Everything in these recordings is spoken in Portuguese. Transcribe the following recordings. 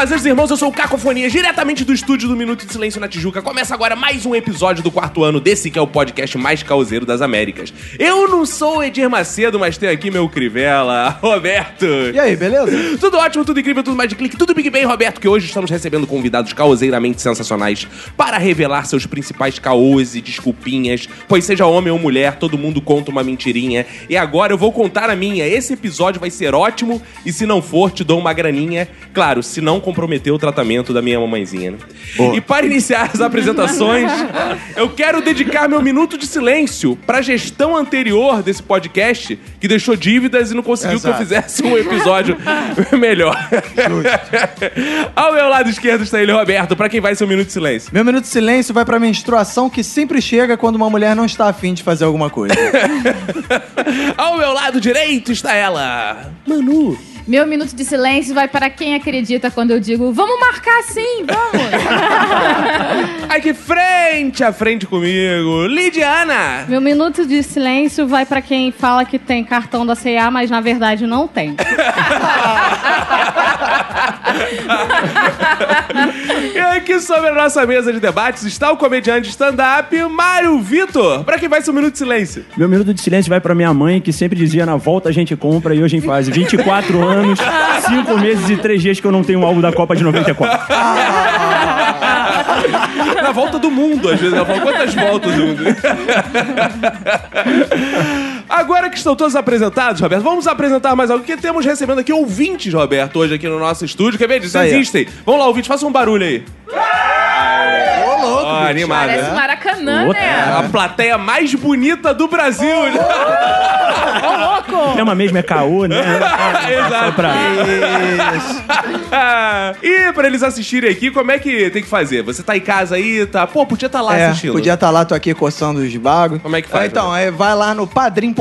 Fazendo irmãos, eu sou o Cacofonia, diretamente do estúdio do Minuto de Silêncio na Tijuca. Começa agora mais um episódio do quarto ano desse que é o podcast mais causeiro das Américas. Eu não sou o Edir Macedo, mas tenho aqui meu Crivella, Roberto. E aí, beleza? Tudo ótimo, tudo incrível, tudo mais de clique, tudo Big Bang, Roberto, que hoje estamos recebendo convidados causeiramente sensacionais para revelar seus principais caôs e desculpinhas, pois seja homem ou mulher, todo mundo conta uma mentirinha. E agora eu vou contar a minha. Esse episódio vai ser ótimo e se não for, te dou uma graninha. Claro, se não comprometer o tratamento da minha mamãezinha, né? E para iniciar as apresentações, eu quero dedicar meu minuto de silêncio para a gestão anterior desse podcast, que deixou dívidas e não conseguiu que eu Exato. fizesse um episódio melhor. Ao meu lado esquerdo está ele, Roberto. Para quem vai ser um minuto de silêncio? Meu minuto de silêncio vai pra menstruação que sempre chega quando uma mulher não está afim de fazer alguma coisa. Ao meu lado direito está ela, Manu. Meu minuto de silêncio vai para quem acredita quando eu digo vamos marcar sim, vamos. Aqui frente a frente comigo, Lidiana. Meu minuto de silêncio vai pra quem fala que tem cartão da CA, mas na verdade não tem. E aqui sobre a nossa mesa de debates está o comediante de stand-up Mário Vitor. Para quem vai ser um minuto de silêncio? Meu minuto de silêncio vai pra minha mãe, que sempre dizia na volta a gente compra e hoje em faz 24 anos, 5 meses e 3 dias que eu não tenho álbum da Copa de 94. Na volta do mundo, às vezes. Ela fala, quantas voltas do mundo? Agora que estão todos apresentados, Roberto, vamos apresentar mais algo, porque temos recebendo aqui ouvintes, Roberto, hoje aqui no nosso estúdio. Quer ver? Eles aí. existem. Vamos lá, ouvintes, façam um barulho aí. Ô, louco, Ó, animado, Parece né? Maracanã, né? A plateia mais bonita do Brasil. né? Tema mesmo é caô, né? Exato. Pra... e pra eles assistirem aqui, como é que tem que fazer? Você tá em casa aí, tá? Pô, podia estar lá É, assistindo. podia estar lá, tô aqui coçando os bagos. Como é que faz, É, Então, é, vai lá no padrim.com.br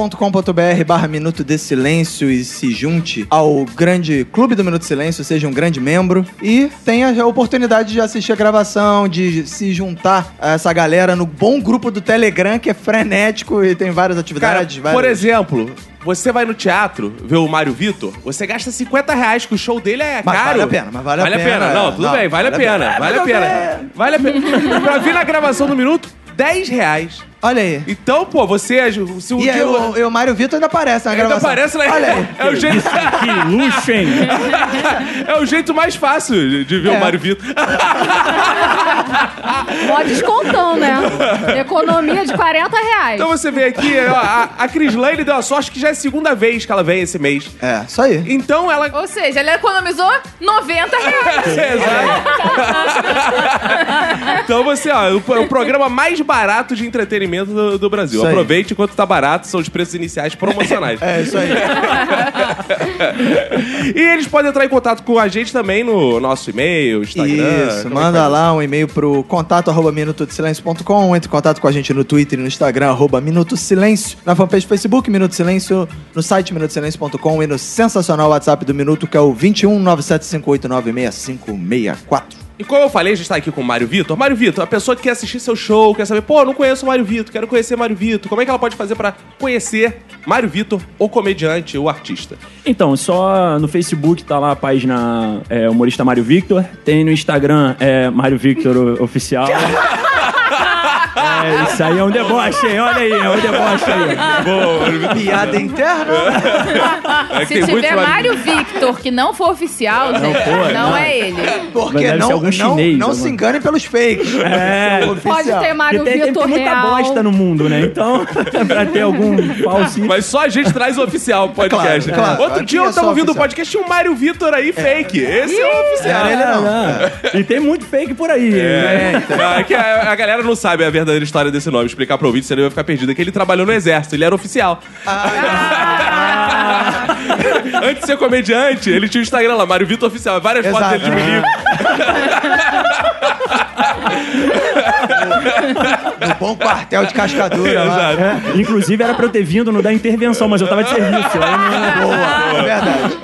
barra Minuto de Silêncio e se junte ao grande Clube do Minuto de Silêncio, seja um grande membro. E tenha a oportunidade de assistir a gravação, de se juntar a essa galera no bom grupo do Telegram, que é frenético e tem várias Cara, atividades. por várias- exemplo, você vai no teatro ver o Mário Vitor, você gasta 50 reais, que o show dele é Mas caro. vale a pena, mas vale a pena, Não, é. tudo Não, bem, vale, a pena. Vale a pena. Vale a pena. pra vir na gravação do minuto, 10 reais. Olha aí. Então, pô, você. Se um E dia. aí, o, e o Mário Vitor ainda aparece na Ainda gravação. aparece lá. Olha aí. É o jeito, Que luxo, hein? é o jeito mais fácil de- ver É. o Mário Vitor. Mó descontão, né? Economia de 40 reais. Então você vê aqui, ó, a, a Crislane deu a sorte que já é a segunda vez que ela vem esse mês. É, isso aí. Então ela. Ou seja, ele economizou 90 reais. Exato. então você, ó, o, o programa mais barato de entretenimento do, do Brasil. Isso aí. Aproveite enquanto tá barato, são os preços iniciais promocionais. É, isso aí. e eles podem entrar em contato com a gente também no nosso e-mail, Instagram. Isso, é manda lá um e-mail pro contato arroba minutosilencio.com, entre em contato com a gente no Twitter e no Instagram, arroba Minuto Silêncio, na fanpage do Facebook, Minuto Silêncio, no site minutosilencio.com e no sensacional WhatsApp do Minuto, que é o 21 975896564. E como eu falei, a gente tá aqui com o Mário Vitor. Mário Vitor, a pessoa que quer assistir seu show, quer saber, pô, não conheço o Mário Vitor, quero conhecer Mário Vitor. Como é que ela pode fazer pra conhecer Mário Vitor, o comediante, o artista? Então, só no Facebook tá lá a página é, humorista Mário Victor. Tem no Instagram é Mário Victor Oficial. É, isso aí é um deboche, hein? Olha aí, é um deboche aí. Boa, Piada interna? É Se tem tiver Mário Victor, que não for oficial, gente, for, não, não. é ele. Porque não, algum não, chinês, não alguma- se enganem pelos fakes. É. Pode ter Mário Porque tem, tem, Vitor tem muita real. bosta no mundo, né? Então, pra ter algum falso. Mas só a gente traz o oficial pro podcast. Claro, claro. Outro dia é eu tava ouvindo o podcast tinha um Mário Vitor aí fake. Esse é o oficial. Era ele não. E tem muito fake por aí. né? Não, é que a, a galera não sabe a verdadeira história desse nome. Explicar pro ouvinte, senão ele vai ficar perdido. É que ele trabalhou no exército, ele era oficial. Antes de ser comediante, ele tinha o Instagram lá, Mário Vitor Oficial. Várias fotos Exato. dele de menino. No bom quartel de cascadura. Exato. É, inclusive era pra eu ter vindo no da intervenção, mas eu tava de serviço. Aí não... Boa, é verdade.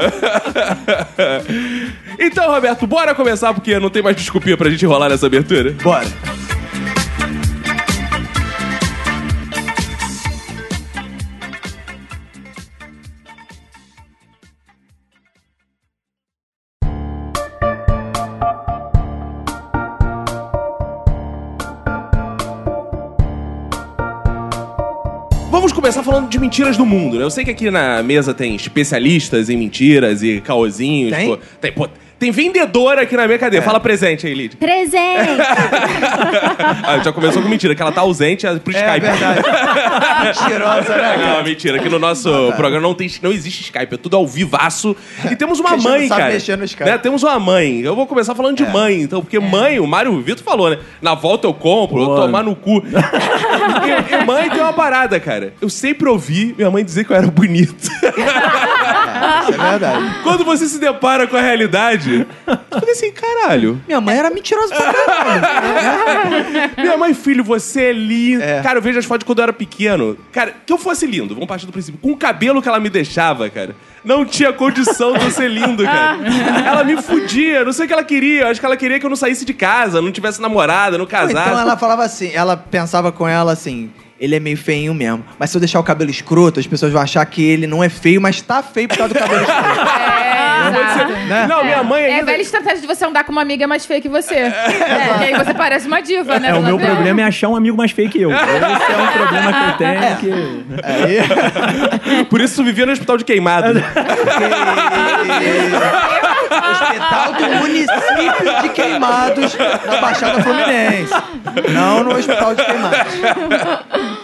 Então, Roberto, bora começar, porque não tem mais desculpinha pra gente rolar nessa abertura. Bora. Começar falando de mentiras do mundo, né? Eu sei que aqui na mesa tem especialistas em mentiras e caosinhos. Tem? pô, tem, pô, tem vendedora aqui na minha cadeira. Fala presente aí, Lid. Presente! ah, já começou com mentira, que ela tá ausente é pro É Skype. verdade. Mentirosa, né? Não, mentira. Aqui no nosso programa não, tem, não existe Skype, é tudo ao vivaço. E temos uma Porque a gente mãe, não sabe cara. mexer no Skype. Né? Temos uma mãe. Eu vou começar falando de É. mãe, então, porque mãe, o Mário Vitor falou, né? Na volta eu compro, eu tomar no cu. e, e mãe tem uma parada, cara. Eu sempre ouvi minha mãe dizer que eu era bonito. Isso é verdade. Quando você se depara com a realidade, eu falei assim, caralho. Minha mãe era mentirosa pra caralho. Minha mãe, filho, você é lindo. É. Cara, eu vejo as fotos de quando eu era pequeno. Cara, que eu fosse lindo, vamos partir do princípio. Com o cabelo que ela me deixava, cara, não tinha condição de eu ser lindo, cara. Ela me fudia, não sei o que ela queria. Eu acho que ela queria que eu não saísse de casa, não tivesse namorada, não casasse. Então ela falava assim, ela pensava com ela assim. Ele é meio feinho mesmo. Mas se eu deixar o cabelo escroto, as pessoas vão achar que ele não é feio, mas tá feio por causa do cabelo escroto. É, exato. Né? Não, minha mãe É a ainda... velha estratégia de você andar com uma amiga mais feia que você. É, porque aí você parece uma diva, né? É, o meu problema é achar um amigo mais feio que eu. Esse é um problema que eu tenho. Que... Aí, Por isso vivia no hospital de queimado. hospital do município de Queimados, na Baixada Fluminense. Não no hospital de Queimados.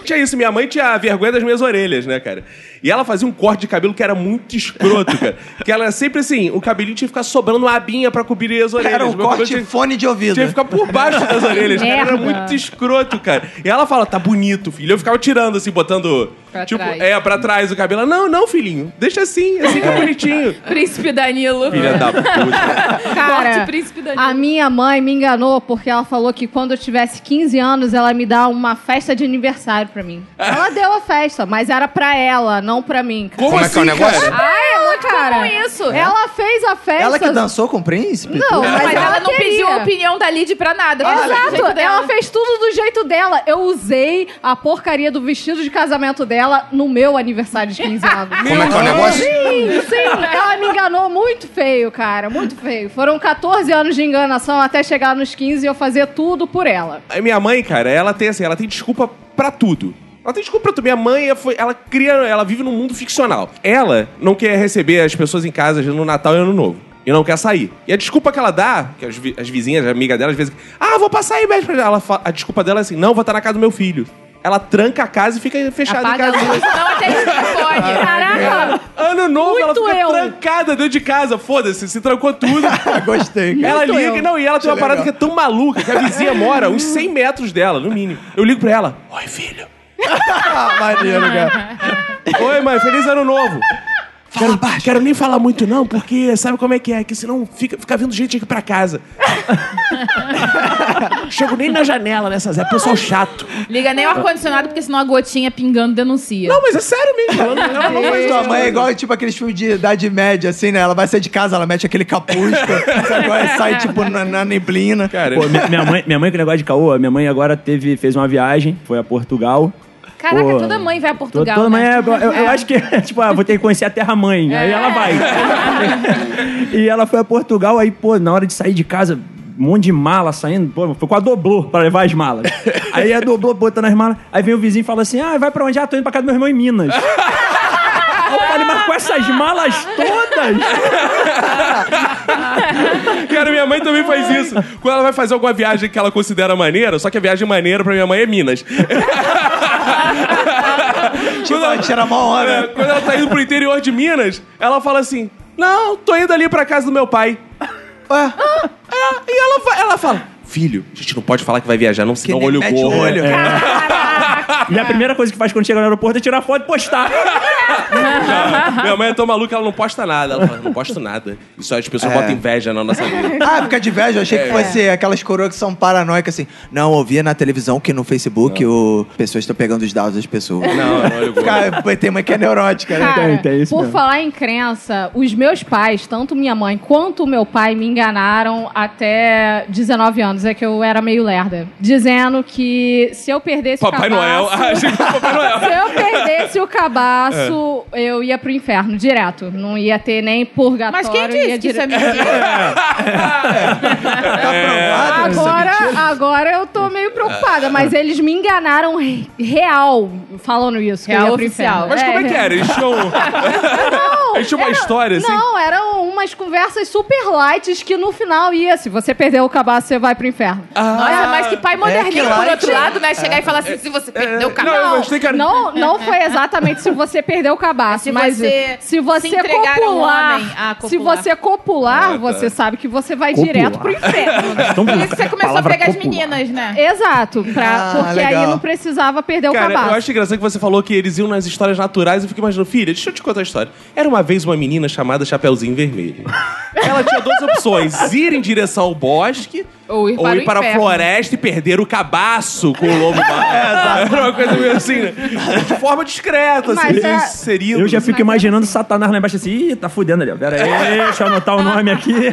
Tinha isso, minha mãe tinha a vergonha das minhas orelhas, né, cara? E ela fazia um corte de cabelo que era muito escroto, cara. Que ela sempre assim, o cabelinho tinha que ficar sobrando uma abinha pra cobrir as orelhas. Era um Meu corte tinha- fone de ouvido. Tinha que ficar por baixo das orelhas, cara. Era muito escroto, cara. E ela fala, tá bonito, filho. Eu ficava tirando, assim, botando. Pra tipo, trás. é, pra trás o cabelo. Não, não, filhinho. Deixa assim, assim que é bonitinho. Príncipe Danilo. Filha da puta. Cara, Príncipe Danilo. a minha mãe me enganou porque ela falou que quando eu tivesse 15 anos ela me dá uma festa de aniversário pra mim. Ela deu a festa, mas era pra ela, não pra mim. Como, Como é que é o assim, negócio? cara? Ah, é muito Cara, comum isso. Ela fez a festa. Ela que dançou com o príncipe? Não, mas Mas ela, ela não queria. pediu a opinião da Lid pra nada. jeito Exato, dela. ela fez tudo do jeito dela. Eu usei a porcaria do vestido de casamento dela no meu aniversário de 15 anos. Como é que é o negócio? Sim, sim. Ela me enganou muito feio, cara. Muito feio. Foram 14 anos de enganação até chegar nos 15 e eu fazer tudo por ela. A minha mãe, cara, ela tem assim, ela tem desculpa pra tudo. Ela tem desculpa pra tudo. Minha mãe, ela foi, ela cria, ela vive num mundo ficcional. Ela não quer receber as pessoas em casa no Natal e Ano Novo. E não quer sair. E a desculpa que ela dá, que as, vi- as vizinhas, a amiga dela, às vezes, ah, vou passar aí mesmo. Ela a desculpa dela é assim, não, vou estar na casa do meu filho. Ela tranca a casa e fica fechada em Apaga a casa. luz, não atende telefone. Caraca! Ano novo, ela Muito fica eu. trancada dentro de casa. Foda-se, se trancou tudo. Gostei. cara. ela Muito liga, eu. não, e ela tem uma Achei parada que é tão maluca que a vizinha mora uns 100 metros dela, no mínimo. Eu ligo pra ela, oi filho. Maneiro, cara. Oi, mãe, feliz ano novo. Fala quero, baixo. quero nem falar muito, não, porque sabe como é que é? Que senão fica, fica vindo gente aqui pra casa. Chego nem na janela nessas é pessoal chato. Liga nem o ar-condicionado, porque senão a gotinha pingando denuncia. Não, mas é sério mesmo. Ela, não- não isso. mãe é igual, tipo, aqueles filmes de idade média, assim, né? Ela vai sair de casa, ela mete aquele capuz? Agora sai, tipo, na, na neblina. Cara, Pô, minha, minha mãe, minha mãe com negócio de caô, minha mãe agora teve, fez uma viagem, foi a Portugal. Caraca, Pô, toda mãe vai a Portugal, toda mãe né? é, eu, eu acho que, tipo, ah, vou ter que conhecer a terra-mãe. Aí ela vai. e ela foi a Portugal, aí, pô, na hora de sair de casa, um monte de mala saindo, pô, foi com a doblô pra levar as malas. aí a doblô botando as malas, aí vem o vizinho e fala assim: ah, vai pra onde? Ah, tô indo pra casa do meu irmão em Minas. Eu falei, mas com essas malas todas? Cara, minha mãe também faz isso. Quando ela vai fazer alguma viagem que ela considera maneira, só que a viagem maneira pra minha mãe é Minas. Tipo, a gente era mó É, hora. quando ela tá indo pro interior de Minas, ela fala assim: Não, tô indo ali pra casa do meu pai. Ué, É, e ela, ela fala: Filho, a gente não pode falar que vai viajar, não, senão olho gordo. olho. E a primeira coisa que faz quando chega no aeroporto é tirar foto e postar. Minha mãe é tão maluca, ela não posta nada. Ela fala, não posto nada. Isso aí as pessoas É. botam inveja na nossa vida. Ah, fica de inveja. Eu achei que fosse aquelas coroas que são paranoicas assim. Não, eu via na televisão que no Facebook o... pessoas estão pegando os dados das pessoas. Não, não ligou. Cara, tem uma que é neurótica, né? Cara, Tem, tem isso por mesmo. falar em crença, os meus pais, tanto minha mãe quanto o meu pai, me enganaram até 19 anos. É que eu era meio lerda. Dizendo que se eu perdesse Papai o Noel. cabaço... Ah, achei que era Papai Noel. Se eu perdesse o cabaço, eu ia pro inferno direto. Não ia ter nem purgatório. Mas quem ia disse que isso é mentira? Tá provado? essa Agora, mentira? agora eu tô meio preocupada, mas eles me enganaram re- real falando isso. que eu Real ia pro oficial. inferno. Mas como é que era? Eles tinham. Eles tinham uma história assim. Não, eram umas conversas super light que no final ia. Se você perder o cabaço, você vai pro inferno. Nossa, mas que pai moderninho que por outro é. lado, né? Chegar e falar assim, se você perdeu o Não, gostei, cara. Não, não foi exatamente se você perder o cabaço, Se mas você se você se a um copular, homem a se copular. você copular, Ah, tá. você sabe que você vai Copular. direto pro inferno. né? Então, Por isso que você começou a pegar as popular. meninas, né? Exato, pra, Ah, porque legal. aí não precisava perder o Cara, cabaço. eu acho engraçado que você falou que eles iam nas histórias naturais. Eu fico imaginando, filha, deixa eu te contar a história. Era uma vez uma menina chamada Chapeuzinho Vermelho. Ela tinha duas opções: ir em direção ao bosque Ou ir para o para a floresta e perder o cabaço com o lobo mau. Era uma coisa meio assim, né? De forma discreta, assim, Mas é- inserido. Eu já fico imaginando Satanás lá embaixo assim, ih, tá fudendo ali. ó. Pera aí, deixa eu anotar o nome aqui.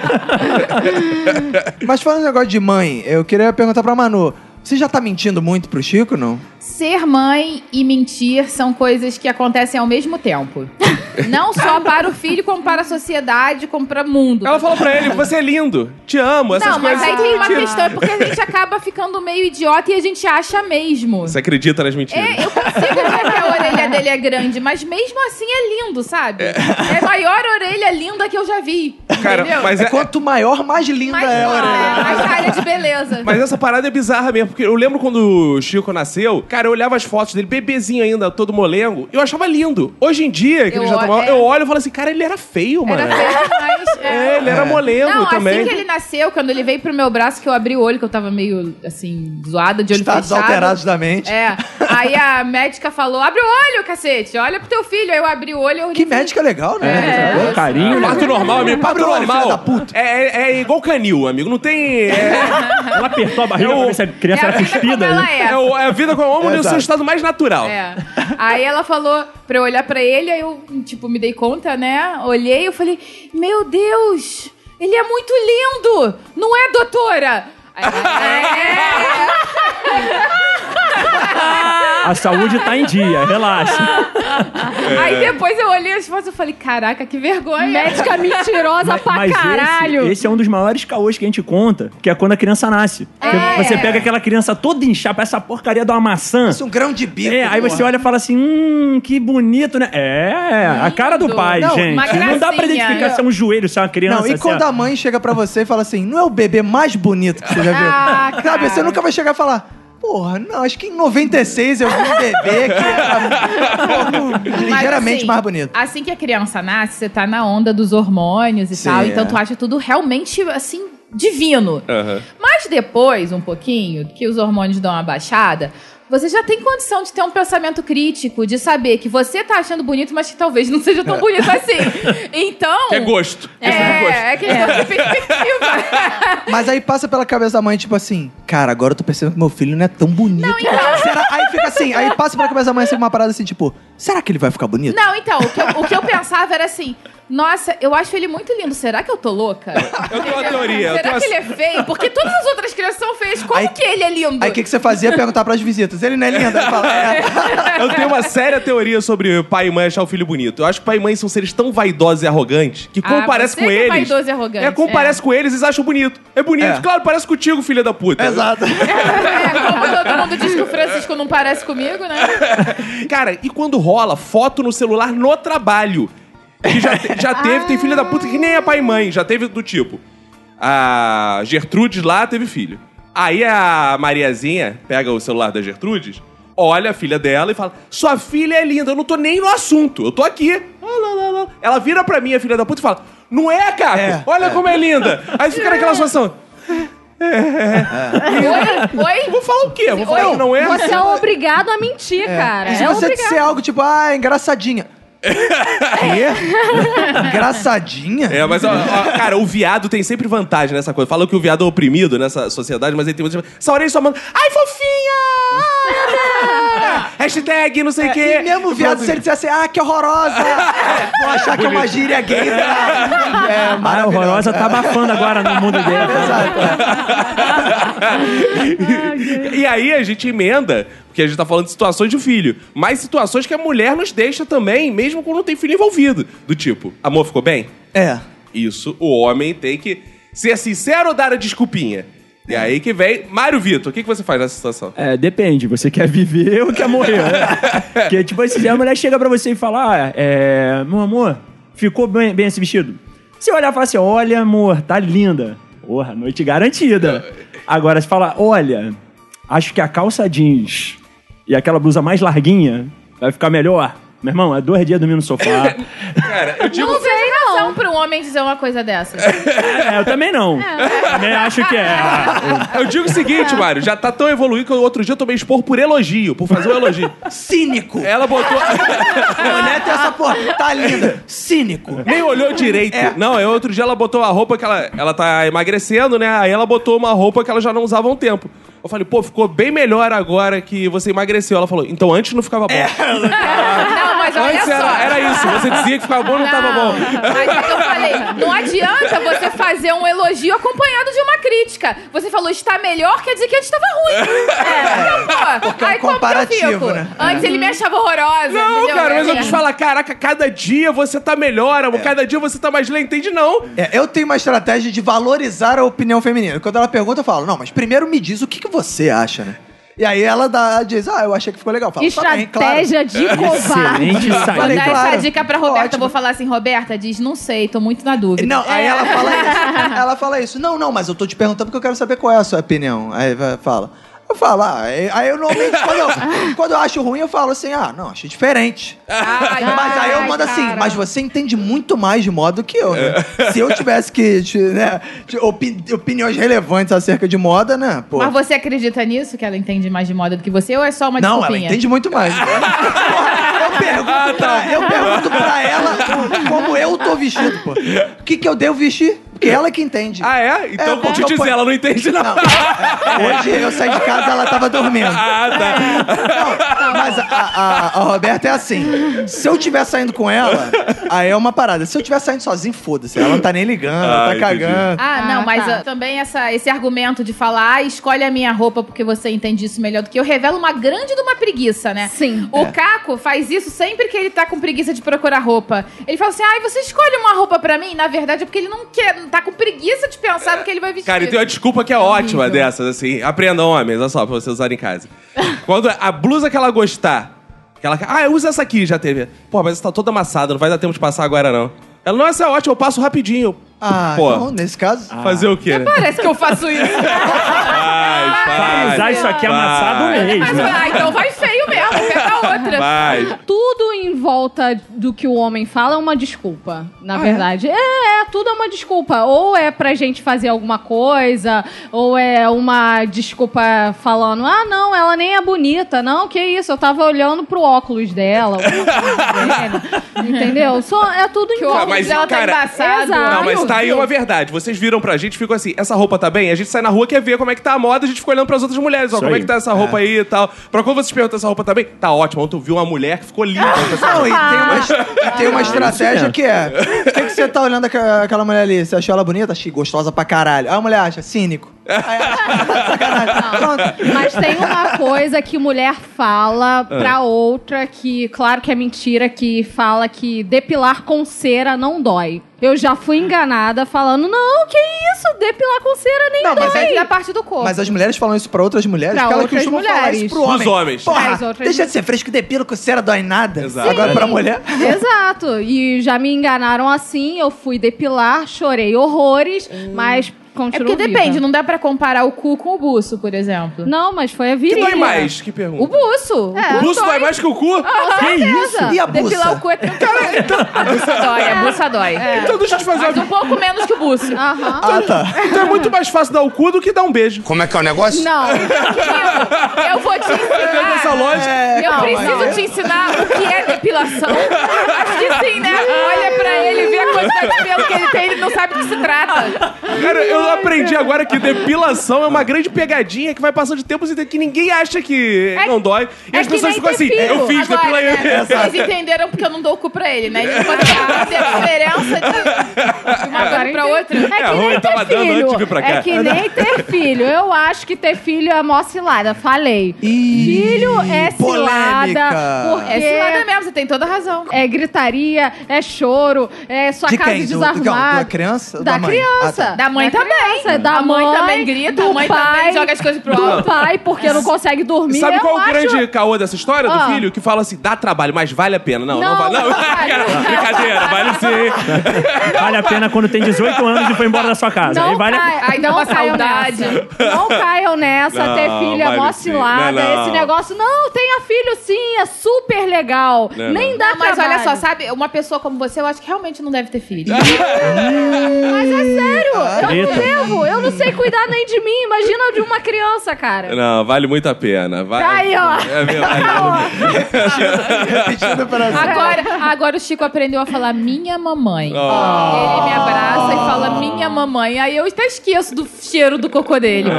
Mas falando um negócio de mãe, eu queria perguntar pra Manu. Você já tá mentindo muito pro Chico, não? Ser mãe e mentir são coisas que acontecem ao mesmo tempo. Não só para o filho, como para a sociedade, como para o mundo. Ela falou pra ele: você é lindo, te amo, essas Não, mas coisas. aí são tem uma mentiras. questão, é porque a gente acaba ficando meio idiota e a gente acha mesmo. Você acredita nas mentiras? É, eu consigo ver que a orelha dele é grande, mas mesmo assim é lindo, sabe? É, a maior orelha linda que eu já vi. Cara, entendeu? mas é, Quanto maior, mais linda mais, é a é, orelha. mais área de beleza. Mas essa parada é bizarra mesmo, porque eu lembro quando o Chico nasceu, cara, eu olhava as fotos dele, bebezinho ainda, todo molengo, eu achava lindo. Hoje em dia, que Eu ele já tá maior, é. eu olho e falo assim, cara, ele era feio, mano. Era feio demais. É, ele era molengo Não, também. assim que ele nasceu, quando ele veio pro meu braço, que eu abri o olho, que eu tava meio, assim, zoada, de olho Estados fechado. alterados da mente. É. Aí a médica falou, abre o olho, cacete, olha pro teu filho. Aí eu abri o olho e eu Que médica legal, né? É. Pô, carinho. Parto normal, amigo. Parto normal. da puta. É, é, é igual canil, amigo. Não tem. É, Ela apertou a barriga Eu- pra ver se a criança É cuspida. ela né? é. é, o- é a vida com a homem no Exato. seu estado mais natural. É. Aí ela falou pra eu olhar pra ele, aí eu, tipo, me dei conta, né? Olhei, eu falei, meu Deus, ele é muito lindo! Não é, doutora? Aí, A saúde tá em dia, relaxa. é. Aí depois eu olhei as fotos e falei, caraca, que vergonha. Médica mentirosa pra Mas caralho. esse, esse é um dos maiores caôs que a gente conta, que é quando a criança nasce. É. Você pega aquela criança toda inchada, essa porcaria de uma maçã. Isso é um grão de bico. É, aí você olha e fala assim, hum, que bonito, né? É, a cara do Lindo. pai, Não, gente. Não dá pra identificar se é um joelho, se é uma criança. Não, e se quando é... a mãe chega pra você e fala assim, não é o bebê mais bonito que você já viu? Ah, Sabe, cara. você nunca vai chegar e falar, porra, não, acho que em 96 eu vi um bebê que era ligeiramente assim, mais bonito. Assim que a criança nasce, você tá na onda dos hormônios e Sim, tal, é. então tu acha tudo realmente, assim, divino. Aham. Mas depois, um pouquinho, que os hormônios dão uma baixada, você já tem condição de ter um pensamento crítico, de saber que você tá achando bonito, mas que talvez não seja tão bonito assim. Então. Que é gosto. Questão de gosto. É, é questão de perspectiva. Mas aí passa pela cabeça da mãe, tipo assim, cara, agora eu tô percebendo que meu filho não é tão bonito. Será? Aí fica assim, aí passa pela cabeça da mãe assim, uma parada assim, tipo, será que ele vai ficar bonito? Não, então, o que, eu, o que eu pensava era assim. Nossa, eu acho ele muito lindo. Será que eu tô louca? Eu tenho uma teoria. eu Será tenho que uma- ele é feio? Porque todas as outras crianças são feias. Como Aí- que ele é lindo? Aí o que, que você fazia? Perguntar pras visitas. Ele não é lindo? Aí fala, é. Eu tenho uma séria teoria sobre pai e mãe achar o filho bonito. Eu acho que pai e mãe são seres tão vaidosos e arrogantes que, como Ah, parece com é eles. vaidoso e arrogante, É, como é. parece com eles, eles acham bonito. É bonito. É. Claro, parece contigo, filha da puta. Exato. É, como todo mundo diz que o Francisco não parece comigo, né? Cara, e quando rola foto no celular no trabalho? Que já, te- já teve, tem filha da puta que nem é pai e mãe, já teve do tipo. A Gertrudes lá teve filho. Aí a Mariazinha pega o celular da Gertrudes, olha a filha dela e fala: Sua filha é linda, eu não tô nem no assunto, eu tô aqui. Ela vira pra mim, a filha da puta, e fala: Não é, Caco? É, olha como é linda. Aí fica naquela situação. Oi? Oi? Vou falar o quê? Vou falar Oi, que não é? Você é obrigado a mentir, cara. E se É você obrigado. disser algo tipo, ah, é engraçadinha. Quê? Engraçadinha? É, mas, ó, ó, cara, o viado tem sempre vantagem nessa coisa. Falam que o viado é oprimido nessa sociedade, mas ele tem muita... Essa orelha só manda... Ai, fofinha! Ai, Hashtag não sei o quê. É, E mesmo o viado, se ele dissesse, ah, que horrorosa! Vou achar que é uma gíria gay. Né? É, A maravilhosa. horrorosa tá abafando agora no mundo dele. Exato. E aí a gente emenda, porque a gente tá falando de situações de filho, mas situações que a mulher nos deixa também, mesmo quando não tem filho envolvido. Do tipo, amor, ficou bem? É. Isso, o homem tem que ser sincero ou dar a desculpinha. E aí que vem. Mário Vitor, o que, que você faz nessa situação? É, depende. Você quer viver ou quer morrer? né? Porque, tipo assim, a mulher chega pra você e fala: ah, é, meu amor, ficou bem, bem esse vestido? Você olhar e falar assim: olha, amor, tá linda. Porra, noite garantida. Agora, se falar: olha, acho que a calça jeans e aquela blusa mais larguinha vai ficar melhor. Meu irmão, é dois dias dormindo no sofá. Cara, eu digo. Não pra um homem dizer uma coisa dessa. é, eu também não. Também acho que é. Eu digo o seguinte, Mário, já tá tão evoluído que outro dia eu tomei expor por elogio, por fazer um elogio. Cínico. Ela botou. A mulher tem essa porra. Tá linda. Cínico. Nem olhou direito. Não, aí outro dia ela botou uma roupa que ela, ela tá emagrecendo, né? Aí ela botou uma roupa que ela já não usava há um tempo. Eu falei, pô, ficou bem melhor agora que você emagreceu. Ela falou, então antes não ficava bom. Não, mas olha antes só. era, era isso. Você dizia que ficava bom, não, tava bom. Mas eu falei, não adianta você fazer um elogio acompanhado de uma crítica. Você falou está melhor, quer dizer que antes estava ruim. É, pô. Porque é um Aí como que eu comparativo, fico? né? Antes ele me achava horrorosa. Não, entendeu? cara, mas eu É. te falar, caraca, cada dia você tá melhor, amor. Cada dia você tá mais lento. Entende, não. É, eu tenho uma estratégia de valorizar a opinião feminina. Quando ela pergunta, eu falo, não, mas primeiro me diz o que, que você acha, né? E aí ela dá, diz, ah, eu achei que ficou legal. Eu falo, tá bem, claro. Estratégia de covarde. Excelente Vou dar claro. essa dica pra Roberta. Ótimo. Eu vou falar assim, Roberta, diz, não sei, tô muito na dúvida. Não, aí É. ela fala isso. Ela fala isso. Não, não, mas eu tô te perguntando porque eu quero saber qual é a sua opinião. Aí fala. Eu falo, ah, aí aí eu normalmente, quando eu, quando eu acho ruim, eu falo assim, ah, não, achei diferente. Ai, Mas aí eu ai, mando assim, cara. mas você entende muito mais de moda do que eu, né? Se eu tivesse que, te- né, te- opi- opiniões relevantes acerca de moda, né, pô. Mas você acredita nisso, que ela entende mais de moda do que você, ou é só uma Não, ela entende muito mais. Porra, eu, pergunto pra, eu pergunto pra ela como eu tô vestido, pô. O que, que eu devo vestir? Porque ela que entende. Ah, é? Então vou te eu dizer, ela não entende, não. Não, hoje eu saí de casa ela tava dormindo. Ah, tá. Não, mas a, a- a Roberta é assim. Se eu tiver saindo com ela, aí é uma parada. Se eu tiver saindo sozinho, foda-se. Ela não tá nem ligando, ela Ah, tá entendi. cagando. Ah, não, Ah, mas tá. ah, também essa, esse argumento de falar, ah, escolhe a minha roupa porque você entende isso melhor do que eu, revela uma grande de uma preguiça, né? Sim. O Caco faz isso sempre que ele tá com preguiça de procurar roupa. Ele fala assim, ai, você escolhe uma roupa pra mim? Na verdade é porque ele não quer, tá com preguiça de pensar no que ele vai vestir. Cara, e tem uma desculpa que é ótima dessas, assim. Aprendam, homens, olha só, pra vocês usarem em casa. Quando a blusa que ela gostar, que ela. Ah, usa essa aqui, já teve. Pô, mas essa tá toda amassada, não vai dar tempo de passar agora, não. Ela, não, essa é ótima, eu passo rapidinho. Ah, Pô. então, nesse caso. Fazer o quê? né? Parece que eu faço isso. Vai faz. usar isso aqui amassado Vai. mesmo. Mas, ah, então vai outra. Faz. Tudo em volta do que o homem fala é uma desculpa, na Ah, verdade. É? é, tudo é uma desculpa. Ou é pra gente fazer alguma coisa, ou é uma desculpa falando, ah, não, ela nem é bonita. Não, que isso, eu tava olhando pro óculos dela. dele. Entendeu? Só, é tudo em volta. Ah, mas, óculos dela tá cara, embaçado. exato. Não, mas tá aí uma verdade. Vocês viram pra gente, ficou assim, essa roupa tá bem? A gente sai na rua, quer ver como é que tá a moda, a gente fica olhando pras outras mulheres, ó, Isso como é aí. que tá essa roupa aí e tal. Pra quando vocês perguntam essa roupa tá bem, tá ótimo. Ontem eu vi uma mulher que ficou linda. Não, e tem uma, e tem uma estratégia que é: o que, que você tá olhando aquela, aquela mulher ali? Você achou ela bonita? Achei gostosa pra caralho. Aí a mulher acha, cínico. Pronto. Mas tem uma coisa que mulher fala pra outra que, claro que é mentira, que fala que depilar com cera não dói. Eu já fui enganada falando, não, que isso, depilar com cera nem Não, dói. mas Mas é a parte do corpo. Mas as mulheres falam isso pra outras mulheres, Pra porque elas outras costumam falar mulheres. isso pro homem. Pros homens. Porra, As outras deixa de ser fresco, depilo com cera dói nada. Exato. Agora pra mulher... Exato. E já me enganaram assim, eu fui depilar, chorei horrores, mas É porque depende, viva. não dá pra comparar o cu com o buço, por exemplo. Não, mas foi a Que virilha. dói mais? Que pergunta. O buço. É. O buço dói mais que o cu? Que isso? E a Depilar o buça? cu é tranquilo. A buça dói, a buça dói. Então deixa eu te fazer Mas uma... um pouco menos que o buço. Aham. Ah, tá. Então é muito mais fácil dar o cu do que dar um beijo. Como é que é o negócio? Não. Eu vou te ensinar. lógica. É, Eu preciso te ensinar o que é depilação. Acho que sim, né? Olha pra ele, vê a quantidade de pelo que ele tem, ele não sabe do que se trata. Cara, eu aprendi agora que depilação é uma grande pegadinha que vai passando de tempos e que ninguém acha que É- não dói. E é as que pessoas nem ficam assim, filho. eu fiz, Agora, depila aí. né, Vocês entenderam porque eu não dou o cu pra ele, né? Ele não pode entender a diferença de, de uma coisa pra outra. É É, que a Rô nem tava ter dando antes de vir pra filho. cá. É que nem ter filho. Eu acho que ter filho é mó cilada. Falei. Ih, filho é polêmica. cilada. Porque É cilada mesmo, você tem toda a razão. é gritaria, é choro, é sua De casa quem? Do- do- desarrumada. da criança ou Da, da mãe? criança. Ah, tá. Da mãe Da também. criança, da a mãe, mãe também grita, do a mãe pai, também joga as coisas pro Do alto. pai, porque não consegue dormir. Sabe qual é o acho- grande caô dessa história do Ah. filho? Que fala assim, dá trabalho, mas vale a pena. Não, não, Não, vale. Não, vale. Cara, brincadeira, vale sim. Vale a pena quando tem 18 anos e foi embora da sua casa. Aí Não, vale a... cai- dá não uma saudade. nessa. Não caiam nessa, Não, ter filho é vale mó sim. cilada. Não, não. Esse negócio, não, tenha filho sim, é super legal. Não, Nem dá Não, mas trabalho. olha só, sabe? Uma pessoa como você, eu acho que realmente não deve ter filho. Mas é sério, eu não Eita. Devo. Eu não sei cuidar nem de mim. Imagina de uma criança, cara. Não, vale muito a pena. Vale... Aí, ó. É verdade. Repetindo para Agora, agora o Chico aprendeu a falar minha mamãe. Oh. Ele me abraça e fala minha mamãe. Aí eu até esqueço do cheiro do cocô dele.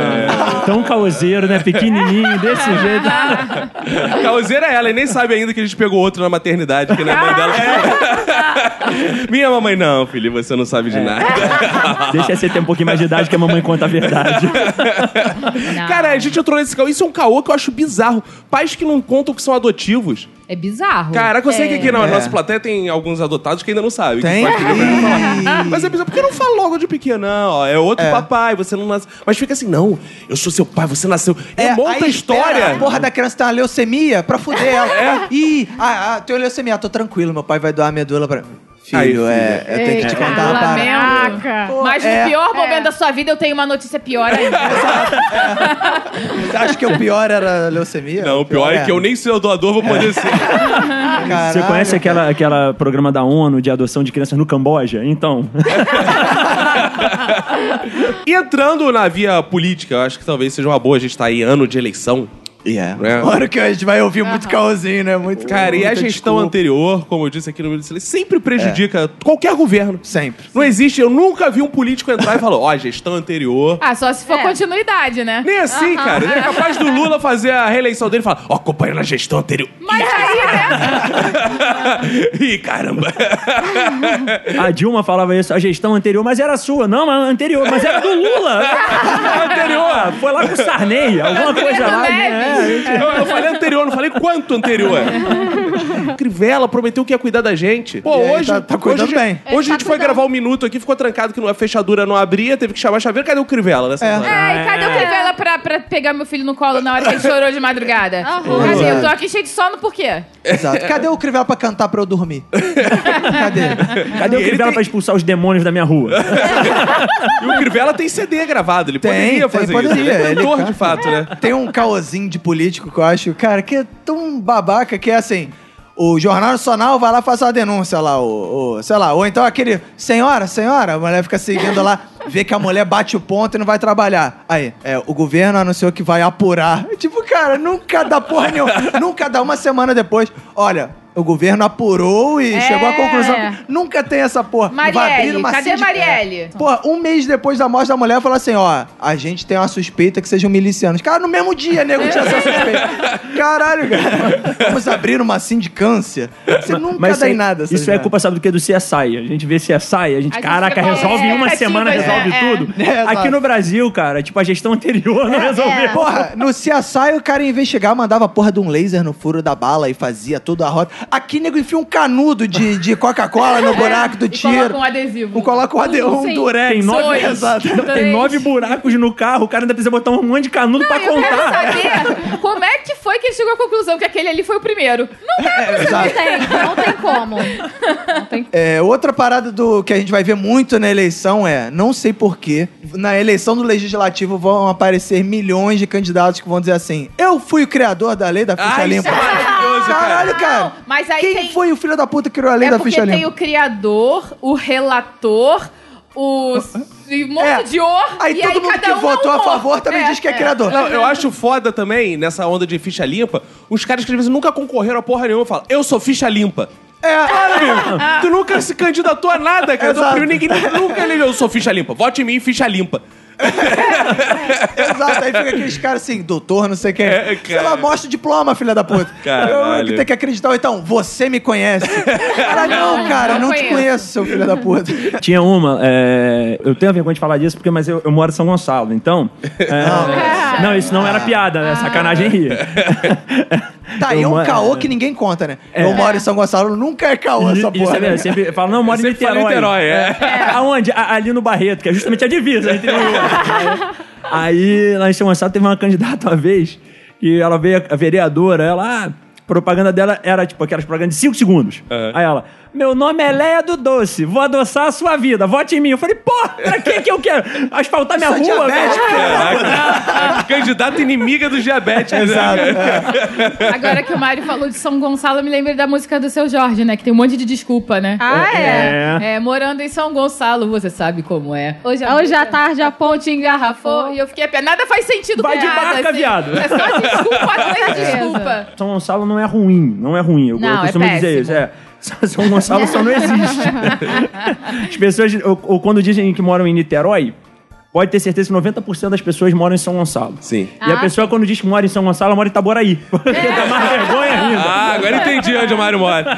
Tão caoseiro, né? Pequenininho, desse jeito. A causeira é ela, e nem sabe ainda que a gente pegou outro na maternidade, que não é mãe dela. Minha mamãe, não, filho, você não sabe de nada. Deixa você ter um pouquinho mais de idade que a mamãe conta a verdade. Não. Cara, a gente entrou nesse caô. Isso é um caô que eu acho bizarro. Pais que não contam que são adotivos. É bizarro. Caraca, eu sei que aqui na É. nossa plateia tem alguns adotados que ainda não sabem. Tem? Que que. Mas é bizarro, porque não fala logo de pequeno, não. ó, É outro É. papai, você não nasce. Mas fica assim, não, eu sou seu pai, você nasceu. É, monta a aí história. A porra da criança tem uma leucemia pra fuder ela. Ih, ah, ah, tenho leucemia, tô tranquilo, meu pai vai doar a medula pra. Filho, Aí, é, eu tenho que te contar uma parada. Mas É. no pior momento É. da sua vida, eu tenho uma notícia pior ainda. Você acha que o pior era a leucemia? Não, o pior é que eu nem ser o doador vou poder ser. Caralho, Você conhece aquela, aquela programa da ONU de adoção de crianças no Camboja? Então, E entrando na via política, eu acho que talvez seja uma boa a gente estar em ano de eleição. Yeah. É. Hora que a gente vai ouvir muito caosinho, né? Muito Cara, e a gestão desculpa. anterior, como eu disse aqui no Silêncio, sempre prejudica qualquer governo. Sempre. Não existe, eu nunca vi um político entrar e falar, ó, gestão anterior. Ah, só se for É. continuidade, né? Nem assim, cara. Ele é capaz do Lula fazer a reeleição dele e falar, ó, acompanhando a gestão anterior. Mas aí, né? Ih, caramba. a Dilma falava isso, a gestão anterior, mas era sua. Não, mas anterior, mas era do Lula. anterior. Foi lá com o Sarney, alguma coisa lá. Né? A gente- Eu, eu falei anterior, não falei quanto anterior. Crivella prometeu que ia cuidar da gente. Pô, aí, hoje. tá- tá cuidando hoje, bem. Hoje a Ele gente tá foi cuidando. gravar um minuto aqui, ficou trancado que a fechadura não abria, teve que chamar a chaveira. Cadê o Crivella nessa É. É, e cadê o Crivella pra, pra pegar meu filho no colo na hora que ele chorou de madrugada? Cadê? Eu tô aqui cheio de sono por quê? Exato. Cadê o Crivella pra cantar pra eu dormir? Cadê? Cadê o Crivella tem- pra expulsar os demônios da minha rua? E o Crivella tem CD gravado, ele Tem, poderia tem, fazer poderia, isso. Ele é cantor, de fato, né? Tem um caosinho de político que eu acho, cara, que é tão babaca que é assim. O Jornal Nacional vai lá fazer uma denúncia lá, o, o- sei lá, ou então aquele, senhora, senhora, a mulher fica seguindo lá, vê que a mulher bate o ponto e não vai trabalhar. Aí, é, o governo anunciou que vai apurar. Tipo, cara, nunca dá porra nenhuma, nunca dá uma semana depois. Olha, o governo apurou e É. chegou à conclusão que nunca tem essa porra. vai abrir Marielle, uma cadê sindic- Marielle? Pô, um mês depois da morte da mulher, falou assim: ó, a gente tem uma suspeita que sejam milicianos. Cara, no mesmo dia, nego, tinha essa suspeita. Caralho, cara. Vamos abrir uma sindicância. Você nunca Mas dá em isso, nada. isso é culpa, sabe do que? Do CSI. A gente vê CSI, a gente, A gente caraca, com resolve em uma expectativas, semana, resolve É. tudo. É. Aqui no Brasil, cara, tipo, a gestão anterior não resolveu. Porra, no CSI o cara ia investigar, mandava a porra de um laser no furo da bala e fazia toda a rota. Aqui, nego, enfia um canudo de, de Coca-Cola no buraco do tiro. coloca um adesivo. Um coloca um, ade- um durex. Tem nove, Dois. Exato. Não, tem nove buracos no carro, o cara ainda precisa botar um monte de canudo pra Não, eu quero contar. saber como é que foi que ele chegou à conclusão que aquele ali foi o primeiro? Não dá pra É. Não tem, não tem como. Não tem É, outra parada do que a gente vai ver muito na eleição é, não sei porquê, na eleição do legislativo vão aparecer milhões de candidatos que vão dizer assim: eu fui o criador da lei da ficha limpa. Isso é maravilhoso, cara. Caralho, cara. mas aí Quem tem- foi o filho da puta que criou a lei É da porque ficha tem limpa? o criador, o relator, o e um monte É. de or, Aí e todo aí mundo cada que um votou é um a or. favor também diz que é, criador. Não, eu acho foda também, nessa onda de ficha limpa, os caras que às vezes nunca concorreram a porra nenhuma falam, eu sou ficha limpa. É, Para. Tu nunca se candidatou a nada, cara. Ninguém nunca elegeu, eu sou ficha limpa. Vote em mim, ficha limpa. exato. Aí fica aqueles caras assim, doutor, não sei quem. É, Sei lá, mostra o diploma, filha da puta. Caralho. Eu que tenho que acreditar. Ou Então, você me conhece. Cara, não, cara, não não, te conheço. seu filho da puta. Tinha uma, é, eu tenho vergonha de falar disso, porque, mas eu, eu moro em São Gonçalo, então. é, não, isso não era piada, né? Sacanagem ria. Tá, e é Eu um moro- caô que ninguém conta, né? É. Eu moro em São Gonçalo, nunca é caô essa Isso porra. é mesmo, né? sempre fala, não, eu moro em Sempre fala Niterói. em Niterói, é. Aonde? A- ali no Barreto, que é justamente a divisa entre. Aí, lá em São Gonçalo, teve uma candidata uma vez, que ela veio, a vereadora, ela... ah, propaganda dela era, tipo, aquelas propagandas de 5 segundos. Aí ela, meu nome é Leia do Doce, vou adoçar a sua vida, vote em mim. Eu falei, pô, pra que que eu quero? Asfaltar minha Isso é rua, diabético, velho. Candidata inimiga dos diabéticos. né? Agora que o Mário falou de São Gonçalo, eu me lembrei da música do seu Jorge, né? Que tem um monte de desculpa, né? Ah, é? É. É, morando em São Gonçalo, você sabe como é. Hoje Hoje à tarde a ponte engarrafou e eu fiquei a pé. Nada faz sentido Vai com de barca, assim. viado. É só desculpa atrás Certeza. desculpa. São Gonçalo não é ruim, não é ruim. Eu, Não, eu é costumo dizer péssimo. isso. É. São Gonçalo só não existe. As pessoas, ou, ou quando dizem que moram em Niterói, pode ter certeza que 90% das pessoas moram em São Gonçalo. Sim. E a Ah, pessoa, quando diz que mora em São Gonçalo, mora em Itaboraí. Porque dá mais vergonha ainda. Ah, agora entendi onde o Mário mora.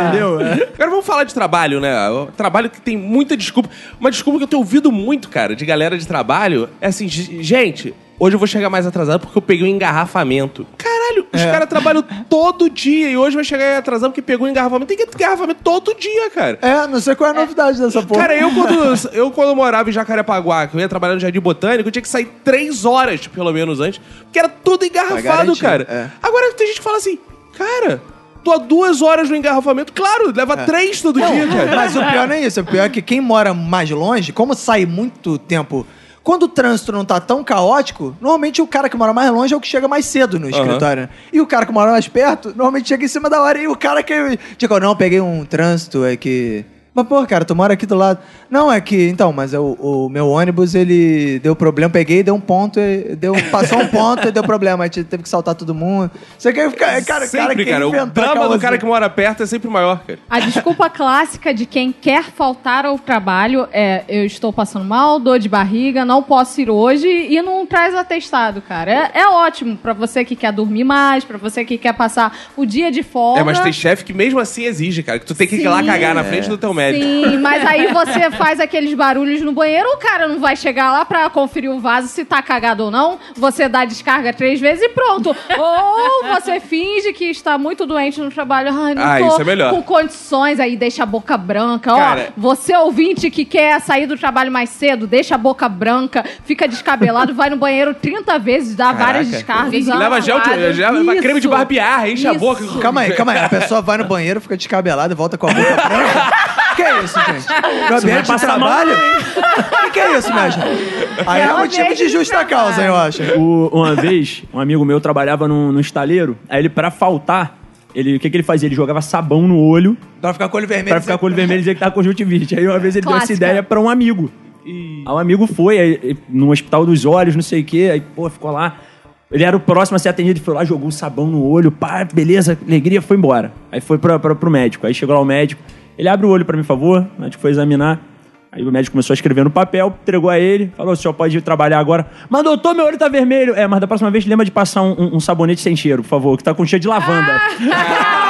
Entendeu? É. Agora vamos falar de trabalho, né? O trabalho que tem muita desculpa. Uma desculpa que eu tenho ouvido muito, cara, de galera de trabalho é assim, "G- gente, hoje eu vou chegar mais atrasado porque eu peguei um engarrafamento. Caralho, os caras trabalham todo dia e hoje vai chegar atrasado porque pegou engarrafamento. Tem que ter engarrafamento todo dia, cara. É, não sei qual é a novidade dessa porra. Cara, eu quando, eu quando morava em Jacarepaguá, que eu ia trabalhar no Jardim Botânico, eu tinha que sair três horas, pelo menos, antes, porque era tudo engarrafado, cara. é. Agora tem gente que fala assim, cara, tô há duas horas no engarrafamento. Claro, leva três todo dia, cara. Mas o pior não é isso. O pior é que quem mora mais longe, como sai muito tempo. Quando o trânsito não tá tão caótico, normalmente o cara que mora mais longe é o que chega mais cedo no escritório. né? E o cara que mora mais perto, normalmente chega em cima da hora. E o cara que. Tipo, não, peguei um trânsito, é que. Mas, pô, cara, tu mora aqui do lado. Não, é que. Então, mas o, o meu ônibus, ele deu problema. Peguei, deu um ponto, e deu, passou um ponto e deu problema. Aí teve que saltar todo mundo. Você quer ficar. Cara, cara, sempre, quem cara. O drama do cara que mora perto é sempre maior, cara. A desculpa clássica de quem quer faltar ao trabalho é: eu estou passando mal, dor de barriga, não posso ir hoje e não traz atestado, cara. É, é ótimo pra você que quer dormir mais, pra você que quer passar o dia de folga. É, mas tem chefe que mesmo assim exige, cara, que tu tem que ir lá Sim. cagar na frente do teu médico. Sim, mas aí você faz aqueles barulhos no banheiro, o cara não vai chegar lá pra conferir o vaso se tá cagado ou não. Você dá descarga três vezes e pronto. ou você finge que está muito doente no trabalho. Ai, não Ah, tô isso é melhor. com condições, aí deixa a boca branca. Cara- Ó, você ouvinte que quer sair do trabalho mais cedo, deixa a boca branca, fica descabelado, vai no banheiro 30 vezes, dá várias Caraca. descargas. Leva gel, leva creme de barbear, enche a Isso. boca. Calma aí, calma aí. A pessoa vai no banheiro, fica descabelada e volta com a boca branca. que é isso, gente? No ambiente de trabalho? O que, que é isso, minha gente? Aí é É um motivo de justa causa, eu acho. O- uma vez, um amigo meu trabalhava num, num estaleiro, aí ele, pra faltar, ele, o que, que ele fazia? Ele jogava sabão no olho Pra ficar com o olho vermelho. pra ficar com o olho vermelho e dizer que tava com conjuntivite. Aí uma vez ele deu Clássica. essa ideia pra um amigo. Aí o amigo foi, aí, aí, no hospital dos olhos, não sei o quê, aí, pô, ficou lá. Ele era o próximo a ser atendido, foi lá, jogou o sabão no olho, pá, beleza, alegria, foi embora. Aí foi pra, pra, pro médico. Aí chegou lá o médico, ele abre o olho pra mim, por favor. O médico foi examinar. Aí o médico começou a escrever no papel, entregou a ele, falou: o senhor pode ir trabalhar agora. Mas doutor, meu olho tá vermelho. É, mas da próxima vez lembra de passar um, um- sabonete sem cheiro, por favor, que tá com cheiro de lavanda.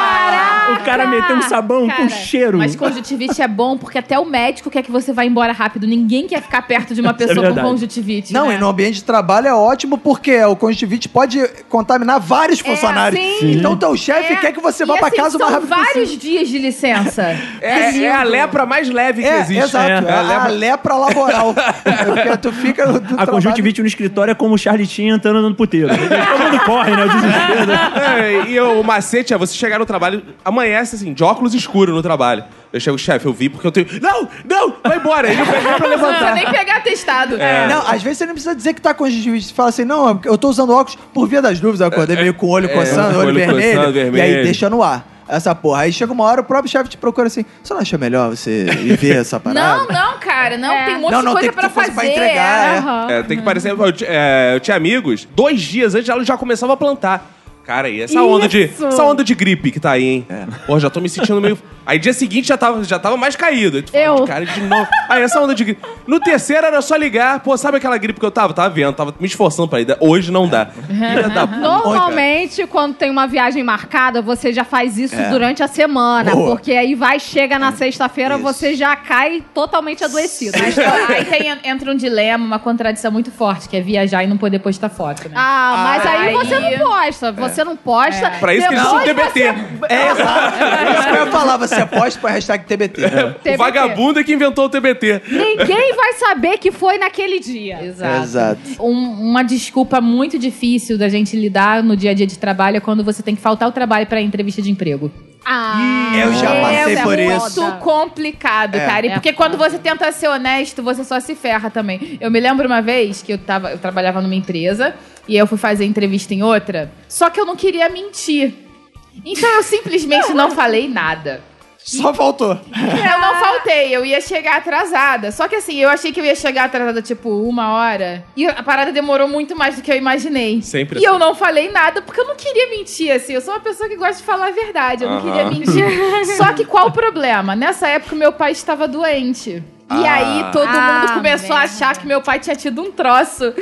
O cara meteu um sabão com Cara, cheiro. Mas conjuntivite é bom porque até o médico quer que você vá embora rápido. Ninguém quer ficar perto de uma pessoa com É verdade. conjuntivite. Não, né? e no ambiente de trabalho é ótimo porque o conjuntivite pode contaminar vários funcionários. sim. Sim. Então teu chefe É, quer que você e vá pra assim, casa o mais São rápido vários possível. dias de licença. É, é a lepra mais leve que É, existe. exato. É, É, a a lepra- lepra laboral. Porque tu fica no do A conjuntivite no escritório é como o Charlie entrando no puteiro. Todo mundo corre, né? Desespero. É, e o macete é você chegar no trabalho, amanhece assim, de óculos escuros no trabalho. Eu chego, chefe, eu vi porque eu tenho. Não, não, vai embora. Ele não pra Não precisa levantar. nem pegar testado. Não, às vezes você não precisa dizer que tá com conjuntivite. Você fala assim, não, eu tô usando óculos por via das dúvidas. Eu acordei meio com o olho coçando, com o olho, olho vermelho, coçando, vermelho. E aí deixa no ar. Essa porra. Aí chega uma hora, o próprio chefe te procura assim, você não acha melhor você ir ver essa parada? Não, não, cara. Não, É. tem um monte Não, de não, coisa tem que pra fazer. pra entregar, é. É, tem que parecer. Eu, é, eu tinha amigos, dois dias antes ela já começava a plantar. Cara, e essa onda de. Essa onda de gripe que tá aí, hein? Pô, já tô me sentindo meio. Aí dia seguinte já tava, já tava mais caído. Aí tu fala, Eu. Cara, de novo. Aí essa onda de gripe. No terceiro era só ligar. Pô, sabe aquela gripe que eu tava? Tava vendo, tava me esforçando pra ir. Hoje não dá. Filha da puta. Normalmente, quando tem uma viagem marcada, você já faz isso É. durante a semana. Boa. Porque aí vai, chega na sexta-feira, Isso. você já cai totalmente adoecido. Mas aí tem, entra um dilema, uma contradição muito forte, que é viajar e não poder postar foto, né? Ah, mas aí, Aí- você não posta. Você não posta. Pra isso que eles são Depois TBT. É, exato. É isso que eu ia falar. Você posta pra hashtag TBT. TBT. O vagabundo é que inventou o TBT. Ninguém vai saber que foi naquele dia. Exato. Exato. Um- uma desculpa muito difícil da gente lidar no dia a dia de trabalho é quando você tem que faltar o trabalho pra entrevista de emprego. Ah, Eu já passei essa por é isso. foda. Muito complicado, É. cara. E É porque quando você tenta ser honesto, você só se ferra também. Eu me lembro uma vez que eu, tava, eu trabalhava numa empresa e aí eu fui fazer entrevista em outra, só que eu não queria mentir. Então eu simplesmente não falei nada. Só faltou. Eu não faltei, eu ia chegar atrasada. Só que assim, eu achei que eu ia chegar atrasada tipo uma hora. E a parada demorou muito mais do que eu imaginei. Sempre E assim. eu não falei nada porque eu não queria mentir, assim. Eu sou uma pessoa que gosta de falar a verdade. Eu não Aham. queria mentir. Só que qual o problema? Nessa época, meu pai estava doente. E Ah. aí todo Ah, mundo começou a achar que meu pai tinha tido um troço.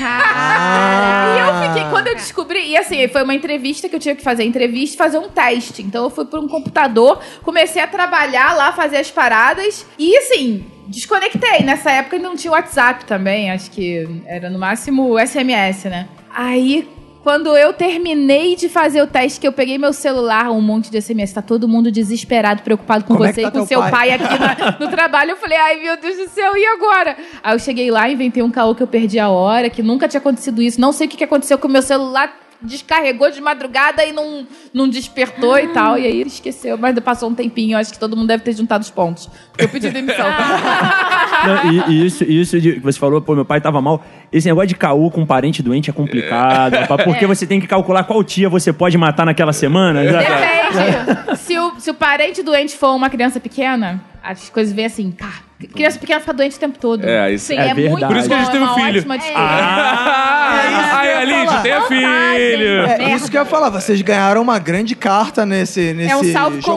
Ah. E eu fiquei, quando eu descobri, e assim, foi uma entrevista que eu tinha que fazer entrevista e fazer um teste. Então eu fui para um computador, comecei a trabalhar lá, fazer as paradas e assim. Desconectei. Nessa época ainda não tinha WhatsApp também. Acho que era no máximo SMS, né? Aí, quando eu terminei de fazer o teste, que eu peguei meu celular, um monte de SMS, tá todo mundo desesperado, preocupado com Como é você tá e com seu pai? pai aqui na- no trabalho. Eu falei, ai meu Deus do céu, e agora? Aí eu cheguei lá, inventei um caô que eu perdi a hora, que nunca tinha acontecido isso. Não sei o que que aconteceu com o meu celular. Descarregou de madrugada e não, não despertou e tal. E aí ele esqueceu, mas passou um tempinho. Acho que todo mundo deve ter juntado os pontos. Eu pedi demissão. Não, e, e isso, isso de, que você falou, pô, meu pai tava mal. Esse negócio de caô com um parente doente é complicado, rapaz, porque você tem que calcular qual tia você pode matar naquela semana. já- Depende. se, o, se o parente doente for uma criança pequena, as coisas vêm assim, pá. Criança pequena fica doente o tempo todo. É, isso Sim, é é, muito verdade. bom, Por isso que a gente é teve uma filho. ótima desculpa. Ah, É isso que eu ai, ia Alice, falar. tenha filho. É isso que eu ia falar. Vocês ganharam uma grande carta nesse, nesse É um jogo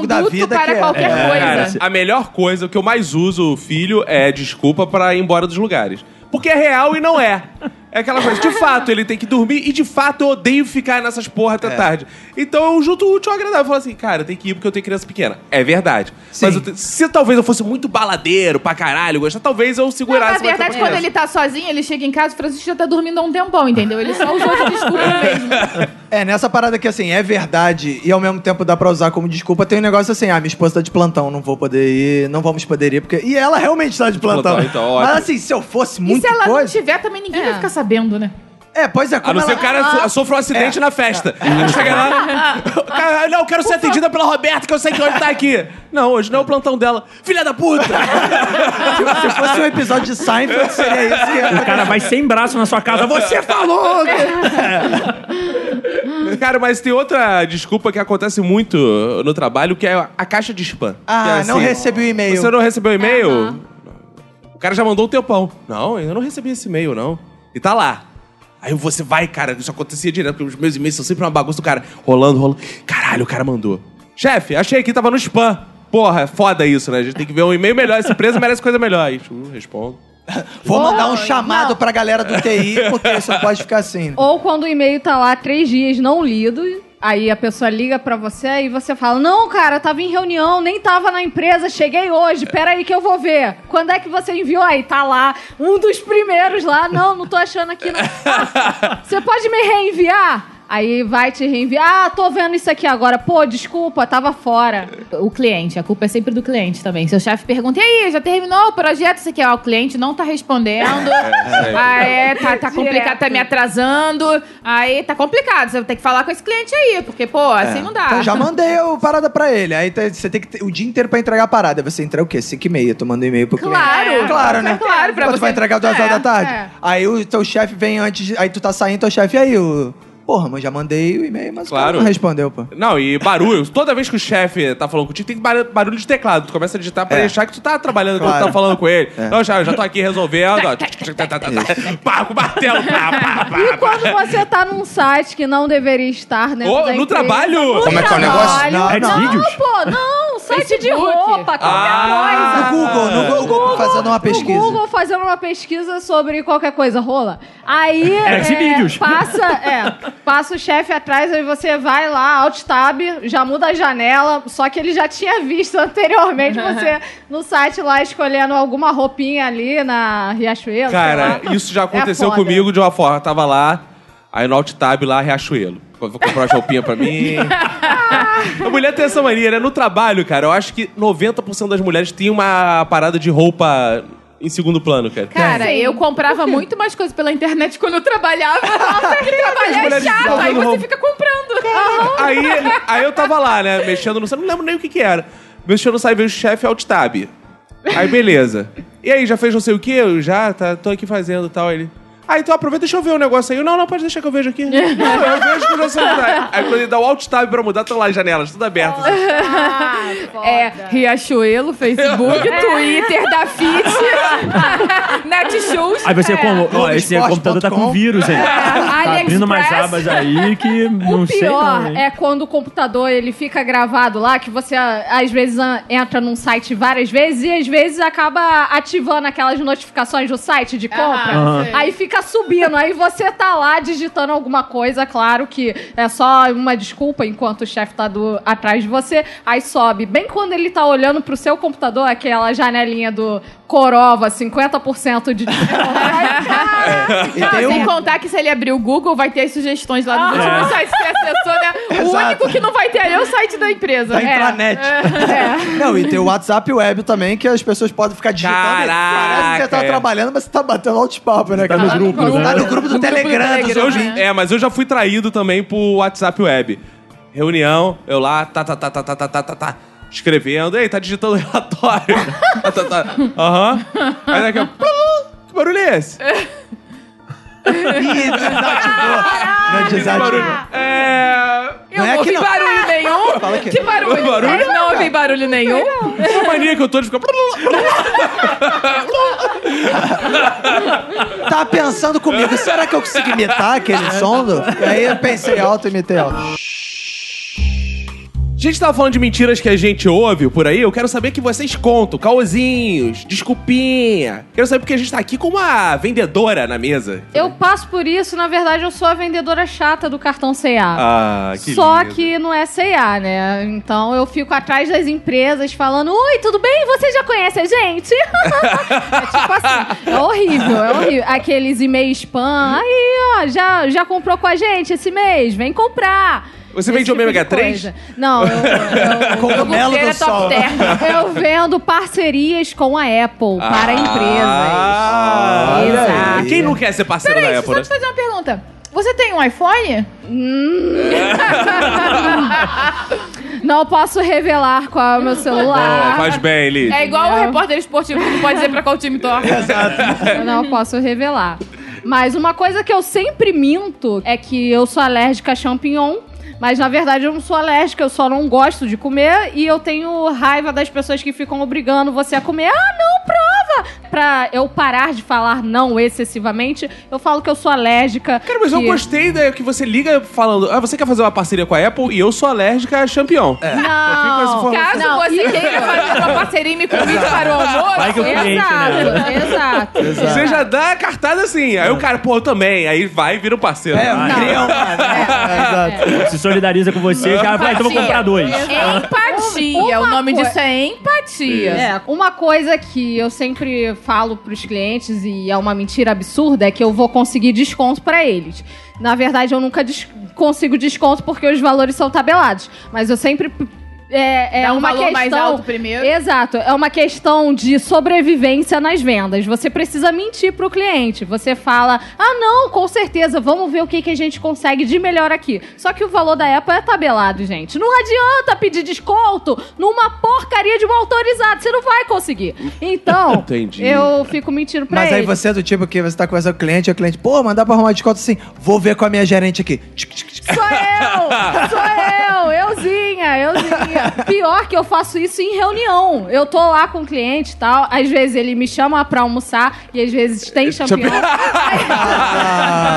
da salvo-conduto vida para que é. qualquer é. coisa. Cara, a melhor coisa, o que eu mais uso, filho, é desculpa pra ir embora dos lugares. Porque é real e não é. É aquela coisa, de fato, ele tem que dormir e de fato eu odeio ficar nessas porra até tarde. Então eu junto o útil ao agradável. Eu falo assim, cara, eu tenho que ir porque eu tenho criança pequena. É verdade. Sim. Mas eu te- se talvez eu fosse muito baladeiro pra caralho, gostar, talvez eu Não, segurasse. na mais verdade, tempo quando ele tá sozinho, ele chega em casa, o Francisco já tá dormindo há um tempão, entendeu? Ele só usou de desculpa mesmo. É, nessa parada que assim, é verdade e ao mesmo tempo dá pra usar como desculpa, tem um negócio assim, ah, minha esposa tá de plantão, não vou poder ir, não vamos poder ir, porque. E ela realmente tá de plantão. plantão, então, ótimo. Mas assim, se eu fosse E muito se ela não coisa. tiver, também ninguém É. vai ficar sabendo, né? É, pois é, A como não ser ela... que o cara sofra um acidente na festa. Aí chega lá. Cara, não, eu quero ser atendida pela Roberta, que eu sei que hoje tá aqui. Não, hoje não é o plantão dela. Filha da puta! Se fosse um episódio de Seinfeld, seria isso que O cara vai sem braço na sua casa. Você falou! Cara, mas tem outra desculpa que acontece muito no trabalho, que é a caixa de spam. Ah, é não recebi o e-mail. Você não recebeu o e-mail? O cara já mandou um tempão. Não, eu não recebi esse e-mail, não. E tá lá. Aí você vai, cara, isso acontecia direto, porque os meus e-mails são sempre uma bagunça do cara. Rolando, rolando. Caralho, o cara mandou. Chefe, achei aqui, tava no spam. Porra, é foda isso, né? A gente tem que ver um e-mail melhor. Essa empresa merece coisa melhor. Aí, hum, respondo. Vou mandar um chamado não. pra galera do TI, porque isso não pode ficar assim. né? Ou quando o e-mail tá lá três dias não lido, Aí a pessoa liga pra você e você fala: Não, cara, tava em reunião, nem tava na empresa, cheguei hoje, peraí que eu vou ver. Quando é que você enviou? Aí tá lá, um dos primeiros lá. Não, não tô achando aqui. Não. Você pode me reenviar? Aí vai te reenviar. Ah, tô vendo isso aqui agora. Pô, desculpa, tava fora. O cliente, a culpa é sempre do cliente também. Seu chefe pergunta, e aí, já terminou o projeto? Você quer? Ó, o cliente não tá respondendo. ah, é, tá, tá complicado, tá me atrasando. Aí tá complicado, você vai ter que falar com esse cliente aí, porque, pô, assim não dá. Então já mandei a parada pra ele. Aí tá- você tem que ter o dia inteiro pra entregar a parada. Aí Você entrega o quê? 5 e meia. Tu manda um e-mail pro Claro. cliente. Claro, né? Claro, pra Pô, tu você- vai entregar duas horas É, da tarde? é. Aí o teu chefe vem antes. de- Aí tu tá saindo, teu chefe, e aí? O... Porra, mas já mandei o e-mail, mas o cara Claro. não respondeu, pô. Não, e barulho. Toda vez que o chefe tá falando contigo, tem bar- barulho de teclado. Tu começa a digitar pra É. achar que tu tá trabalhando, que tu Claro. tá falando com ele. É. Não, já, já tô aqui resolvendo. ó. Pá, com o martelo. Pá, pá, pá, E quando você tá num site que não deveria estar Ô, da no empresa, trabalho? no Como é que é o negócio? trabalho. Não, É de não, vídeos? pô, não, site de roupa, qualquer Ah. coisa. No Google, no Google, fazendo uma pesquisa. No Google fazendo uma pesquisa sobre qualquer coisa, rola. Aí É, Xvideos. passa, é, passa o chefe atrás, aí você vai lá, Alt Tab, já muda a janela, só que ele já tinha visto anteriormente você no site lá escolhendo alguma roupinha ali na Riachuelo. sei Cara, lá. isso já aconteceu É comigo de uma forma. Eu tava lá, aí no Alt Tab lá, Riachuelo. Vou comprar uma roupinha pra mim. A mulher tem essa mania, né? No trabalho, cara, eu acho que 90% das mulheres tem uma parada de roupa em segundo plano, cara. Cara, Sim. eu comprava muito mais coisas pela internet quando eu trabalhava. Nossa, trabalhar é chato, aí você fica comprando. Aí, aí eu tava lá, né, mexendo no site, não lembro nem o que que era. Mexendo no site, veio o chefe Alt Tab. Aí, beleza. E aí, já fez não sei o quê? Eu já, tá, tô aqui fazendo e tal. Ele... Ah, então aproveita, deixa eu ver o negócio aí. Eu, Não, não, pode deixar que eu vejo aqui. Não, eu vejo que eu já sei onde tá. Aí quando ele dá o Alt Tab pra mudar, estão lá as janelas, tudo abertas. É, Riachuelo, Facebook, Twitter da Fit, Netshoes. Aí você, como, ó, esse computador tá com vírus, hein? Tá abrindo umas AliExpress. abas aí que não O sei pior não, é quando o computador ele fica gravado lá, que você ah, às vezes ah, entra num site várias vezes e às vezes acaba ativando aquelas notificações do site de compra. Aham. Aí fica subindo, aí você tá lá digitando alguma coisa, claro que é só uma desculpa enquanto o chefe tá do, atrás de você, aí sobe. Bem quando ele tá olhando pro seu computador, aquela janelinha do Corova, 50% de desconto. Ai, cara. E tem sem contar que se ele abrir o Google, vai ter as sugestões lá dos últimos sites que acessou, né? O Exato. único que não vai ter ali é o site da empresa. Da É. intranet. É. Não, e tem o WhatsApp web também, que as pessoas podem ficar digitando. e Parece que você tá Caraca, é. trabalhando, mas você tá batendo alt-papo, né? Tá cara? No grupo, né? Tá no grupo do grupo do Telegram, Telegram, né? É, mas eu já fui traído também pro WhatsApp Web. Reunião, eu lá, tá, tá, tá, tá, tá, tá, tá, tá, tá, escrevendo. Ei, tá digitando relatório. tá, tá, tá. Aham. Aí daqui a que barulho é esse? Ih, desativou. Não Que desativou. barulho? É... Eu Não é não que ouvi não. barulho nenhum. Fala que- Que barulho? Barulho? Não ouvi barulho nenhum. Essa mania que eu tô de ficar... Tava pensando comigo, será que eu consigo imitar aquele som? Do... E aí eu pensei alto e imitei alto. A gente tava falando de mentiras que a gente ouve por aí. Eu quero saber que vocês contam. Caosinhos, desculpinha. Quero saber porque a gente tá aqui com uma vendedora na mesa. Eu passo por isso, na verdade, eu sou a vendedora chata do cartão CA. Ah, que Só lindo. que não é CA, né? Então eu fico atrás das empresas falando: Oi, tudo bem? Você já conhece a gente? é tipo assim, é horrível, é horrível. Aqueles e-mails spam. Aí, ó, já, já comprou com a gente esse mês? Vem comprar. Você vende ômega de 3? coisa. Não, eu, eu, Cogumelo do Top sol. Eu vendo parcerias com a Apple para empresas. Ah, Exato. aí. Quem não quer ser parceiro Peraí, da deixa eu Apple, só né? te fazer uma pergunta. Você tem um iPhone? Não posso revelar qual é o meu celular. faz bem, Liz. É igual o Não. repórter esportivo que não pode dizer pra qual time torce. Eu não posso revelar. Mas uma coisa que eu sempre minto é que eu sou alérgica a champignon. Mas na verdade eu não sou alérgica, eu só não gosto de comer e eu tenho raiva das pessoas que ficam obrigando você a comer. Ah, não, prova, fa- pra eu parar de falar não excessivamente, eu falo que eu sou alérgica. Cara, mas eu que- gostei da que você liga falando, ah, você quer fazer uma parceria com a Apple e eu sou alérgica a champignon. É. Não. Caso Não, você queira fazer uma parceria e me convide para o almoço, Vai que o cliente, né? exato, exato. Você já dá a cartada assim. Aí o cara, pô, eu também. Aí vai e vira um parceiro. É, Ah, cria uma. É, exato. Se solidariza com você, já vai, então vou comprar dois. Empatia. Uma o nome disso é empatia. É, uma coisa que eu sempre falo pros clientes e é uma mentira absurda é que eu vou conseguir desconto pra eles. Na verdade, eu nunca des- consigo desconto porque os valores são tabelados. Mas eu sempre é, é Dá um uma valor questão mais alto primeiro. Exato, é uma questão de sobrevivência nas vendas. Você precisa mentir pro cliente. Você fala: "Ah, não, com certeza, vamos ver o que que a gente consegue de melhor aqui". Só que o valor da Apple é tabelado, gente. Não adianta pedir desconto numa porcaria de uma autorizada, você não vai conseguir. Então, Entendi. eu fico mentindo pra Mas aí ele. você é do tipo que você tá conversando com o cliente, e o cliente, pô, mandar pra arrumar desconto assim, vou ver com a minha gerente aqui. Sou eu! Sou eu! Euzinha, euzinha. Pior que eu faço isso em reunião. Eu tô lá com o cliente e tal. Às vezes ele me chama pra almoçar e às vezes tem champignon.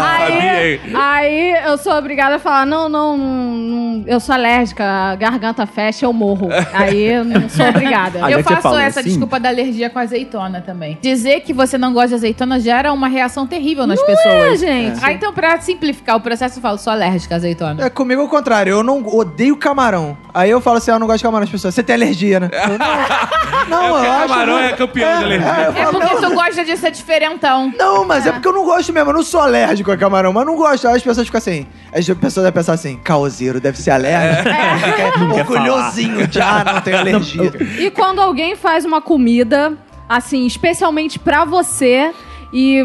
Aí, hein? aí eu sou obrigada a falar: não, não, não, não, eu sou alérgica, a garganta fecha, eu morro. Aí eu não sou obrigada. Eu você faço essa assim? desculpa da alergia com azeitona também. Dizer que você não gosta de azeitona gera uma reação terrível nas É, pessoas. gente. Ah, então, pra simplificar o processo, eu falo, sou alérgica a azeitona. É comigo é o contrário, eu não odeio camarão. Aí eu falo assim, eu não gosto de camarão. As pessoas, você tem alergia, né? Eu, não, não, É eu acho. camarão é campeão de alergia. eu É falo, porque não, tu gosta de ser diferentão. Não, mas é. porque eu não gosto mesmo. Eu não sou alérgico a camarão, mas não gosto. Aí as pessoas ficam assim. As pessoas devem pensar assim: caoseiro, deve ser alérgico. quer Orgulhosinho de, ah, não tenho alergia. E quando alguém faz uma comida, assim, especialmente pra você, e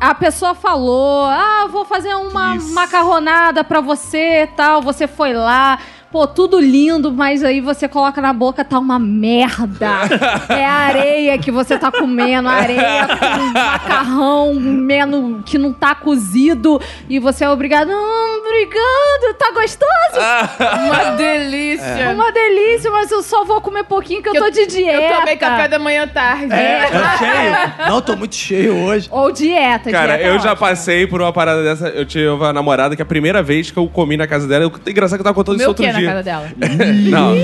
a pessoa falou: Ah, vou fazer uma Isso. macarronada pra você e tal. Você foi lá. Pô, tudo lindo, mas aí você coloca na boca, tá uma merda. É a areia que você tá comendo, areia com macarrão menos que não tá cozido. E você é obrigado. Hum, obrigado, tá gostoso? Uma delícia. Uma delícia, mas eu só vou comer pouquinho que eu tô de dieta. Eu tomei café da manhã tarde. É. Tá cheio? Não, tô muito cheio hoje. Ou dieta. Cara, dieta é eu já ótimo. passei por uma parada dessa. Eu tinha uma namorada que a primeira vez que eu comi na casa dela, eu, engraçado que eu tava contando isso outro que na casa dela? Não.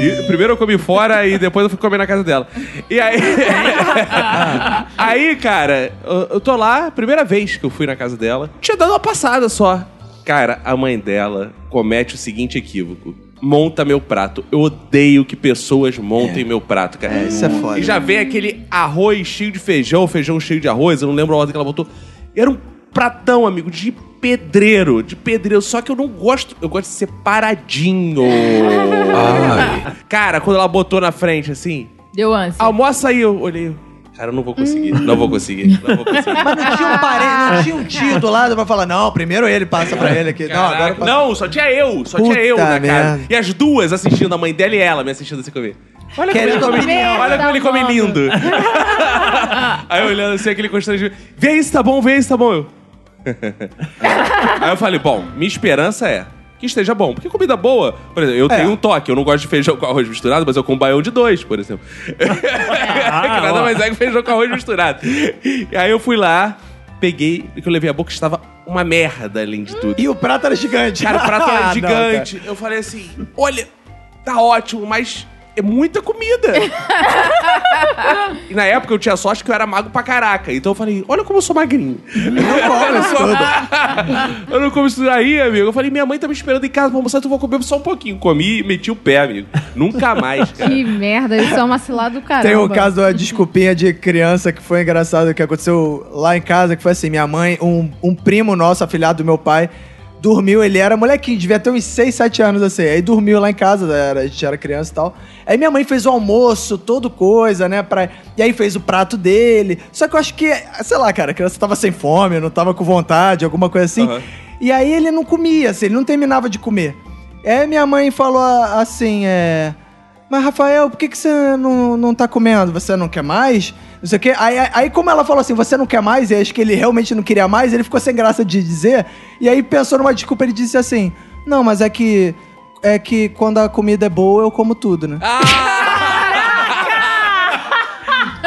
E primeiro eu comi fora e depois eu fui comer na casa dela. E aí. aí, cara, eu, eu tô lá, primeira vez que eu fui na casa dela. Tinha dado uma passada só. Cara, a mãe dela comete o seguinte equívoco. Monta meu prato. Eu odeio que pessoas montem meu prato, cara. É, isso é foda. E já vem aquele arroz cheio de feijão, feijão cheio de arroz, eu não lembro a ordem que ela botou. Era um pratão, amigo, de pedreiro, de pedreiro. Só que eu não gosto, eu gosto de separadinho. Cara, quando ela botou na frente assim, Deu ânsia. almoça aí, eu olhei. Cara, eu não vou conseguir, não vou conseguir, não vou conseguir. Mas não tinha um parente, não tinha um tio do lado pra falar, não, primeiro ele passa pra ele aqui. Não, agora Caraca, passa. não, só tinha eu, só Puta tinha eu na casa. merda. E as duas assistindo, a mãe dela e ela me assistindo assim comer. Olha como ele Querendo come, opinião. olha como ele come lindo. Aí olhando assim, aquele constrangimento. Vê isso, tá bom, vê isso, tá bom. Eu. Aí eu falei, bom, minha esperança é que esteja bom. Porque comida boa, por exemplo, eu É. tenho um toque, eu não gosto de feijão com arroz misturado, mas eu como baião de dois, por exemplo. que nada mais é que feijão com arroz misturado. E aí eu fui lá, peguei, e que eu levei a boca estava uma merda além de tudo. E o prato era gigante. Cara, o prato Ah, era não, gigante. eu falei assim: olha, tá ótimo, mas é muita comida. e na época eu tinha sorte que eu era magro pra caraca. Então eu falei: olha como eu sou magrinho. Não come isso tudo. eu não como isso aí, amigo. Eu falei: minha mãe tá me esperando em casa pra almoçar, então eu vou comer só um pouquinho. Comi e meti o pé, amigo. Nunca mais, cara. Que merda, isso é uma cilada do caramba. Tem o caso da desculpinha de criança que foi engraçado, que aconteceu lá em casa, que foi assim, minha mãe, um, um primo nosso, afilhado do meu pai, dormiu, ele era molequinho, devia ter uns 6, 7 anos assim. Aí dormiu lá em casa, era, a gente era criança e tal. Aí minha mãe fez o almoço, todo coisa, né? Pra, e aí fez o prato dele. Só que eu acho que, sei lá, cara, a criança tava sem fome, não tava com vontade, alguma coisa assim. Aham. E aí ele não comia, assim, ele não terminava de comer. Aí minha mãe falou assim, é... Mas, Rafael, por que, que você não, não tá comendo? Você não quer mais? Não sei o quê. Aí, aí- aí, como ela falou assim, você não quer mais, e acho que ele realmente não queria mais, ele ficou sem graça de dizer. E aí pensou numa desculpa, ele disse assim: Não, mas é que. É que quando a comida é boa, eu como tudo, né?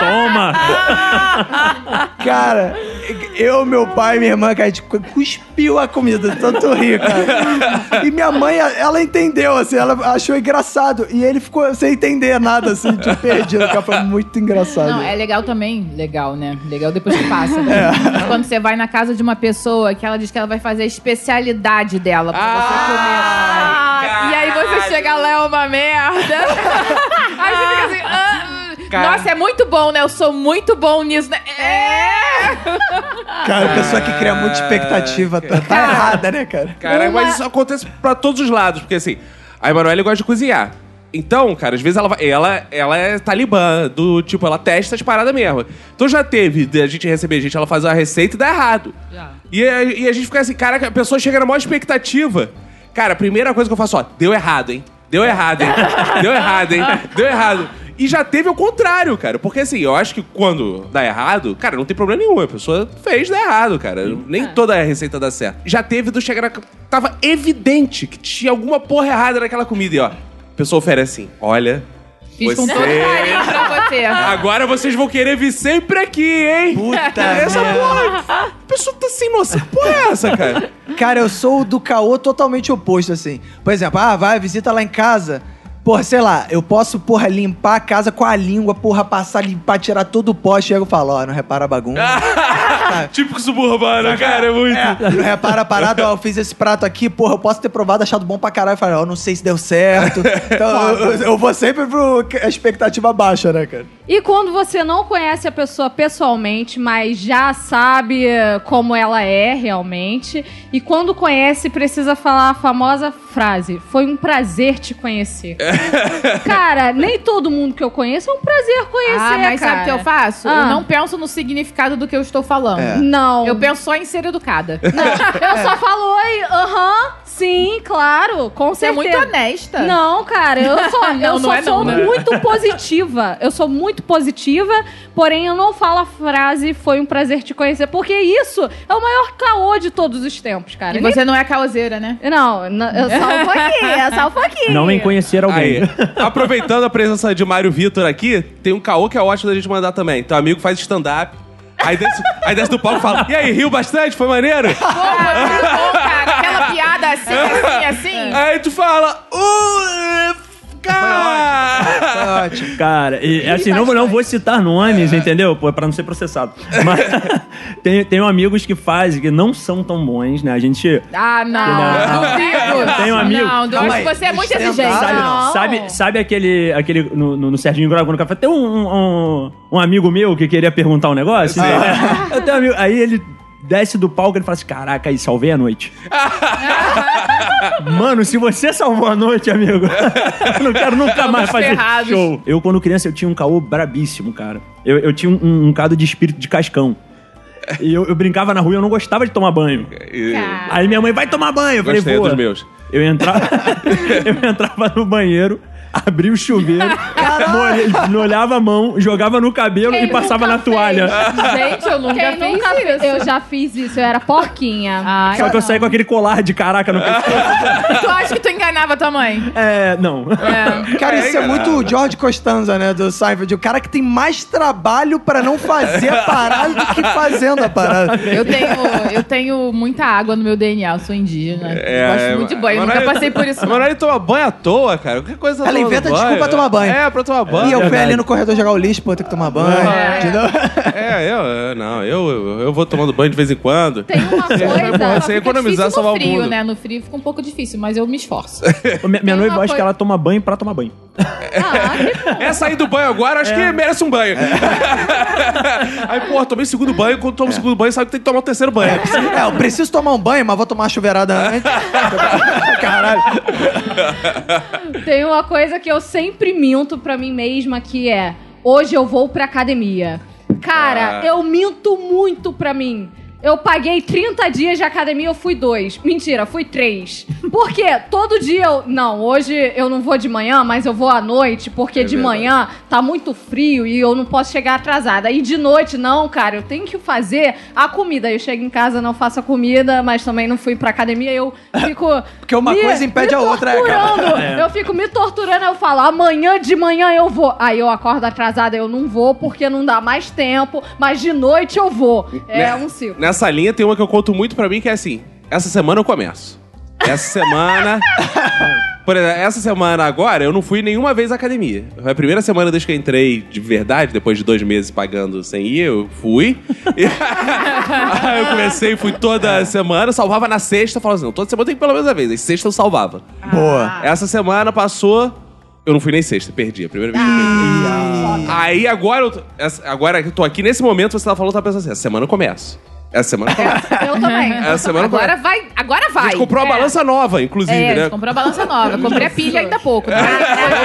Toma! Cara, eu, meu pai e minha irmã, cara, a gente cuspiu a comida, tanto rir, cara. E minha mãe, ela entendeu, assim, ela achou engraçado. E ele ficou sem entender nada, assim, de perdido, cara. Foi muito engraçado. Não, é legal também. Legal, né? Legal depois que passa. Né? Quando você vai na casa de uma pessoa que ela diz que ela vai fazer a especialidade dela pra você comer. E aí você chega lá, é uma merda. aí você fica assim... "Ah, Cara. Nossa, é muito bom, né? Eu sou muito bom nisso, né? É! Cara, a pessoa que cria muita expectativa tá, tá errada, né, cara? Cara, Uma- mas isso acontece pra todos os lados, porque assim, a Emanuele gosta de cozinhar. Então, cara, às vezes ela vai. Ela, ela é talibã, do tipo, ela testa as paradas mesmo. Então já teve de a gente receber gente, ela faz uma receita e dá errado. E, a- e a gente fica assim, caraca, a pessoa chega na maior expectativa. Cara, a primeira coisa que eu faço, ó, deu errado, hein? Deu errado, hein? Deu errado, hein? Deu errado. E já teve o contrário, cara. Porque assim, eu acho que quando dá errado, cara, não tem problema nenhum. A pessoa fez dar errado, cara. Nem toda a receita dá certo. Já teve do chegar na. Tava evidente que tinha alguma porra errada naquela comida. E ó, a pessoa oferece assim: olha. Fiz com todo carinho pra você. Agora vocês vão querer vir sempre aqui, hein? Puta Essa merda. porra. A pessoa tá sem noção. Que porra é essa, cara? Cara, eu sou o do caô totalmente oposto, assim. Por exemplo, ah, vai, visita lá em casa. Porra, sei lá, eu posso, porra, limpar a casa com a língua, porra, passar, limpar, tirar todo o pó. Chego e falo, ó, não repara a bagunça. Típico suburbano, cara, é muito. É, não repara a parada, ó, eu fiz esse prato aqui, porra, eu posso ter provado, achado bom pra caralho. Falei, ó, não sei se deu certo. Então, eu, eu- vou sempre pro a expectativa baixa, né, cara? E quando você não conhece a pessoa pessoalmente, mas já sabe como ela é realmente, e quando conhece, precisa falar a famosa frase: Foi um prazer te conhecer. cara, nem todo mundo que eu conheço é um prazer conhecer. Ah, mas cara. sabe o que eu faço? Ah. Eu não penso no significado do que eu estou falando. É. Não. Eu penso só em ser educada. Não, eu só falo oi, aham, sim, claro, com Você é certeza. muito honesta. Não, cara, eu só, Não, eu não só é sou não, né? muito positiva. Eu sou muito positiva, porém eu não falo a frase foi um prazer te conhecer, porque isso é o maior caô de todos os tempos, cara. E você não é caoseira, né? Nem- Não, não, eu só um pouquinho, eu só um pouquinho. Não vem conhecer alguém. Aí, aproveitando a presença de Mário Vitor aqui, tem um caô que é ótimo da gente mandar também. Teu amigo faz stand-up. Aí desce, aí desce do palco e fala: E aí, riu bastante? Foi maneiro? Pô, cara. Aquela piada assim, assim, assim. Aí tu fala: Uh, cara! Foi ótimo. Cara, e assim, não, não vou citar nomes, entendeu? Pô, pra não ser processado. Mas tem, tenho amigos que fazem, que não são tão bons, né? A gente. Ah, não. Não. Duvido. Um amigo- Não, Calma duvido. aí. Você é muito exigente. Sabe, Não. sabe, sabe aquele, aquele no, no, no Serginho Grogo no café? Tem um, um, um amigo meu que queria perguntar um negócio. né? Eu tenho um amigo, aí ele desce do palco e ele fala assim: Caraca, aí salvei a noite. Mano, se você salvou a noite, amigo, eu não quero nunca mais fazer ferrados. show. Eu, quando criança, eu tinha um caô brabíssimo, cara. Eu, eu tinha um, um cado de espírito de cascão. E eu, eu brincava na rua e eu não gostava de tomar banho. Aí minha mãe, vai tomar banho. Eu falei, Gostei dos meus. Eu entrava, eu entrava no banheiro, abria o chuveiro, molhe- molhava a mão, jogava no cabelo Quem e passava na toalha. Gente, eu nunca Quem fiz nunca isso. Eu já fiz isso, eu era porquinha. Ai, Só que eu saí com aquele colar de caraca no pescoço. Tu acha que tu enganava tua mãe? É, não. É. Cara, isso é muito o George Costanza, né, do Seinfeld. O cara que tem mais trabalho pra não fazer a parada do que fazendo a parada. Eu tenho, eu tenho muita água no meu DNA, eu sou indígena. É, Gosto muito de banho, nunca passei por isso. A não. Manoel toma banho à toa, cara. Qualquer coisa Ela inventa banho. desculpa pra tomar banho. É, pra tomar banho. E eu fui ali no corredor jogar o lixo, pô, ter que tomar banho. É. Entendeu? É, eu, eu- não, eu, eu, eu vou tomando banho de vez em quando. Tem uma coisa. Você Fica economizar, salvar no o frio, mundo. né? No frio fica um pouco difícil, mas eu me esforço. Minha, minha noiva uma acha que coisa- ela toma banho pra tomar banho. Ah. É sair do banho agora, acho que merece um banho. Aí, pô, tomei segundo banho, quando tomo o segundo banho, sabe que tem que tomar o terceiro banho. É, eu preciso tomar um banho, mas vou tomar uma chuveirada antes. Caralho. Tem uma coisa que eu sempre minto pra mim mesma que é: hoje eu vou pra academia. Cara, Ah. eu minto muito pra mim. Eu paguei 30 dias de academia, eu fui dois. Mentira, fui três. Porque todo dia eu. Não, hoje eu não vou de manhã, mas eu vou à noite, porque de verdade. manhã tá muito frio e eu não posso chegar atrasada. E de noite, não, cara, eu tenho que fazer a comida. Eu chego em casa, não faço a comida, mas também não fui pra academia, eu fico. Porque uma me- coisa impede a outra, é, cara. Eu fico me torturando, eu falo, amanhã de manhã eu vou. Aí eu acordo atrasada, eu não vou, porque não dá mais tempo, mas de noite eu vou. É Né? um ciclo. Nessa linha tem uma que eu conto muito pra mim que é assim: essa semana eu começo. Essa semana. Por exemplo, essa semana agora eu não fui nenhuma vez à academia. Foi a primeira semana desde que eu entrei de verdade, depois de dois meses pagando sem ir, eu fui. E- Aí eu comecei, fui toda semana, salvava na sexta, falava assim: não, toda semana tem pelo menos uma vez. Aí sexta eu salvava. Boa. Essa semana passou. Eu não fui nem sexta, perdi. A primeira vez que eu perdi. Aí agora, eu, tô- essa- agora que eu tô aqui nesse momento, você tá falando, tá pensando assim: essa semana eu começo. Essa semana eu começo. Eu também. Essa semana eu Agora começo. vai, agora A vai. gente comprou uma É. balança nova, inclusive, É, a né? gente comprou a balança nova. Comprei a pilha ainda há pouco. É.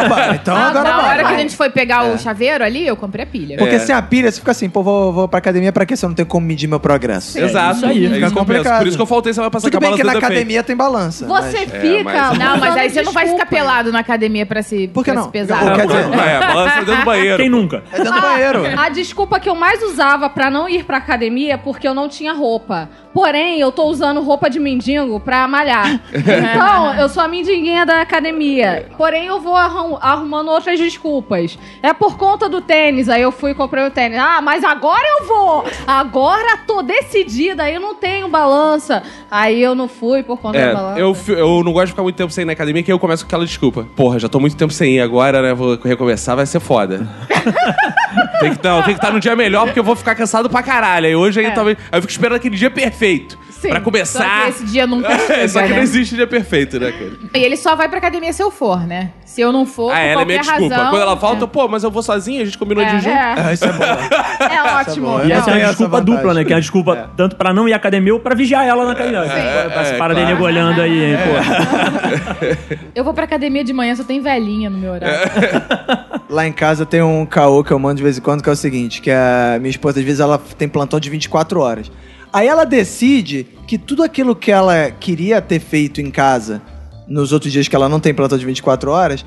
Opa, então Na- agora Na vai. hora que a gente foi pegar o chaveiro ali, eu comprei a pilha. Porque É. sem a pilha, você fica assim, pô, vou, vou pra academia pra quê se eu não tenho como medir meu progresso? Exato. isso aí. É Fica isso que eu penso. complicado. Por isso que eu faltei semana passada Tudo com a bem que balança na do academia tem balança. Você É, fica. mas- Não, mas aí você não vai ficar pelado na academia pra se, Por que pra não? se pesar. Quer dizer, É, a balança dentro do banheiro. Quem nunca? É dentro do banheiro. A desculpa que eu mais usava pra não ir pra academia é porque eu não tinha roupa. Porém, eu tô usando roupa de mendigo pra malhar. Então, eu sou a mendiguinha da academia. Porém, eu vou arrum- arrumando outras desculpas. É por conta do tênis. Aí eu fui e comprei o tênis. Ah, mas agora eu vou! Agora tô decidida. Aí eu não tenho balança. Aí eu não fui por conta da É, balança. eu, eu não gosto de ficar muito tempo sem ir na academia, que aí eu começo com aquela desculpa. Porra, já tô muito tempo sem ir agora, né? Vou recomeçar, vai ser foda. tem que não, tem que estar no dia melhor, porque eu vou ficar cansado pra caralho. Aí hoje aí É. talvez. Aí eu fico esperando aquele dia perfeito. Sim, pra Só começar. que esse dia nunca É, só chega, que não né? existe dia perfeito, né, cara? E ele só vai pra academia se eu for, né? Se eu não for, Ah, por ela é qualquer minha desculpa. razão... Quando ela falta, é. pô, mas eu vou sozinha, a gente combinou de ir É, junto. é, Ah, isso é bom. é ótimo. bom. E Eu essa é a essa desculpa vantagem. dupla, né? Que é a desculpa tanto pra não ir à academia ou pra vigiar ela na academia. Essa é, parada aí claro. nego olhando aí, hein, pô. Eu vou pra academia de manhã, só tem velhinha no meu horário. Lá em casa tem um caô que eu mando de vez em quando, que é o seguinte, que a minha esposa, às vezes, ela tem plantão de 24 horas. Aí ela decide que tudo aquilo que ela queria ter feito em casa nos outros dias que ela não tem plantão de 24 horas,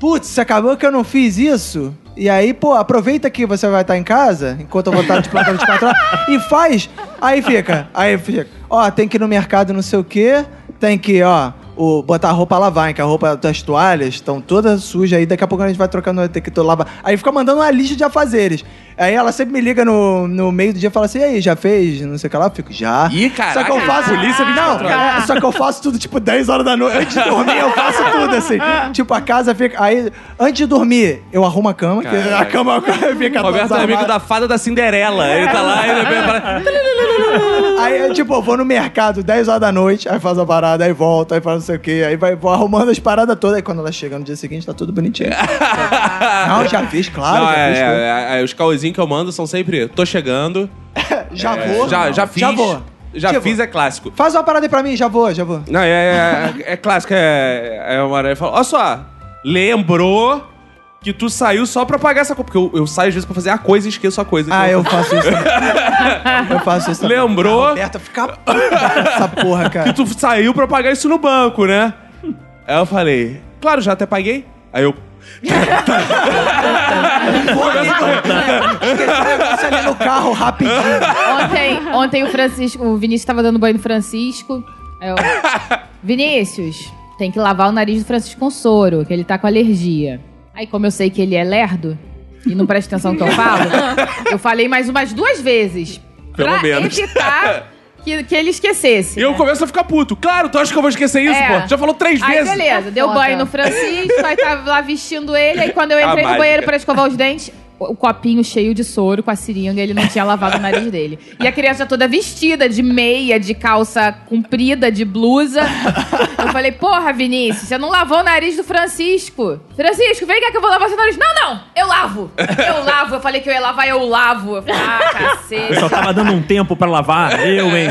putz, acabou que eu não fiz isso. E aí, pô, aproveita que você vai estar em casa, enquanto eu vou estar de plantão de 24 horas, e faz. Aí fica, aí fica, ó, tem que ir no mercado não sei o quê, tem que, ó, o, botar a roupa a lavar, hein, que a roupa das toalhas estão todas sujas aí, daqui a pouco a gente vai trocando, vai ter que lavar. Aí fica mandando uma lista de afazeres. Aí ela sempre me liga no, no meio do dia e fala assim, e aí, já fez? Não sei o que lá, eu fico, já. Ih, caraca, Só que eu faço... polícia 24 Não, é, só que eu faço tudo, tipo, 10 horas da noite. Antes de dormir, eu faço tudo, assim. tipo, a casa fica... Aí, antes de dormir, eu arrumo a cama, que a cama fica Roberto é amigo da fada da Cinderela. Ele tá lá ele para. Aí, tipo, eu vou no mercado 10 horas da noite, aí faz a parada, aí volta, aí faz não sei o quê, aí vai, vou arrumando as paradas todas, aí quando ela chega no dia seguinte, tá tudo bonitinho. não, já fiz, claro, Não, já é, fiz. tudo. é, é, os que eu mando são sempre. Tô chegando. Já é, vou. Já, já fiz. Já vou. Já Tipo, fiz, é clássico. Faz uma parada aí pra mim, já vou, já vou. Não, é, é, é clássico. É, é uma fala: Olha só, lembrou que tu saiu só pra pagar essa coisa. Porque eu, eu saio às vezes pra fazer a coisa e esqueço a coisa. Ah, Então, eu faço isso. Eu faço isso também. Lembrou? A Roberta fica essa porra, cara. Que tu saiu pra pagar isso no banco, né? Aí eu falei: Claro, já até paguei. Aí eu. Ali no carro, rapidinho. Ontem, ontem o Francisco, o Vinícius tava dando banho no Francisco. Eu, Vinícius, tem que lavar o nariz do Francisco com soro, que ele tá com alergia. Aí, como eu sei que ele é lerdo e não presta atenção no que eu falo, eu falei mais umas duas vezes. Pelo pra menos. evitar que, que ele esquecesse. E eu né? começo a ficar puto. Claro, tu acha que eu vou esquecer isso, É. pô? Já falou três Aí, vezes. beleza, deu Foda. banho no Francisco, aí tava lá vestindo ele, aí quando eu entrei A no banheiro pra escovar os dentes, o copinho cheio de soro com a seringa, ele não tinha lavado o nariz dele. E a criança toda vestida de meia, de calça comprida, de blusa. Eu falei, porra, Vinícius, você não lavou o nariz do Francisco. Francisco, vem cá que eu vou lavar seu nariz. Não, não, eu lavo. Eu lavo. Eu falei que eu ia lavar, eu lavo. Eu falei, ah, cacete. Eu só tava dando um tempo pra lavar. Eu, hein?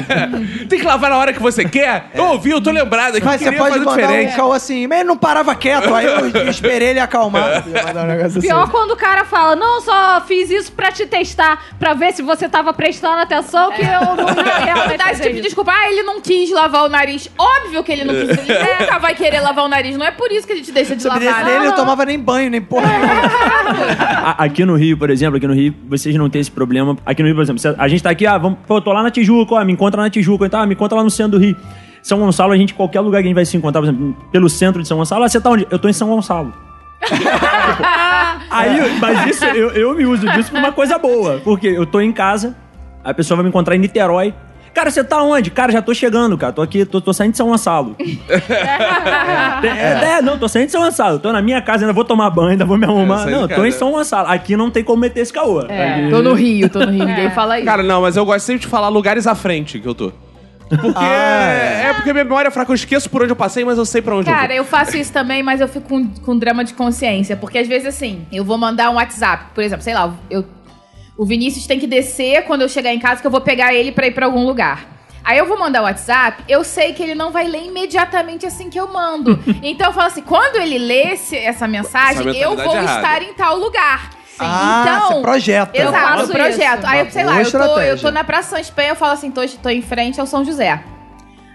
Tem que lavar na hora que você quer? Eu ouvi, eu tô lembrado. Mas eu você pode fazer mandar diferente. um caô assim, mas ele não parava quieto, aí eu esperei ele acalmar. Um negócio assim. Pior quando o cara fala, não, só fiz isso pra te testar, pra ver se você tava prestando atenção, que eu não ia Dá realmente esse fazer tipo de isso. desculpa, ah, ele não quis lavar o nariz. Óbvio que ele não quis. Ele nunca vai querer lavar o nariz. Não é por isso que a gente deixa de Se eu lavar. desse ele, eu tomava nem banho, nem porra. A- Aqui no Rio, por exemplo, aqui no Rio, vocês não têm esse problema. Aqui no Rio, por exemplo, se a gente tá aqui, ah, vamos, pô, eu tô lá na Tijuca, ó, me encontra na Tijuca, então, ah, me encontra lá no centro do Rio. São Gonçalo, a gente, qualquer lugar que a gente vai se encontrar, por exemplo, pelo centro de São Gonçalo, ah, você tá onde? Eu tô em São Gonçalo. Aí, mas isso, eu, eu me uso disso pra uma coisa boa. Porque eu tô em casa, a pessoa vai me encontrar em Niterói. Cara, você tá onde? Cara, já tô chegando, cara. Tô aqui, tô, tô saindo de São Gonçalo. é, é, não, tô saindo de São Gonçalo. Tô na minha casa, ainda vou tomar banho, ainda vou me arrumar. saindo não, tô em São Gonçalo. Aqui não tem como meter esse caô. É, Aqui- tô no Rio, tô no Rio. Ninguém fala isso. Cara, não, mas eu gosto sempre de falar lugares à frente que eu tô. Porque. Ah, é. porque minha memória é fraca, eu esqueço por onde eu passei, mas eu sei pra onde Cara, eu eu faço isso também, mas eu fico com, com drama de consciência. Porque às vezes, assim, eu vou mandar um WhatsApp, por exemplo, sei lá, eu, o Vinícius tem que descer quando eu chegar em casa, que eu vou pegar ele pra ir pra algum lugar. Aí eu vou mandar o WhatsApp, eu sei que ele não vai ler imediatamente assim que eu mando. então eu falo assim, quando ele lê essa mensagem, Essa eu vou errada. estar em tal lugar. Ah, então, você projeta. Exato, faço projeto. isso. Aí, Uma sei boa lá, eu tô, eu tô na Praça São Espanha, eu falo assim, tô, tô em frente ao São José.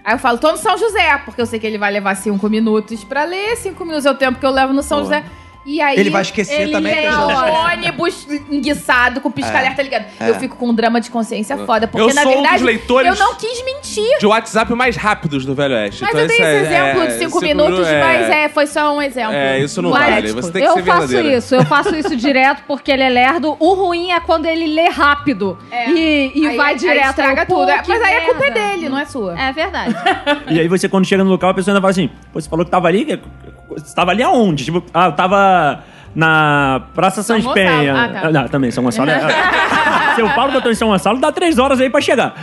Aí eu falo, tô no São José, porque eu sei que ele vai levar cinco minutos pra ler, cinco minutos é o tempo que eu levo no São José. E aí. Ele vai esquecer ele também tem é José. o ônibus enguiçado com pisca-alerta ligado. Eu fico com um drama de consciência foda, porque Eu na sou um dos verdade leitores- eu não quis mentir. De WhatsApp mais rápidos do Velho Oeste. Mas Então eu tenho esse é- exemplo é, de cinco minutos, é- mas é, foi só um exemplo. É, isso não Mas, vale. Você tem que eu ser faço verdadeira. isso, eu faço isso direto porque ele é lerdo. O ruim é quando ele lê rápido É. e, e Aí- vai aí direto. estraga Eu, pô, tudo. É, Mas aí a culpa é merda. dele, não é sua. É verdade. E aí você, quando chega no local, a pessoa ainda fala assim, pô, você falou que tava ali? Que- Você tava ali aonde? Tipo, ah, eu tava na Praça São. Gonçalo. Ah, tá. Não, também, São Gonçalo. é- Se eu falo que eu tô em São Gonçalo, dá três horas aí pra chegar.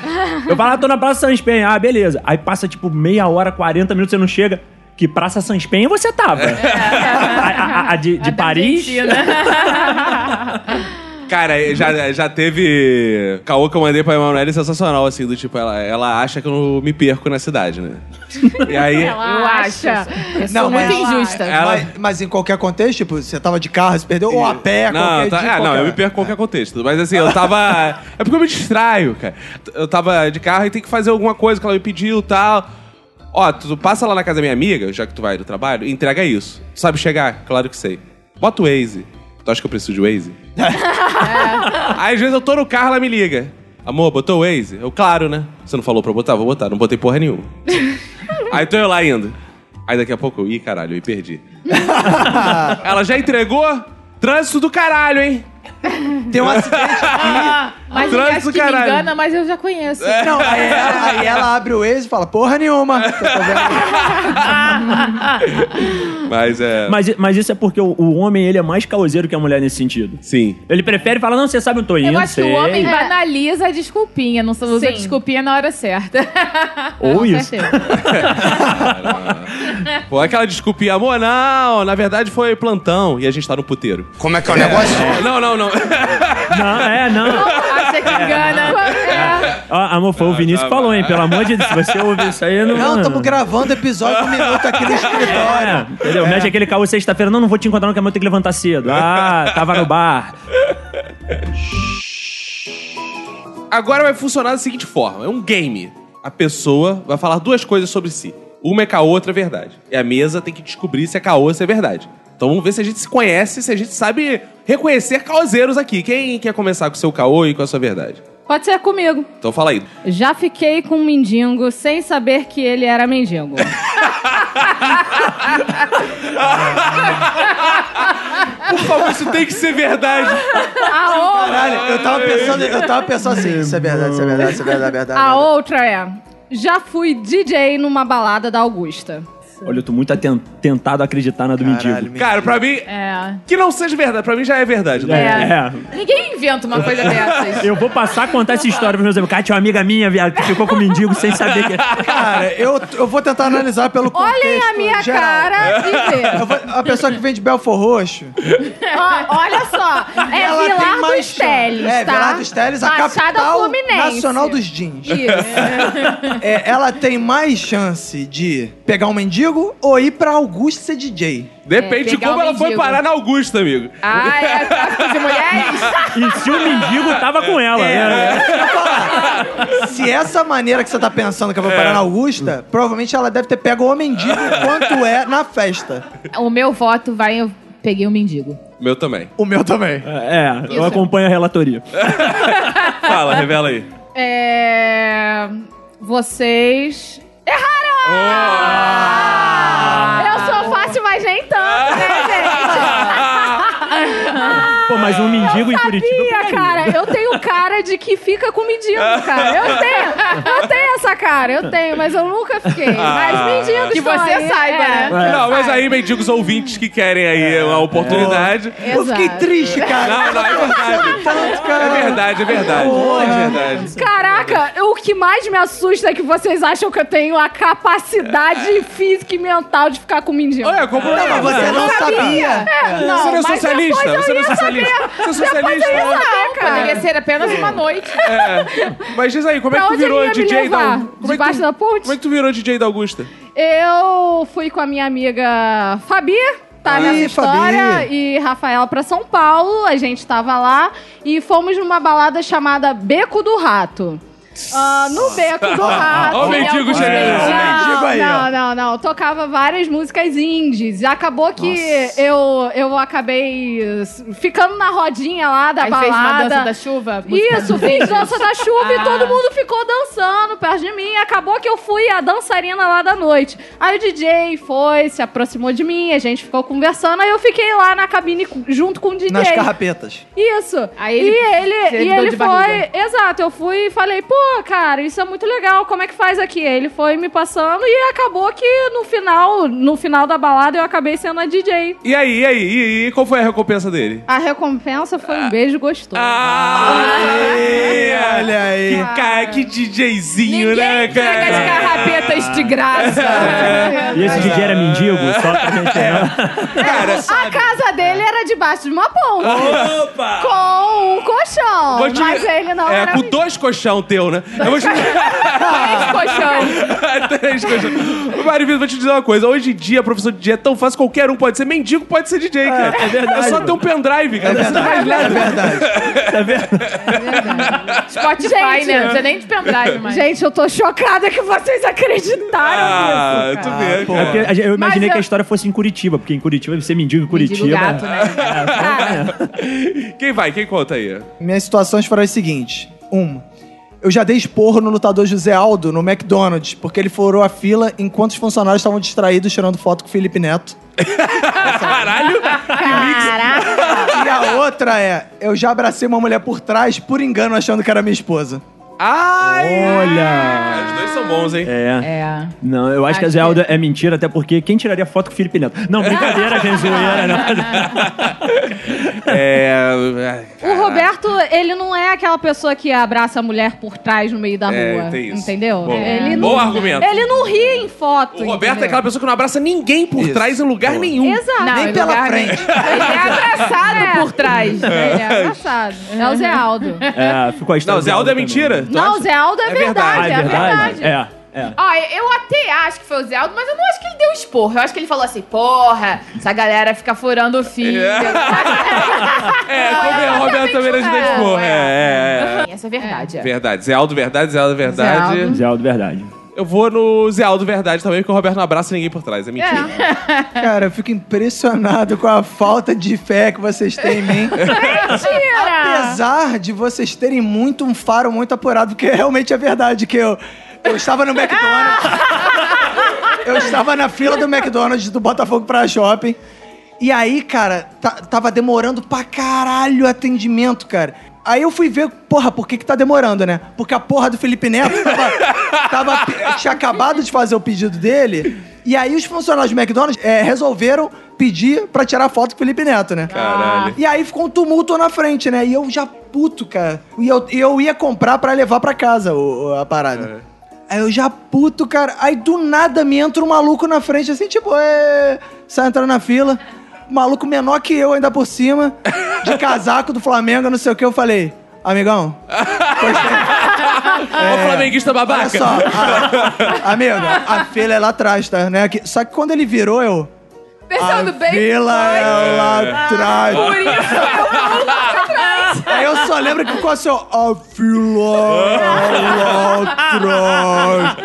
Eu falo, ah, tô na Praça São Espenha. Ah, beleza. Aí passa, tipo, meia hora, 40 minutos, você não chega. Que Praça São Espenha você tava? A, a- a de, de A da Paris? Cara, já, já teve. Caô que eu mandei pra Emanuele sensacional, assim, do tipo, ela, ela acha que eu não me perco na cidade, né? E aí. Eu acho. Eu sou Não, muito mas- injusta. Ela- Mas, mas em qualquer contexto, tipo, você tava de carro, você perdeu, ou a pé, Não, qualquer tá- dia, é, não, qualquer- eu me perco em qualquer contexto. Mas assim, eu tava. é porque eu me distraio, cara. Eu tava de carro e tem que fazer alguma coisa que ela me pediu e tal. Ó, tu passa lá na casa da minha amiga, já que tu vai do trabalho, e entrega isso. Tu sabe chegar? Claro que sei. Bota o Waze. Tu acha que eu preciso de Waze? Aí às vezes eu tô no carro, ela me liga. Amor, botou o Waze? Eu, claro, né? Você não falou pra eu botar? Vou botar. Não botei porra nenhuma. Aí tô eu lá indo. Aí daqui a pouco eu, ih, caralho, eu me perdi. ela já entregou? Trânsito do caralho, hein? Tem um acidente aqui. Mas Trânsito eu acho do que me engana, mas eu já conheço. Não, aí ela, aí ela abre o Waze e fala, porra nenhuma. Fazendo- Mas é. Mas, mas isso é porque o, o homem, ele é mais causeiro que a mulher nesse sentido. Sim. Ele prefere falar, não, você sabe, eu tô indo, Eu acho que sei. o homem banaliza a desculpinha, não usa Sim. desculpinha na hora certa. Ou isso. Pô, aquela desculpinha, amor, não, na verdade foi plantão e a gente tá no puteiro. Como é que é o negócio? Não, não, não. Não, é, não. Acha que engana. Ó, amor, foi o Vinícius tá que falou, hein? Pelo amor de Deus, se você ouvir isso aí, não... Não, estamos gravando episódio um minuto aqui no É, escritório. entendeu? Mexe aquele caô sexta-feira. Não, não vou te encontrar, não, que amanhã eu tenho que levantar cedo. Ah, tava no bar. Agora vai funcionar da seguinte forma: é um game. A pessoa vai falar duas coisas sobre si. Uma é caô, outra é verdade. E a mesa tem que descobrir se é caô ou se é verdade. Então vamos ver se a gente se conhece, se a gente sabe reconhecer caoseiros aqui. Quem quer começar com o seu caô e com a sua verdade? Pode ser comigo. Então fala aí. Já fiquei com um mendigo sem saber que ele era mendigo. Por favor, isso tem que ser verdade. A outra, Caralho, eu tava pensando, eu tava pensando assim, isso é verdade, isso é verdade, isso é verdade, é verdade. a outra é... Já fui DJ numa balada da Augusta. Olha, eu tô muito aten- tentado a acreditar na do mendigo. Cara, pra mim, É. que não seja verdade. Pra mim já é verdade. né? É. Ninguém inventa uma coisa dessas. Eu vou passar a contar essa história pros meus amigos. Cara, tinha uma amiga minha, viado, que ficou com o mendigo sem saber que... Cara, eu, eu vou tentar analisar pelo contexto Olhem a minha geral. cara e vê. Vou- a pessoa que vende Belfor Roxo, Ó, olha só, é ela tem Vilar mais dos Teles, É, tá? Vilar dos Teles, a Baixada capital Fluminense. nacional dos jeans. Isso. É, ela tem mais chance de pegar um mendigo mendigo ou ir pra Augusto ser DJ? Depende É, de pegar como o ela foi mendigo. parar na Augusta, amigo. Ah, é tráfico de mulheres? E se o mendigo tava com ela, né? Se essa maneira que você tá pensando que eu vou parar na Augusta, provavelmente ela deve ter pego o mendigo quanto é na festa. o meu voto vai, eu peguei o mendigo. Meu também. O meu também. É, eu Isso. acompanho a relatoria. Fala, revela aí. É... Vocês... Erraram! Ah! Pô, mas um mendigo em Curitiba. eu Sabia, cara. Eu tenho cara de que fica com mendigo, cara. Eu tenho. Eu tenho essa cara, eu tenho, mas eu nunca fiquei. Mas mendigos Que você aí, saiba, é. né? Não, mas aí, mendigos ouvintes que querem aí uma oportunidade. Eu fiquei triste, cara. Não, não, é verdade. Tanto, cara. É verdade, é verdade. É verdade. Caraca, o que mais me assusta é que vocês acham que eu tenho a capacidade física e mental de ficar com mendigo. Olha, como Não, mas você não sabia. É, Você não é mas socialista? eu Você não é ia socialista? Saber. Você é eu socialista? Não, cara. poderia ser apenas uma noite. É. Mas diz aí, como é Pra que tu virou DJ da levar? Como é que Debaixo tu- da ponte? Como é que tu virou DJ da Augusta? Eu fui com a minha amiga Fabi, tá Ih, nessa história, Fabi. e Rafaela pra São Paulo. A gente tava lá e fomos numa balada chamada Beco do Rato. Ah, no Beco do Rato. Ó o mendigo chegando. o mendigo aí, ó. Não, não, não. Tocava várias músicas indies. E acabou que eu, eu acabei ficando na rodinha lá da Aí fez uma balada. dança da chuva. música Isso, fiz dança da chuva e Ah. todo mundo ficou dançando perto de mim. Acabou que eu fui a dançarina lá da noite. Aí o DJ foi, se aproximou de mim, a gente ficou conversando. Aí eu fiquei lá na cabine cu- junto com o DJ. Nas carrapetas. Isso. Aí ele- e ele, ele e deu ele de foi. barriga. Exato, eu fui e falei, pô, cara, isso é muito legal. Como é que faz aqui? Ele foi me passando e acabou que no final, no final da balada eu acabei sendo a DJ. E aí, e aí? E, e qual foi a recompensa dele? A recompensa foi um beijo gostoso. Ah! Olha aí. Que, cara, que DJzinho, Ninguém né, entrega as cara? carrapetas de graça. E esse DJ era mendigo? Só pra gente Cara, A casa dele era debaixo de uma ponte. opa! Com um colchão. Te- Mas ele não é, era. com dois colchão teu, né? Eu vou te... Três colchão. Três colchão. Vou te dizer uma coisa. Hoje em dia, a profissão de DJ é tão fácil, qualquer um pode ser mendigo, pode ser DJ, cara. é verdade, É só mano. ter um pendrive, cara. É Não precisa mais verdade, é verdade. Spotify, Gente. né? Não precisa nem de pendrive, mas... Gente, eu tô chocada que vocês acreditaram Ah, nisso. tu vê, É eu imaginei Mas que a história fosse em Curitiba, porque em Curitiba você mendigo em Curitiba. Mendigo gato, né? Quem vai? Quem conta aí? Minhas situações foram as seguintes. Uma, eu já dei esporro no lutador José Aldo no McDonald's, porque ele furou a fila enquanto os funcionários estavam distraídos tirando foto com o Felipe Neto. Caralho! E a outra é, eu já abracei uma mulher por trás, por engano, achando que era minha esposa. Ai! Olha! Os dois são bons, hein? É. É. Não, eu acho, que a Aldo é mentira, até porque quem tiraria foto com o Felipe Neto? Não, brincadeira, gente, zoeira, não. É. O Roberto, ele não é aquela pessoa que abraça a mulher por trás no meio da É, rua. tem isso. Entendeu? Bom. Ele Bom não, argumento. Ele não ri em foto. O Roberto é aquela pessoa que não abraça ninguém por Isso. trás em lugar nenhum. Exato. Não, Nem em pela lugar frente. Ele é abraçado por trás. Ele é abraçado. É o Zé Aldo. É, ficou a história Não, Zé do Aldo é também. mentira. Tu Não, acha? Zé Aldo é, É verdade. verdade. Ah, É é verdade. verdade? É, é. Ó, eu até acho que foi o Zé Aldo, mas eu não acho que ele deu esporro. Eu acho que ele falou assim, porra, essa galera fica furando o fio. É, como é, o Roberto também era de É, expor. É, é, Essa é verdade. é. Verdade. Zé Aldo, verdade. Zé Aldo, verdade. Zé Aldo. Zé Aldo, verdade. Eu vou no Zé Aldo, verdade também, porque o Roberto não abraça ninguém por trás. É mentira. Cara, eu fico impressionado com a falta de fé que vocês têm em mim. Mentira! Apesar de vocês terem muito um faro muito apurado, porque realmente é verdade que eu, eu estava no McDonald's. eu estava na fila do McDonald's do Botafogo pra shopping. E aí, cara, ta- tava demorando pra caralho o atendimento, cara. Aí eu fui ver, porra, por que que tá demorando, né? Porque a porra do Felipe Neto tava, tava- tinha acabado de fazer o pedido dele. E aí os funcionários do McDonald's é, resolveram pedir pra tirar foto com o Felipe Neto, né? Caralho. E aí ficou um tumulto na frente, né? E eu já puto, cara. E eu, eu ia comprar pra levar pra casa o- a parada. Aí eu já puto, cara. Aí do nada me entra um maluco na frente, assim, tipo, é... sai entrando na fila. Maluco menor que eu, ainda por cima, de casaco do Flamengo, não sei o que. Eu falei, amigão, gostei, Ô, flamenguista Olha babaca. só, a, amiga, a fila é lá atrás, tá? Né? Que- Só que quando ele virou, eu. Pensando a bem. fila é lá atrás. Por isso eu Aí eu só lembro que ficou assim, ó. Atrás.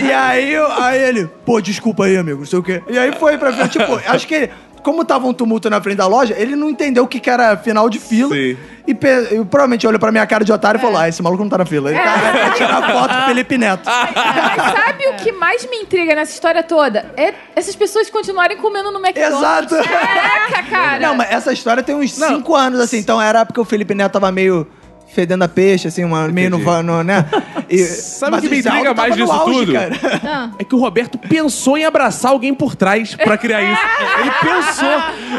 E aí, aí ele, pô, desculpa aí, amigo, não sei o quê. E aí foi pra frente, tipo, acho que ele. Como tava um tumulto na frente da loja, ele não entendeu o que, que era final de fila. Sim. E, pe- e provavelmente olhou pra minha cara de otário e falou: Ah, esse maluco não tá na fila. Ele tá ele quer tirar foto com o Felipe Neto. Mas sabe o que mais me intriga nessa história toda? É essas pessoas continuarem comendo no McDonald's. Exato. Caraca, cara. Não, mas essa história tem uns 5 anos, assim. Então era porque o Felipe Neto tava meio fedendo a peixe, assim, uma, meio no, no, né? E, Sabe o que me Aldo intriga mais tava no disso auge, tudo? cara. É que o Roberto pensou em abraçar alguém por trás pra criar isso. Ele pensou.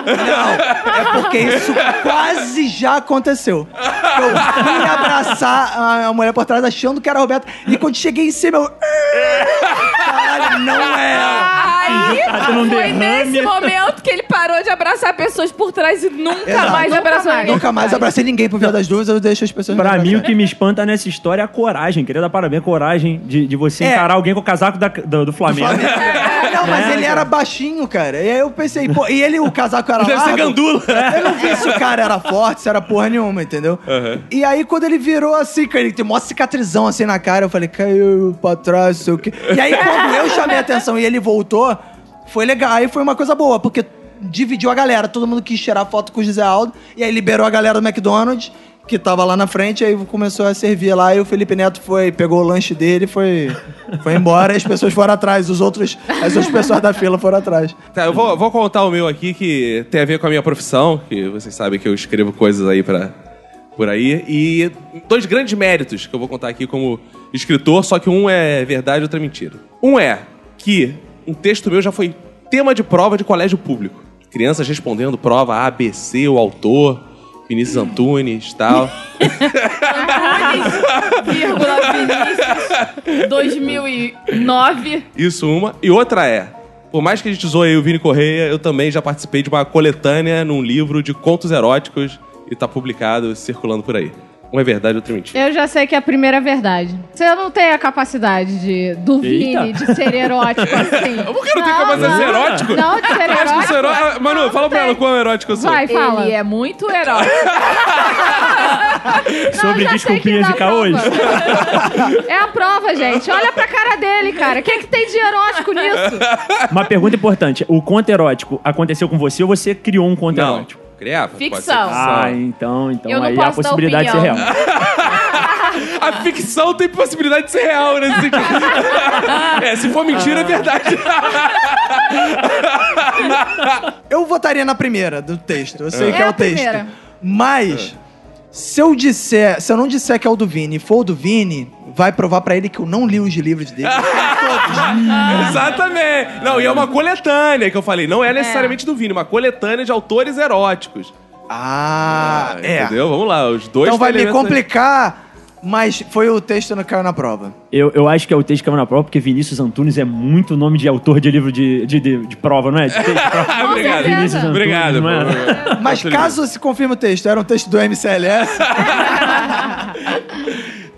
Não, é porque isso quase já aconteceu. Eu fui abraçar a, a mulher por trás achando que era a Roberta. E quando cheguei em cima, eu... Caralho, não é. Aí Tá foi derrame. nesse momento que ele parou de abraçar pessoas por trás e nunca Exato. mais Nunca abraçou mais. ninguém. Nunca mais abracei ninguém por via das dúvidas, eu deixo as pessoas... Pra me mim, o que me espanta nessa história é a coragem. Queria dar parabéns, a coragem de, de você É. encarar alguém com o casaco da- do, do Flamengo. Não, mas Né, ele era baixinho, cara. E aí eu pensei, pô, e ele, o casaco era Deve ser largo. gandula. Eu não vi se o cara era forte, se era porra nenhuma, entendeu? E aí, quando ele virou assim, cara, ele tem mó cicatrizão assim na cara, eu falei, caiu pra trás, não sei o quê. E aí, quando eu chamei a atenção e ele voltou, foi legal. Aí foi uma coisa boa, porque dividiu a galera. Todo mundo quis tirar foto com o José Aldo. E aí liberou a galera do McDonald's, que tava lá na frente, aí começou a servir lá. E o Felipe Neto foi, pegou o lanche dele, foi, foi embora. e as pessoas foram atrás. Os outros, as outras pessoas da fila foram atrás. Tá, eu vou, vou contar o meu aqui que tem a ver com a minha profissão, que vocês sabem que eu escrevo coisas aí pra, por aí. E dois grandes méritos que eu vou contar aqui como escritor, só que um é verdade e outro é mentira. Um é que um texto meu já foi tema de prova de colégio público. Crianças respondendo prova A, B, C, o autor, Vinícius Antunes e tal. Vírgula Vinícius 2009. Isso uma. E outra é, por mais que a gente zoe aí o Vini Correia, eu também já participei de uma coletânea num livro de contos eróticos e tá publicado, circulando por aí. Um é verdade, outro é mentira. Eu já sei que a primeira é verdade. Você não tem a capacidade de, do Eita. Vini de ser erótico assim. Eu não tenho capacidade de ser erótico? Não, de ser Eu acho que eu sou erótico. eró- Ah, Manu, fala pra ela quão erótico eu sou. Vai, fala. Ele é muito erótico. Sobre já sei desculpinhas e dá caôs. É a prova, gente. Olha pra cara dele, cara. O que, que tem de erótico nisso? Uma pergunta importante. O conto erótico aconteceu com você ou você criou um conto Não, erótico? Criava. pode ser Ficção. Ah, então, então Eu não aí há a posso dar possibilidade de ser real. opinião. A ficção tem possibilidade de ser real, né? é, se for mentira, é verdade. Eu votaria na primeira do texto. Eu sei É que é a o texto. primeira. Mas, se eu disser, se eu não disser que é o do Vini e for o do Vini, vai provar pra ele que eu não li os livros dele. Exatamente. Não, e é uma coletânea que eu falei. Não é necessariamente do Vini, uma coletânea de autores eróticos. ah, é. Entendeu? Vamos lá, os dois Então vai me complicar, mas foi o texto que caiu na prova. Eu, eu acho que é o texto que caiu na prova, porque Vinícius Antunes é muito nome de autor de livro de, de, de, de prova, não é? De texto de prova. Ah, obrigado. Vinícius Antunes, Obrigado. não é? pô. Mas caso se confirme o texto, era um texto do MCLS,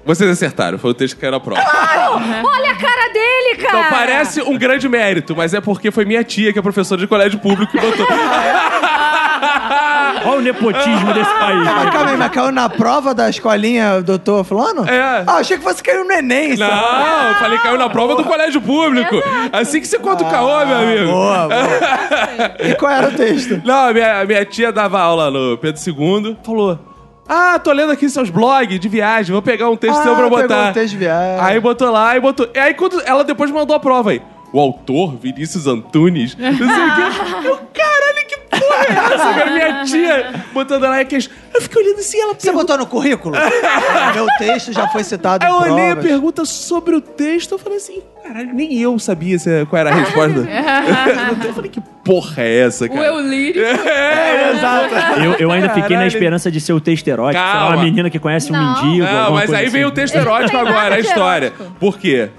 Vocês acertaram, foi o texto que caiu na prova. Olha a cara dele, cara. Então parece um grande mérito, mas é porque foi minha tia, que é professora de colégio público, que botou. Olha o nepotismo desse país. mas calma aí, mas caiu na prova da escolinha, doutor fulano? É. Ah, achei que fosse caiu no Enem. sabe? Não, eu falei caiu na prova do colégio público. Assim que você conta o caô, meu amigo. Boa, boa. E qual era o texto? Não, a minha, minha tia dava aula no Pedro II, falou: Ah, tô lendo aqui seus blogs de viagem, vou pegar um texto Ah, seu pra pegou botar. um texto de viagem. Aí botou lá e botou. E aí quando ela depois mandou a prova aí. O autor, Vinícius Antunes, não sei o quê. Eu, caralho, que porra é essa, cara? Minha tia botando lá e queijo. Eu fiquei olhando assim, ela Você botou no currículo? Meu texto já foi citado Aí em eu olhei a pergunta sobre o texto, eu falei assim, caralho, nem eu sabia se- qual era a resposta. eu falei, que porra é essa, O cara? eu lírico. É, exato. Eu, eu ainda fiquei na Caralho. esperança de ser o texto erótico. Uma menina que conhece um Não. mendigo. Não, mas coisa aí assim. vem o texto erótico agora, a história. erótico. Por quê?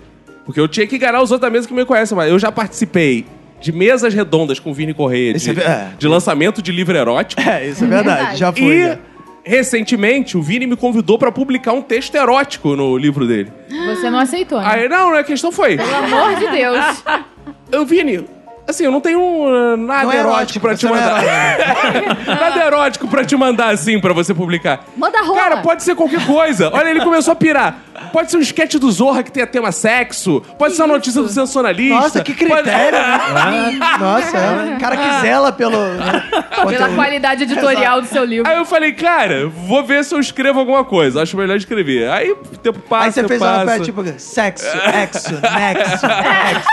Porque eu tinha que enganar os outros da mesa que me conhecem, mas eu já participei de mesas redondas com o Vini Correia, de, é é. de lançamento de livro erótico. É, isso é verdade, Verdade. já foi. E né? recentemente, o Vini me convidou pra publicar um texto erótico no livro dele. Você não aceitou, né? Aí, não, a questão foi... Pelo amor de Deus. Eu, Vini, assim, eu não tenho uh, nada Não é erótico, erótico, pra te é mandar. nada erótico pra te mandar assim, pra você publicar. Manda rola. Cara, pode ser qualquer coisa. Olha, ele começou a pirar. Pode ser um sketch do Zorra que tenha tema sexo. Pode ser uma notícia do sensacionalista. Nossa, que critério, né? Nossa, é um cara que zela pelo. né, Pela conteúdo. qualidade editorial do seu livro. Aí eu falei, cara, vou ver se eu escrevo alguma coisa. Acho melhor escrever. Aí o tempo passa, Aí você fez passa. uma pé, tipo, sexo, exo, nexo, nexo.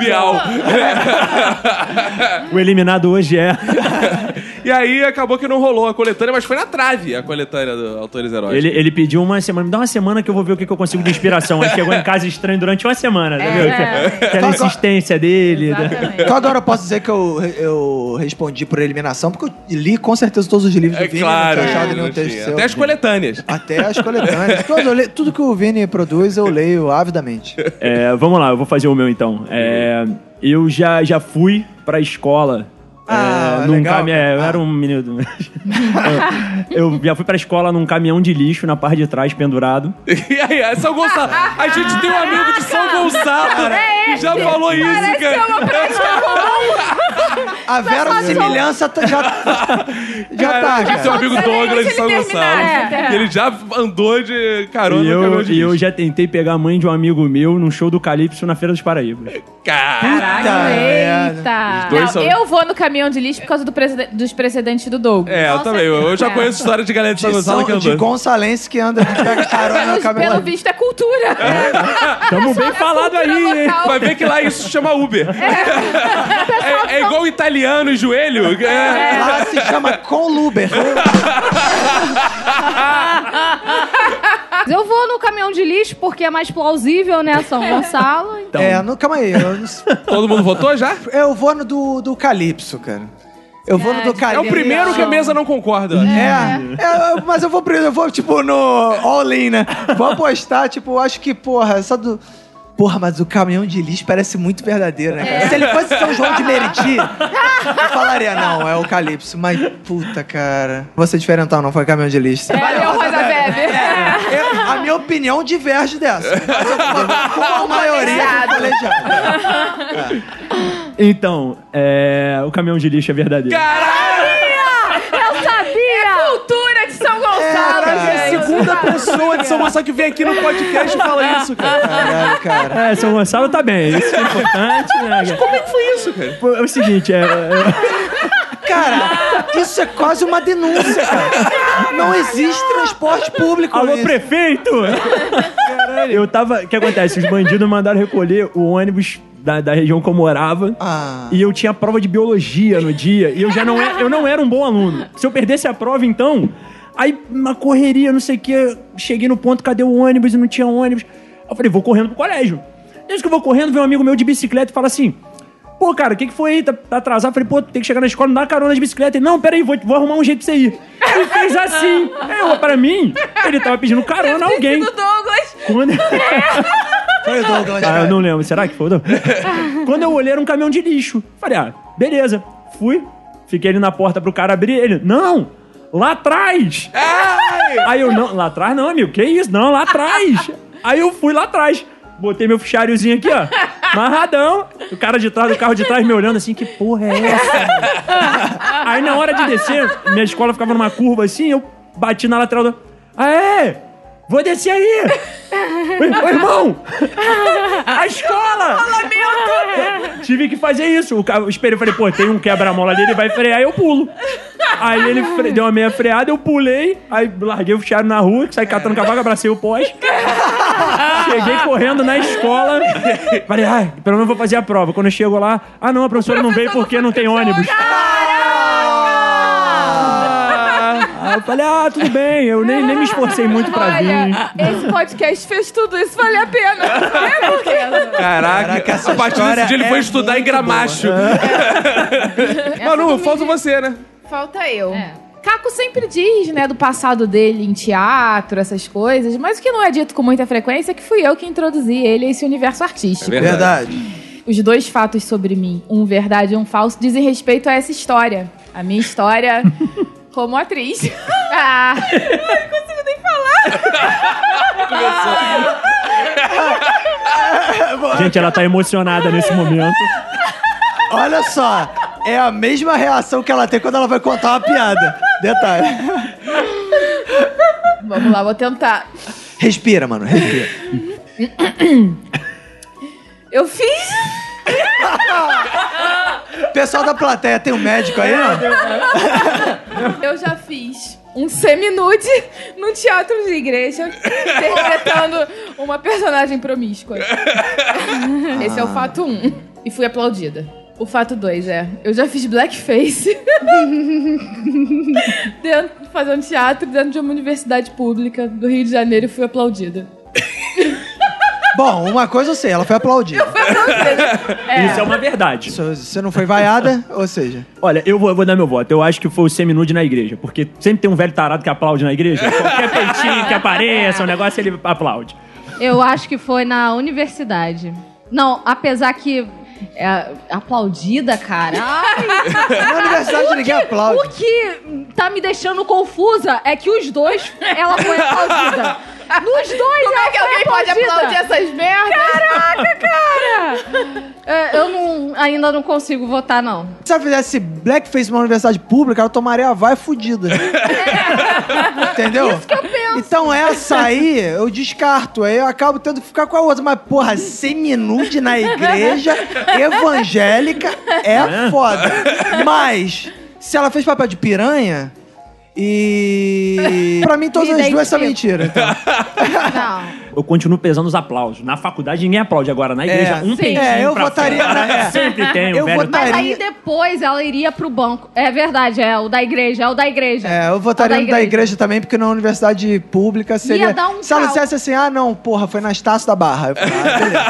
Bial. O eliminado hoje é. E aí acabou que não rolou a coletânea, mas foi na trave a coletânea do Autores Eróticos. Ele, ele pediu uma semana, me dá uma semana que eu vou ver o que, que eu consigo de inspiração. Aí chegou em casa estranho durante uma semana, entendeu? É. Aquela insistência dele. né? Exatamente. Então agora eu posso dizer que eu, eu respondi por eliminação, porque eu li com certeza todos os livros É do Vini. claro. não tinha achado nenhum texto seu. Até as coletâneas. Até as coletâneas. tudo, eu leio- tudo que o Vini produz, eu leio avidamente. É, vamos lá, eu vou fazer o meu então. É, eu já, já fui pra escola. Ah, é, num legal, cami- é, eu era um menino. eu, eu já fui pra escola num caminhão de lixo na parte de trás, pendurado. E aí, é São Gonçalo. A gente tem um amigo de São Gonçalo que já falou isso, Parece cara. uma prática comum. A verossimilhança tá- já, já tá, tem um cara. amigo Douglas de São ele Gonçalo. é. ele já andou de carona E no caminhão eu, de e eu já tentei pegar a mãe de um amigo meu num show do Calypso na Feira dos Paraíbas. Cara. Puta merda. Eita. Não, são- eu vou no caminhão de lixo por causa do dos precedentes do Doug. É, eu também. Eu, já É. conheço história de galera de São De, Gonçalo que São, de andou. Gonçalense que anda, que pega carona no Pelo caminhão. visto é cultura. Tamo bem falado aí, hein? Vai ver que lá isso chama Uber. É, é igual italiano e joelho. É. Lá se chama Conluber. Mas Eu vou no caminhão de lixo porque é mais plausível, né? São Gonçalo. Então, É, no, calma aí. Eu, Todo mundo votou já? eu vou no do, do Calypso, cara. Eu vou no do É Calypso. o primeiro que a mesa não concorda. É, é, eu- mas eu vou eu vou, tipo, no all-in, né? Vou apostar, tipo, eu acho que, porra, essa do. Porra, mas o caminhão de lixo parece muito verdadeiro, né, cara? Se ele fosse São João de Meriti, eu falaria, não, é o Calypso. Mas, puta, cara. Vou ser diferentão, não foi caminhão de lixo. Valeu, Rosa Weber. Eu- a minha opinião diverge dessa. Mas eu vou com a maioria do colegiado. então é, o caminhão de lixo é verdadeiro. Eu sabia! Cultura de São É, Gonçalo, cara, É a gente. Segunda pessoa de São Gonçalo que vem aqui no podcast e fala isso, cara. Caralho, cara. É, São Gonçalo tá bem, isso é importante, né? cara? Como é que foi isso, cara? Pô, É o seguinte, é, é- Cara, isso é quase uma denúncia, cara. Não existe transporte público Alô, nisso. prefeito! Eu tava. O que acontece? Os bandidos mandaram recolher o ônibus da, da região que eu morava. Ah. E eu tinha prova de biologia no dia. E eu já não era, eu não era um bom aluno. Se eu perdesse a prova, então. Aí, uma correria, não sei o quê. Cheguei no ponto, cadê o ônibus? E não tinha ônibus. Eu falei, vou correndo pro colégio. Desde que eu vou correndo, vem um amigo meu de bicicleta e fala assim: Pô, cara, o que, que foi aí? Tá, tá atrasado? Eu falei, pô, tem que chegar na escola, não dá carona de bicicleta. Ele, não, peraí, vou, vou arrumar um jeito pra você ir. Ele fez assim. Eu, pra mim, ele tava pedindo carona a alguém. Do Douglas. Quando... Foi o Douglas, Ah, eu não lembro. Será que foi? Não. Quando eu olhei, era um caminhão de lixo. Falei, ah, beleza. Fui, fiquei ali na porta pro cara abrir. Ele, não, lá atrás. Aí eu, não, lá atrás não, amigo. Que isso? Não, lá atrás. Aí eu fui lá atrás. Botei meu fichariozinho aqui, ó. Amarradão. O cara de trás do carro de trás me olhando assim, que porra é essa? Aí na hora de descer, minha escola ficava numa curva assim, eu bati na lateral do. Ah, é? Vou descer aí! Ô, irmão! A escola! Tive que fazer isso. O ca- eu falei, pô, tem um quebra-mola ali, ele vai frear, eu pulo. Aí ele fre- deu uma meia freada, eu pulei, aí larguei o fichário na rua, saí catando cavaco, abracei o pós. Cheguei correndo na escola. Falei, ai, pelo menos vou fazer a prova. Quando eu chego lá, ah não, a professora não veio porque não tem ônibus. Aí eu falei, ah, tudo bem, eu nem, nem me esforcei muito pra vir. Olha, esse podcast fez tudo isso, vale a pena. É porque... Caraca, Caraca, essa a partir desse dia ele foi é estudar em Gramacho. Manu, falta você, né? Falta eu. Caco sempre diz, né, do passado dele em teatro, essas coisas, mas o que não é dito com muita frequência é que fui eu que introduzi ele a esse universo artístico. É Verdade. Os dois fatos sobre mim, um verdade e um falso, dizem respeito a essa história. A minha história Como atriz. Ah, Gente, ela tá emocionada nesse momento. Olha só, é a mesma reação que ela tem quando ela vai contar uma piada. Detalhe. vamos lá, vou tentar. Respira, mano, respira. Eu fiz. Pessoal da plateia, tem um médico aí, não? Eu já fiz um semi-nude num teatro de igreja, interpretando uma personagem promíscua. Esse é o fato 1. Um. E fui aplaudida. O fato 2 é, eu já fiz blackface dentro, fazendo teatro dentro de uma universidade pública do Rio de Janeiro e fui aplaudida. Bom, uma coisa eu sei, ela foi aplaudida. Isso é uma verdade. Se Você não foi vaiada, ou seja... Olha, eu vou, eu vou dar meu voto. Eu acho que foi o seminude na igreja. Porque sempre tem um velho tarado que aplaude na igreja. Qualquer peitinho que apareça, um negócio, ele aplaude. Eu acho que foi na universidade. Não, apesar que. É, aplaudida, cara. Ai, Na universidade ninguém aplaude. o que tá me deixando confusa é que os dois, ela foi aplaudida. Nos dois, Como ela é que alguém pode aplaudida. aplaudir essas merdas? Caraca, cara! É, eu não, ainda não consigo votar, não. Se ela fizesse blackface numa universidade pública, ela tomaria a vai fudida. Entendeu? Isso que eu penso. Então essa aí, eu descarto. Aí eu acabo tendo que ficar com a outra. Mas, porra, seminude na igreja evangélica é foda. Mas, se ela fez papel de piranha... E. Pra mim, todas Me as duas são mentiras. Então. Não. Eu continuo pesando os aplausos. Na faculdade ninguém aplaude agora. Na igreja, É, um sim. peitinho É, eu pra votaria fora. na- é. Sempre tem Eu velho votaria- Mas aí depois ela iria pro banco. É verdade, é o da igreja, é o da igreja. É, eu votaria no da igreja também, porque na universidade pública seria. Ia dar um Se ela dissesse assim, ah, não, porra, foi na Estácio da Barra. Eu falei, ah, beleza.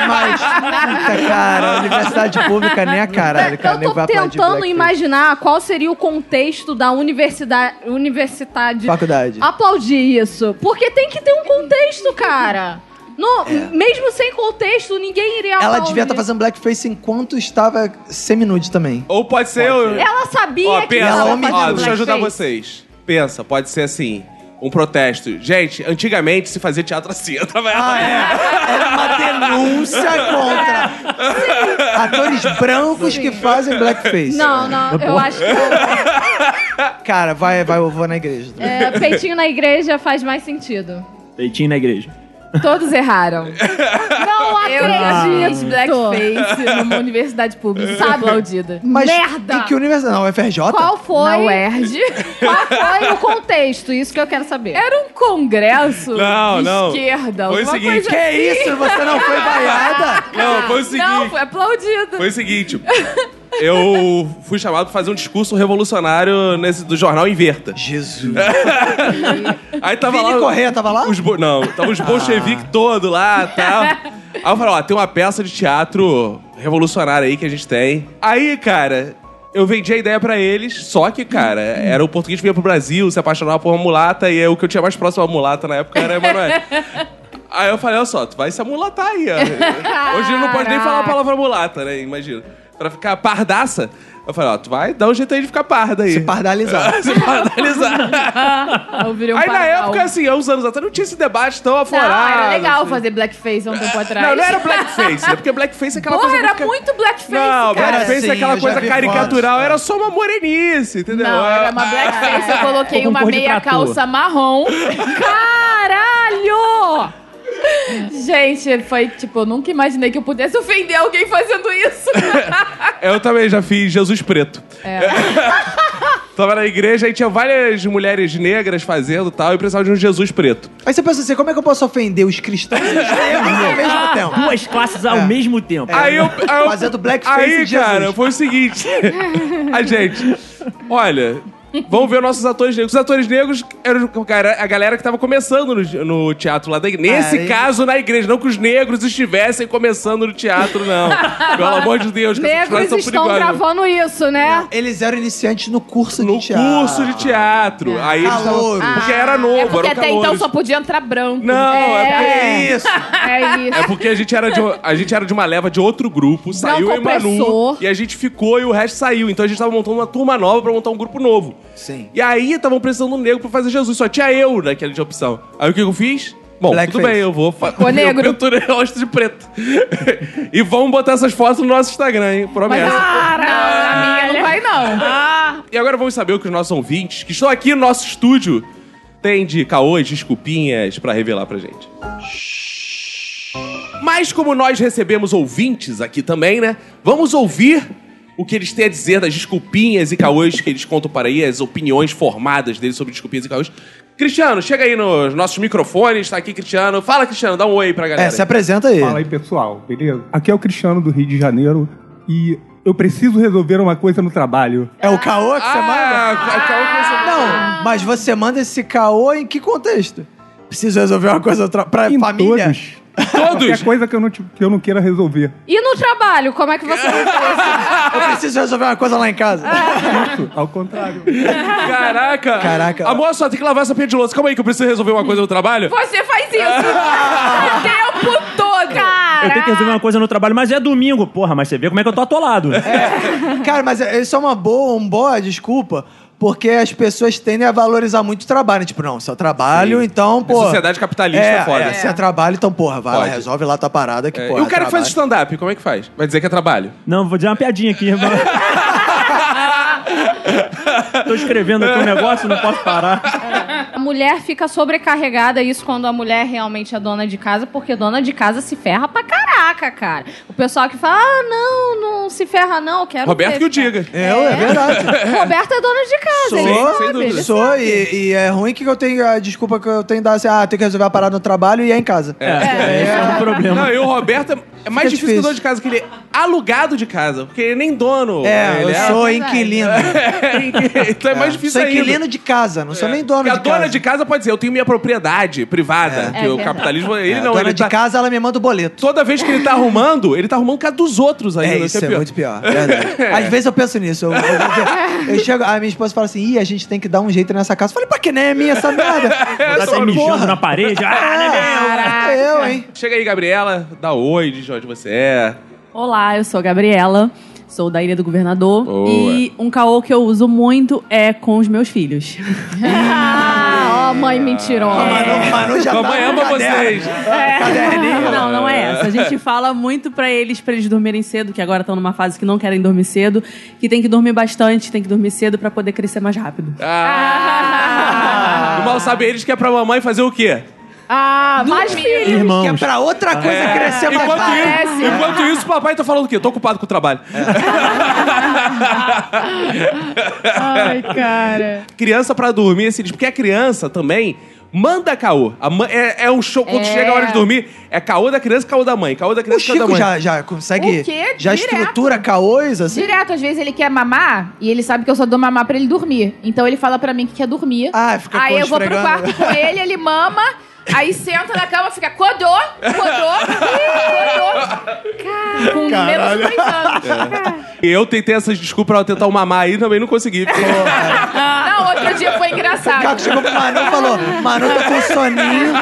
Mas, puta, cara, universidade pública nem a caralho, cara. eu tô tentando imaginar qual seria o contexto da universidade, universidade Faculdade. aplaudir isso. Porque tem que ter um contexto, cara. No, Mesmo sem contexto, ninguém iria É. Ela aplaudir. devia estar fazendo blackface enquanto estava seminude também. Ou pode ser. eu- Ela sabia Ó, que ela tava omitiu. ó, deixa eu ajudar vocês. Pensa, pode ser assim. Um protesto. Gente, antigamente se fazia teatro assim. Eu tava Ah, é. Era uma denúncia contra atores brancos que fazem blackface. Não, não, eu acho que Cara, vai, vai, eu vou na igreja. é, peitinho na igreja faz mais sentido. Peitinho na igreja. Todos erraram. Não Eu acredito. blackface numa universidade pública. Fui aplaudida. Mas Merda! em que universidade? Não, FRJ? Qual foi? Na UERJ. Qual foi o contexto? Isso que eu quero saber. Era um congresso Não, de não. esquerda. Foi o seguinte. coisa Que assim. isso? Você não foi vaiada? Não, foi o seguinte. Não, foi aplaudida. Foi o seguinte. Eu fui chamado pra fazer um discurso revolucionário nesse, do jornal Inverta. Jesus. Aí tava Vini lá. Corrêa tava lá? Os bo- Não, tava os bolcheviques todos lá e tal. Aí eu falei, ó, tem uma peça de teatro revolucionária aí que a gente tem. Aí, cara, eu vendi a ideia pra eles, só que, cara, era o português que vinha pro Brasil, se apaixonava por uma mulata, e o que eu tinha mais próximo à mulata na época era Emanuel. Aí eu falei, olha só, tu vai se amulatar aí, ó. Hoje não pode nem falar a palavra mulata, né? Imagina. Pra ficar pardaça. Eu falei, ó, tu vai dar um jeito aí de ficar parda aí. Se pardalizar. Se pardalizar. Eu virei um Aí na pardal. época, assim, há uns anos atrás, não tinha esse debate tão Não, aflorado. era legal assim. fazer blackface há um tempo atrás. Não, não era blackface, né? Porque blackface é aquela Porra, coisa. era muito... muito blackface, Não, cara. blackface Sim, é aquela coisa caricatural, fotos, era só uma morenice, entendeu? Não, É- era uma blackface. Eu coloquei uma meia calça marrom. Caralho! Gente, foi tipo, eu nunca imaginei que eu pudesse ofender alguém fazendo isso. Eu também já fiz Jesus Preto. É. Tava na igreja e tinha várias mulheres negras fazendo e tal, e precisava de um Jesus preto. Aí você pensa assim, como é que eu posso ofender os cristãos e os negros ao mesmo tempo? Duas classes ao É. mesmo tempo. Aí eu. Aí eu Fazendo blackface Aí, de Jesus. cara, foi o seguinte. a gente. Olha. Vamos ver nossos atores negros. Os atores negros eram a galera que tava começando no, no teatro lá da igreja. Nesse Aí- caso, na igreja. Não que os negros estivessem começando no teatro, não. Pelo amor de Deus, Negros estão gravando isso, né? Eles eram iniciantes no curso No de teatro. curso de teatro. Aí eles estavam. Calouros. Porque era novo, é porque eram até então calouros. só podia entrar branco. Não, é, porque. É isso. É isso. É porque a gente, era de, a gente era de uma leva de outro grupo, saiu o Emanu opressor. e a gente ficou e o resto saiu. Então a gente tava montando uma turma nova pra montar um grupo novo. Sim. E aí estavam precisando de um negro pra fazer Jesus. Só tinha eu naquela de opção. Aí o que eu fiz? Bom, Blackface. tudo bem, eu vou fazer. Ficou negro. O rosto de preto. e vamos botar essas fotos no nosso Instagram, hein? Mas Promessa. a, não, a minha não vai, não. E agora vamos saber o que os nossos ouvintes, que estão aqui no nosso estúdio, têm de caôs, desculpinhas pra revelar pra gente. Mas como nós recebemos ouvintes aqui também, né? Vamos ouvir o que eles têm a dizer das desculpinhas e caôs que eles contam para aí, as opiniões formadas deles sobre desculpinhas e caôs. Cristiano, chega aí nos nossos microfones, tá aqui Cristiano. Fala, Cristiano, dá um oi pra galera. É, se apresenta aí. Fala aí, pessoal, beleza? Aqui é o Cristiano do Rio de Janeiro e eu preciso resolver uma coisa no trabalho. É o caô que você Ah, manda? a caô que você Não, mas você manda esse caô em que contexto? Preciso resolver uma coisa pra Em família? todos. Todos? Qualquer coisa que eu, não, te- que eu não queira resolver. E no trabalho, como é que você? Eu preciso resolver uma coisa lá em casa. Isso, ao contrário. Caraca! Caraca. Amor, só tem que lavar essa pia de louça. Calma aí que eu preciso resolver uma coisa no trabalho. Você faz isso o tempo todo. Cara, Eu tenho que resolver uma coisa no trabalho, mas é domingo. Porra, mas você vê como é que eu tô atolado. Cara, mas isso é uma boa, uma boa desculpa, porque as pessoas tendem a valorizar muito o trabalho. Tipo, não, se eu trabalho, Sim. então, pô... sociedade capitalista é, é foda. É, se é trabalho, então, porra, vai lá, Pode. resolve lá tua parada que, É, porra, e o cara que faz stand-up, como é que faz? Vai dizer que é trabalho? Não, vou dizer uma piadinha aqui. Tô escrevendo aqui um negócio, não posso parar. A mulher fica sobrecarregada, isso quando a mulher realmente é dona de casa, porque dona de casa se ferra pra caraca, cara. O pessoal que fala, ah, não, não se ferra não, eu quero Roberto que o diga. É, é verdade. Roberto é dona de casa, ele Sou, sabe, sem dúvida. ele Sou, sabe. e, e é ruim que eu tenho, a desculpa que eu tenho dar assim, ah, tenho que resolver a parada no trabalho e é em casa. É, esse é um problema. Não, e o Roberto é- é mais difícil que difícil. dono de casa, que ele é alugado de casa, porque ele nem dono. É, ele eu sou verdade. inquilino. então é mais difícil Sou ainda. inquilino de casa, não sou nem dono Porque de a casa. dona de casa pode dizer, eu tenho minha propriedade privada. É. Que É o capitalismo, ele É, não. dona Ele de tá, casa, ela me manda o boleto. Toda vez que ele tá arrumando, ele tá arrumando casa dos outros ainda. É, que isso é, pior. muito pior. Às vezes eu penso nisso. Eu, eu, eu- eu chego, a minha esposa fala assim, ih, a gente tem que dar um jeito nessa casa. Eu falei, pra que nem é minha essa merda? Tá Essa se mijando na parede. Ah, é. É, eu, hein? Chega aí, Gabriela, dá oi, diz de onde você é. Olá, eu sou a Gabriela, sou da Ilha do Governador. Boa. E um caô que eu uso muito é com os meus filhos. Ah, ó, mãe mentirosa. Manu, Manu já Mamãe tá ama vocês. Caderninho. Não, não é essa. A gente fala muito pra eles, pra eles dormirem cedo, que agora estão numa fase que não querem dormir cedo, que tem que dormir bastante, tem que dormir cedo pra poder crescer mais rápido. Ah. E mal sabe eles que é pra mamãe fazer o quê? Ah, mais filho. Que é Irmãos. pra outra coisa crescer mais Enquanto rápido. isso, enquanto isso, o papai tá falando o quê? Tô ocupado com o trabalho. Ai, cara. criança pra dormir, assim, porque a criança também manda caô. A mãe, é, é um show. Quando É. chega a hora de dormir, é caô da criança, caô da mãe. Caô da O criança, caô da Chico mãe. já, já consegue. O quê? Já Direto. estrutura caôs, assim? Direto, às vezes ele quer mamar e ele sabe que eu só dou mamar pra ele dormir. Então ele fala pra mim que quer dormir. Ah, fica Aí eu vou pro quarto com ele, ele mama, aí senta na cama, fica codô, codô, codô. Cara, com menos de dois anos. E eu tentei essas desculpas pra tentar um mamar aí também não consegui. Não, outro dia foi O engraçado. Caco chegou pro Manu e falou: Manu, tô com soninho.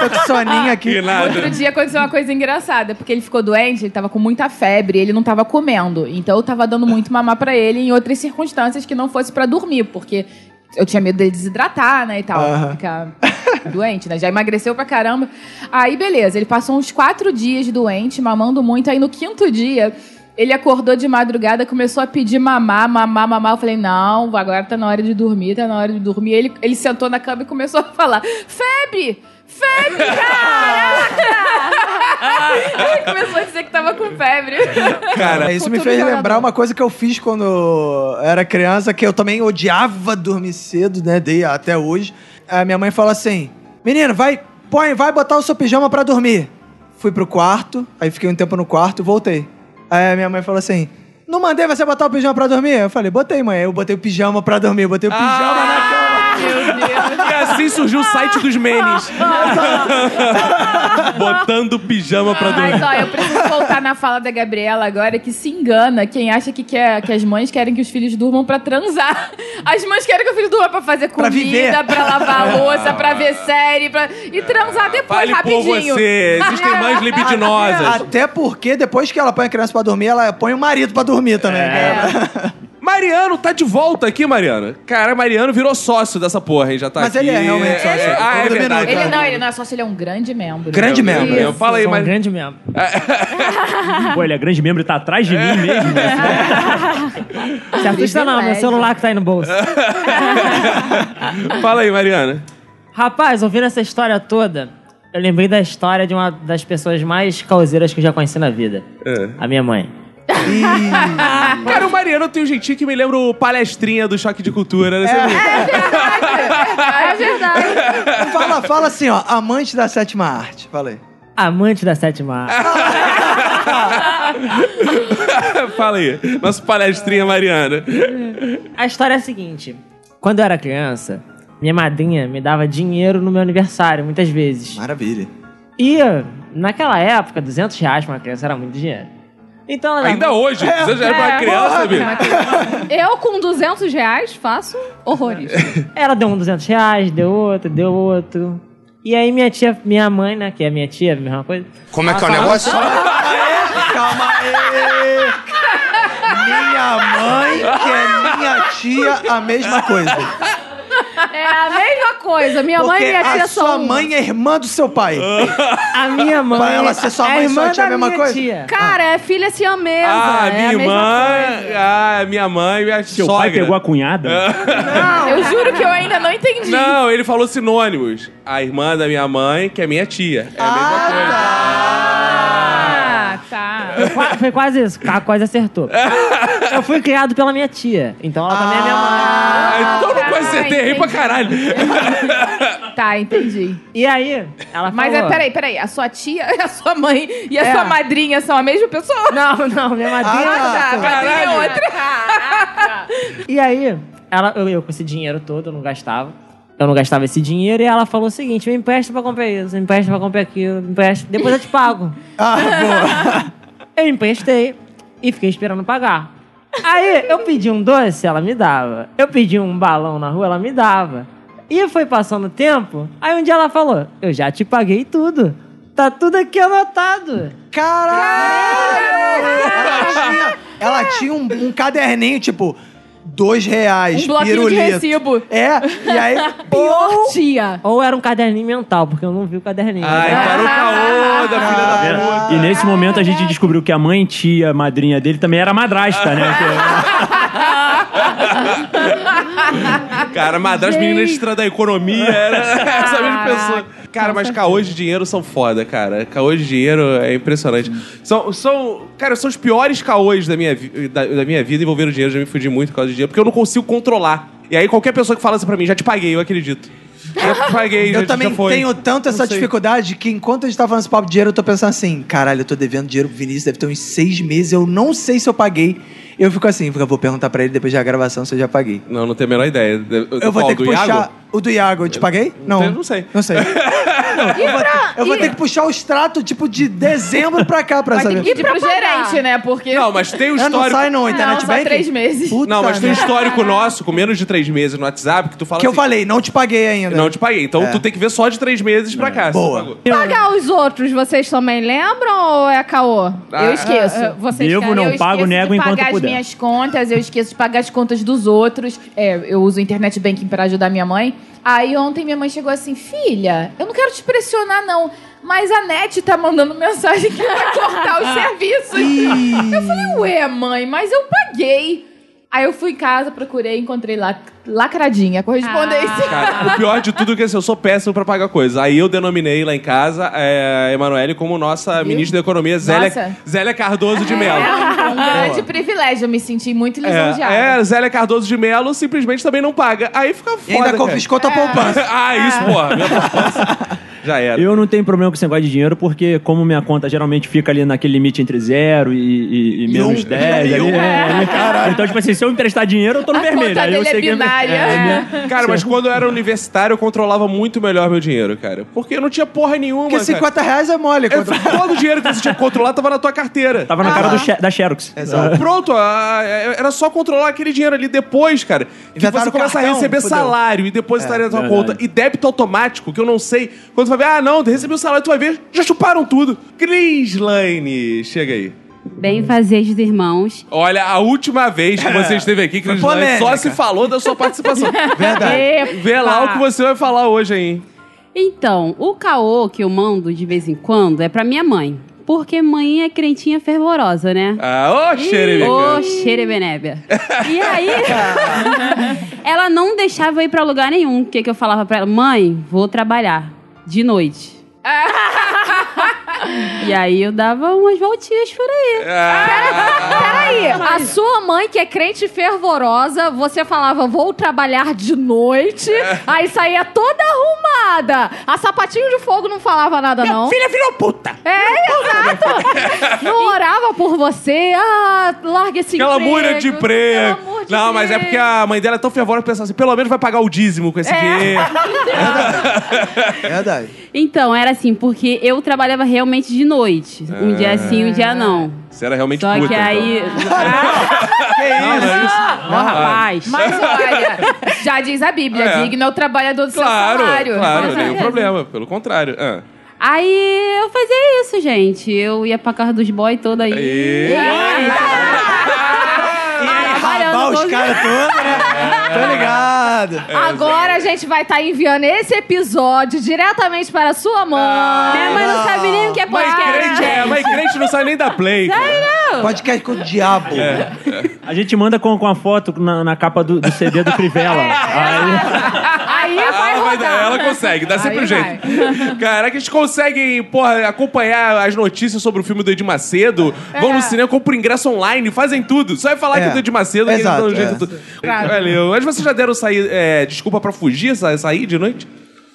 Tô com soninho aqui. Outro dia aconteceu uma coisa engraçada, porque ele ficou doente, ele tava com muita febre, ele não tava comendo. Então eu tava dando muito mamar pra ele em outras circunstâncias que não fosse pra dormir, porque eu tinha medo dele desidratar, né, e tal, ficar doente, né? Já emagreceu pra caramba. Aí beleza, ele passou uns quatro dias doente, mamando muito, aí no quinto dia ele acordou de madrugada, começou a pedir mamar, mamar, mamar. Eu falei, não, agora tá na hora de dormir, tá na hora de dormir. Ele, ele sentou na cama e começou a falar, febre! Febre, caraca! começou a dizer que tava com febre. Cara, Isso me fez jogador. lembrar uma coisa que eu fiz quando era criança, que eu também odiava dormir cedo, né? Dei até hoje. A minha mãe falou assim: Menino, vai, põe, vai botar o seu pijama pra dormir. Fui pro quarto, aí fiquei um tempo no quarto, voltei. Aí a minha mãe falou assim: Não mandei você botar o pijama pra dormir? Eu falei, botei, mãe. Aí eu botei o pijama pra dormir, botei o pijama na cama. E assim surgiu o site dos memes. Botando pijama pra dormir. Mas ó, eu preciso voltar na fala da Gabriela agora, que se engana quem acha que, quer, que as mães querem que os filhos durmam pra transar. As mães querem que o filho durma pra fazer Pra viver. comida, pra lavar a louça, pra ver série, pra... e transar depois, Fale por rapidinho. você. Existem mães libidinosas. Até porque depois que ela põe a criança pra dormir, ela põe o marido pra dormir também. cara. Mariano tá de volta aqui, Mariano. Cara, Mariano virou sócio dessa porra, hein? Já tá Mas aqui. ele é realmente sócio. Ah, é Todo verdade. Ele não, ele não é sócio, ele é um grande membro. Grande membro. Eu Fala aí, Sou um mas... grande membro. Pô, ele é grande membro e tá atrás de mim mesmo. né? Se assusta não, meu celular que tá aí no bolso. Fala aí, Mariana. Rapaz, ouvindo essa história toda, eu lembrei da história de uma das pessoas mais causeiras que eu já conheci na vida. É. A minha mãe. Cara, o Mariano tem um jeitinho que me lembra o palestrinha do Choque de Cultura, né? Você viu? É verdade. Fala, fala assim, ó, amante da sétima arte. Fala aí. Amante da sétima arte. Fala aí. Nosso palestrinha Mariana. A história é a seguinte. Quando eu era criança, minha madrinha me dava dinheiro no meu aniversário, muitas vezes. Maravilha. E, naquela época, 200 reais pra uma criança era muito dinheiro. Então Ainda hoje. Você já era pra É, criança, bicho. Eu, com 200 reais, faço horrores. Ela deu um 200 reais, deu outro, deu outro. E aí minha tia, minha mãe, né, que é minha tia, a mesma coisa. Como é que é o negócio? Calma aí. Minha mãe, que é minha tia, a mesma coisa. É a mesma coisa. Minha mãe Porque e minha tia a são. sua uma. mãe é irmã do seu pai. A minha mãe. Pra ela ser sua a mãe e irmã sua tia é a mesma minha coisa? Tia. Cara, é filha siamesa. Ah, é minha a mesma irmã. coisa. Ah, minha mãe e minha Seu sogra. pai pegou a cunhada? Eu juro que eu ainda não entendi. Não, ele falou sinônimos. A irmã da minha mãe, que é minha tia. É a mesma coisa. Ah, tá. Foi qua- Foi quase isso, a quase acertou. Eu fui criado pela minha tia, então ela também é minha mãe. Ah, então eu não tá, quase acertei, errei pra caralho. Tá, entendi. E aí, ela Mas falou... é, peraí, peraí. A sua tia, a sua mãe e a É. sua madrinha são a mesma pessoa? Não, não, minha madrinha... Ah, tá. A madrinha é outra. E aí, ela, eu, eu com esse dinheiro todo, eu não gastava. Eu não gastava esse dinheiro e ela falou o seguinte: me empresta pra comprar isso, me empresta pra comprar aquilo, me empresta, depois eu te pago. Ah, boa. Eu emprestei e fiquei esperando pagar. Aí eu pedi um doce, ela me dava. Eu pedi um balão na rua, ela me dava. E foi passando o tempo, aí um dia ela falou: Eu já te paguei tudo. Tá tudo aqui anotado. Caralho! Ela tinha, ela tinha um, um caderninho, tipo, dois reais, Um bloquinho de pirulito. recibo. É, e aí... Pior tia. Ou era um caderninho mental, porque eu não vi o caderninho. Ai, para o caô da filha da puta. E nesse momento a gente descobriu que a mãe, tia, madrinha dele também era madrasta, né? Cara, mas das meninas extra da economia era essa mesma pessoa. Cara, mas caôs de dinheiro são foda, cara. Caôs de dinheiro é impressionante. São, são, cara, são os piores caôs da minha, vi- da, da minha vida envolvendo dinheiro. Já me fudi muito por causa de dinheiro, porque eu não consigo controlar. E aí qualquer pessoa que fala isso pra mim, já te paguei, eu acredito. Já te paguei, já, Eu também já foi. tenho tanto essa dificuldade que enquanto a gente tá falando esse papo de dinheiro, eu tô pensando assim, caralho, eu tô devendo dinheiro pro Vinícius, deve ter uns seis meses, eu não sei se eu paguei. Eu fico assim, eu vou perguntar pra ele depois da gravação se eu já paguei. Não, não tenho a menor ideia. Eu vou Qual, ter que puxar Iago? O do Iago. Eu te paguei? Não. Eu não sei. Não sei. Não, eu vou, eu vou ter que puxar o extrato, tipo, de dezembro pra cá pra Vai ter saber. que pedir pro pra pagar? gerente, né? Porque... Não, mas tem o Ah, não histórico. sai no internet só banking? três meses. Puta Não, mas tem um merda. histórico nosso com menos de três meses no WhatsApp que tu fala Que eu assim, falei, não te paguei ainda. Não te paguei. Então É. tu tem que ver só de três meses pra cá. se tu Boa. pagou. Pagar os outros, vocês também lembram ou é caô? Ah, Eu esqueço. ah, vocês Devo, querem? não eu pago, esqueço nego de enquanto pagar puder. as minhas contas, eu esqueço de pagar as contas dos outros. É, eu uso o internet banking para ajudar minha mãe. Aí ontem minha mãe chegou assim, filha, eu não quero te pressionar não, mas a NET tá mandando mensagem que vai cortar os serviços. eu falei, ué, mãe, mas eu paguei. Aí eu fui em casa, procurei, encontrei lá lacradinha, correspondência. Cara, o pior de tudo é que assim, eu sou péssimo pra pagar coisa. Aí eu denominei lá em casa é, a Emanuele como nossa ministra da Economia, Zélia. Zélia Cardoso de Mello. É um grande privilégio, eu me senti muito lisonjeada. É, é, Zélia Cardoso de Mello simplesmente também não paga. Aí fica foda. E ainda cara. confiscou É. tua poupança. ah, isso, porra. Minha poupança. Já era. Eu não tenho problema com esse negócio de dinheiro, porque como minha conta geralmente fica ali naquele limite entre zero e, e- e menos um. 10, ali, um. é, então, tipo assim, se eu emprestar dinheiro, eu tô no A vermelho. conta Aí eu é sei que binária. é, minha- Cara, mas quando eu era universitário, eu controlava muito melhor meu dinheiro, cara. Porque eu não tinha porra nenhuma. Porque cara. 50 reais é mole. Eu- Quando... todo o dinheiro que você tinha que controlar tava na tua carteira. Tava na cara do da Xerox. Exato. Pronto, a- era só controlar aquele dinheiro ali depois, cara. Que você começa a cartão, receber fudeu. salário e depositar na tua verdade. conta. E débito automático, que eu não sei. Quando tu vai ver, ah, não, recebi o salário, tu vai ver, já chuparam tudo. Cris Lane, chega aí. Bem fazer dos irmãos. Olha, a última vez que você esteve aqui, Lane, polêmica. só se falou da sua participação. Verdade. Vê lá o que você vai falar hoje aí. hein? Então, o caô que eu mando de vez em quando é pra minha mãe. Porque mãe é crentinha fervorosa, né? Ah, ô, xerebeca. Ô, xerebenébia. E aí, ela não deixava eu ir pra lugar nenhum. O que, que eu falava pra ela? Mãe, vou trabalhar de noite. E aí eu dava umas voltinhas por aí. Peraí, a sua mãe, que é crente fervorosa, você falava, vou trabalhar de noite, aí saía toda arrumada. A sapatinho de fogo não falava nada, não. Filha, filha puta! É, exato. Não orava por você. Ah, larga esse Aquela emprego. mulher de emprego. Pelo amor de Não, mas é porque a mãe dela é tão fervorosa que pensa assim, pelo menos vai pagar o dízimo com esse dinheiro. Verdade. Então, era assim, porque eu trabalhava realmente de noite. Um dia sim, um dia não. Você era realmente Só puta, que aí. então. Ah, Não, não é isso. Ó, rapaz. Mas olha, já diz a Bíblia, É. digno é o trabalhador do Claro, seu salário. claro, nenhum certeza. problema. Pelo contrário. Ah. Aí eu fazia isso, gente. Eu ia pra casa dos boys toda aí. E... Rabar os caras todos, né? Tô ligado. Agora a gente vai estar enviando esse episódio diretamente para a sua mãe. Minha mãe não sabe nem o que é Mãe podcast. é, mãe crente não sai nem da play. cara. Podcast com o diabo. A gente manda com, com a foto na, na capa do, do CD do Crivella. Aí, Aí vai dar, ela consegue, dá sempre um jeito. Cara, que a gente consegue, porra, acompanhar as notícias sobre o filme do Edir Macedo, vão no cinema, compram ingresso online, fazem tudo. Só vai falar É. que é do Edir Macedo, que eles Exato, dão um jeito é. em tudo. Valeu. Mas vocês já deram sair, é, desculpa pra fugir, sa- sair de noite?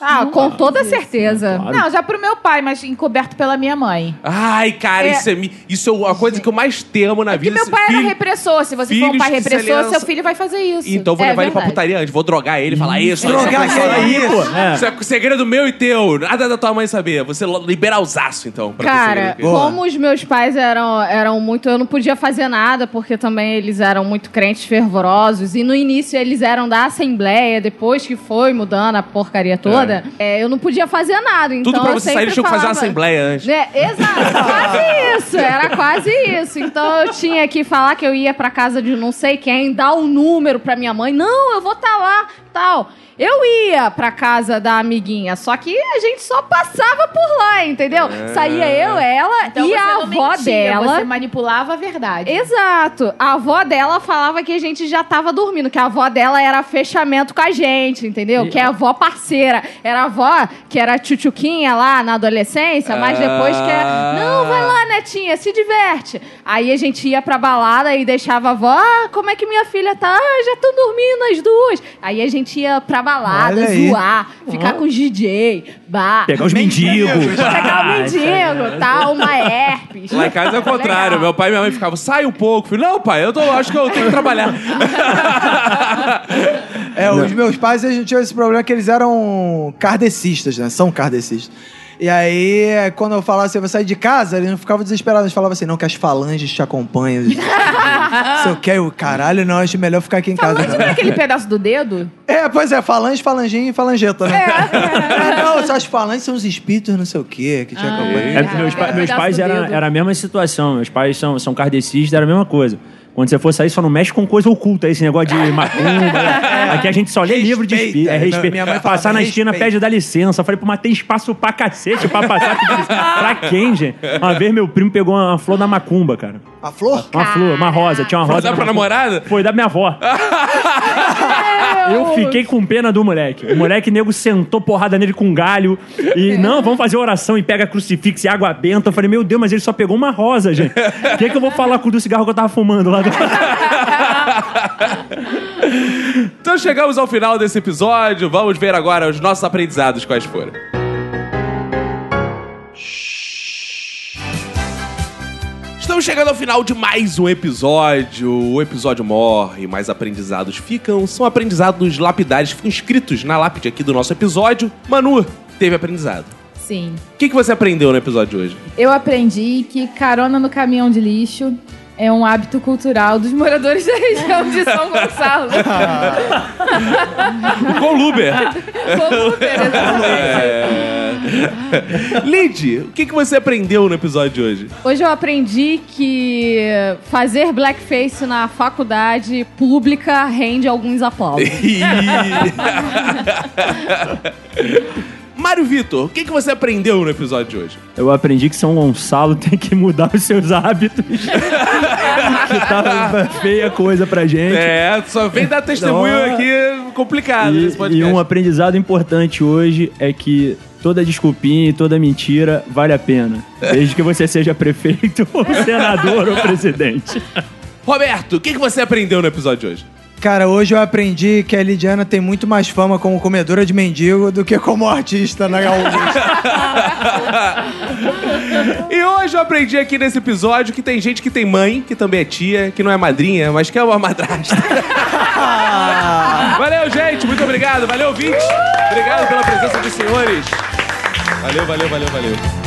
Ah, com toda certeza. Não, já pro meu pai, mas encoberto pela minha mãe. Ai, cara, É. isso é, mi- isso é a coisa que eu mais temo na Porque vida. meu esse pai era filho- repressor. Se você for um filhos pai que se repressor, seu filho vai fazer isso. Então vou É levar ele pra verdade. putaria antes, vou drogar ele, falar isso. Drogar isso, que é isso? É. Isso é segredo meu e teu. Nada da tua mãe saber. Você lo- liberar os aços, então. pra ter Cara, segredo. Boa. como os meus pais eram, eram muito. Eu não podia fazer nada, porque também eles eram muito crentes fervorosos. E no início eles eram da Assembleia, depois que foi mudando a porcaria toda, é, eu não podia fazer nada. Então Tudo pra você sair, tinham que fazer uma assembleia antes. né? Exato, quase isso, era quase isso. Então eu tinha que falar que eu ia pra casa de não sei quem, dar o número pra minha mãe. Não, eu vou estar lá, tal. Eu ia pra casa da amiguinha, só que a gente só passava por lá, entendeu? Saía eu, ela Então e a avó mentia, dela. Você manipulava a verdade. Exato. A avó dela falava que a gente já tava dormindo, que a avó dela era fechamento com a gente, entendeu? Que é a avó parceira. Era a avó que era tchutchuquinha lá na adolescência, mas depois que é. Não, vai lá, netinha, se diverte. Aí a gente ia pra balada e deixava a avó, ah, como é que minha filha tá? Ah, já estão dormindo as duas. Aí a gente ia pra balada, Aí. zoar, ficar com os DJ, bar. pegar os mendigos. Pegar o mendigo, tal, uma herpes. Lá em casa é o contrário. Legal. Meu pai e minha mãe ficavam, sai um pouco. Filho, não, pai, eu tô, acho que eu tenho que trabalhar. É, os meus pais, a gente tinha esse problema que eles eram kardecistas, né? São kardecistas. E aí, quando eu falava assim, eu vou sair de casa, eles não ficavam desesperados. Eles falavam assim, não, que as falanges te acompanham. Se eu quero, o caralho, não, acho melhor ficar aqui em casa. Falange não é aquele pedaço do dedo? É, pois é, falange, falanginho e falangeta, né? É, não, só as falanges são os espíritos, não sei o quê, que te acompanham. É, meus, pa- É, meus pais do era, dedo. era a mesma situação. Meus pais são, são kardecistas, era a mesma coisa. Quando você for sair, só não mexe com coisa oculta, esse negócio de macumba. né? Aqui a gente só lê livro de espírito. É, respeito. Minha mãe falava, Passar na esquina, pede dar licença. Eu falei, pô, mas tem espaço pra cacete pra passar. Pra quem, gente? Uma vez meu primo pegou uma flor da macumba, cara. A flor? Uma flor, uma rosa. Tinha uma Foi rosa. dar na pra macumba. namorada? Foi da minha avó. Eu fiquei com pena do moleque. O moleque nego sentou porrada nele com um galho. E não, vamos fazer oração e pega crucifixo e água benta. Eu falei, meu Deus, mas ele só pegou uma rosa, gente. O que, que eu vou falar com o do cigarro que eu tava fumando lá? Do... Então chegamos ao final desse episódio. Vamos ver agora os nossos aprendizados quais foram. Estamos chegando ao final de mais um episódio. O episódio morre, mas aprendizados ficam. São aprendizados lapidares ficam escritos na lápide aqui do nosso episódio. Manu, teve aprendizado. Sim. O que, que você aprendeu no episódio de hoje? Eu aprendi que carona no caminhão de lixo é um hábito cultural dos moradores da região de São Gonçalo. Com o Luber. Como Uber, exatamente. É, Lid, o que, que você aprendeu no episódio de hoje? Hoje eu aprendi que fazer blackface na faculdade pública rende alguns aplausos. Mário Vitor, o que, que você aprendeu no episódio de hoje? Eu aprendi que São Gonçalo tem que mudar os seus hábitos. que tá feia coisa pra gente. É, só vem dar testemunho Não. aqui complicado E, e um aprendizado importante hoje é que toda desculpinha e toda mentira vale a pena. Desde que você seja prefeito, ou senador ou presidente. Roberto, o que, que você aprendeu no episódio de hoje? Cara, hoje eu aprendi que a Lidiana tem muito mais fama como comedora de mendigo do que como artista na Augusta. E hoje eu aprendi aqui nesse episódio que tem gente que tem mãe, que também é tia, que não é madrinha, mas que é uma madrasta. valeu, gente. Muito obrigado. Valeu, ouvintes. Obrigado pela presença dos senhores. Valeu, valeu, valeu, valeu.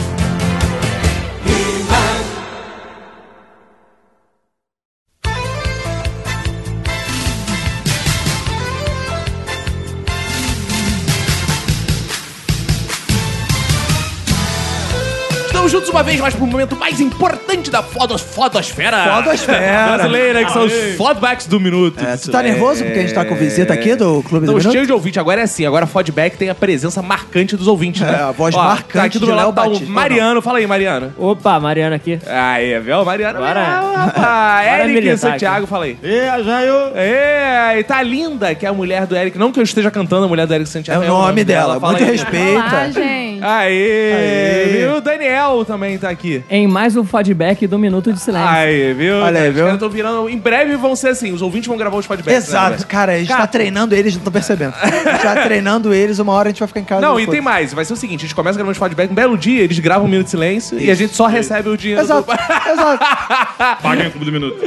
Juntos uma vez mais para o momento mais importante da fodos, fotosfera. Fotosfera. brasileira, que são os fodbacks do minuto. É, tu tá nervoso porque a gente tá com visita aqui do Clube do Minuto? cheios de ouvinte. Agora é assim, agora fodback tem a presença marcante dos ouvintes, né? É, a voz Ó, marcante Tá aqui do de meu lado Léo tá o Batista. Mariano. Fala aí, Mariano. Opa, Mariana aqui. Aí, viu? Mariano. Bora. Bora Eric militar Santiago, fala aí. E Jaio? É, e tá linda, que é a mulher do Eric. Não que eu esteja cantando a mulher do Eric É Santiago. o nome dela. Fala Muito aí. respeita. Olá, gente. Aê, Aê. viu? O Daniel também tá aqui. Em mais um feedback do Minuto de Silêncio. Aí, viu? Olha aí, viu? caras tão virando. Em breve vão ser assim, os ouvintes vão gravar os feedbacks. né, Exato, cara, a gente tá treinando eles, não tô percebendo. A gente tá treinando eles, uma hora a gente vai ficar em casa. Não, e tem mais. Vai ser o seguinte: a gente começa gravando os feedback, um belo dia, eles gravam um minuto de silêncio e a gente só recebe o dinheiro. Exato, do- exato. Paguem o Clube do Minuto.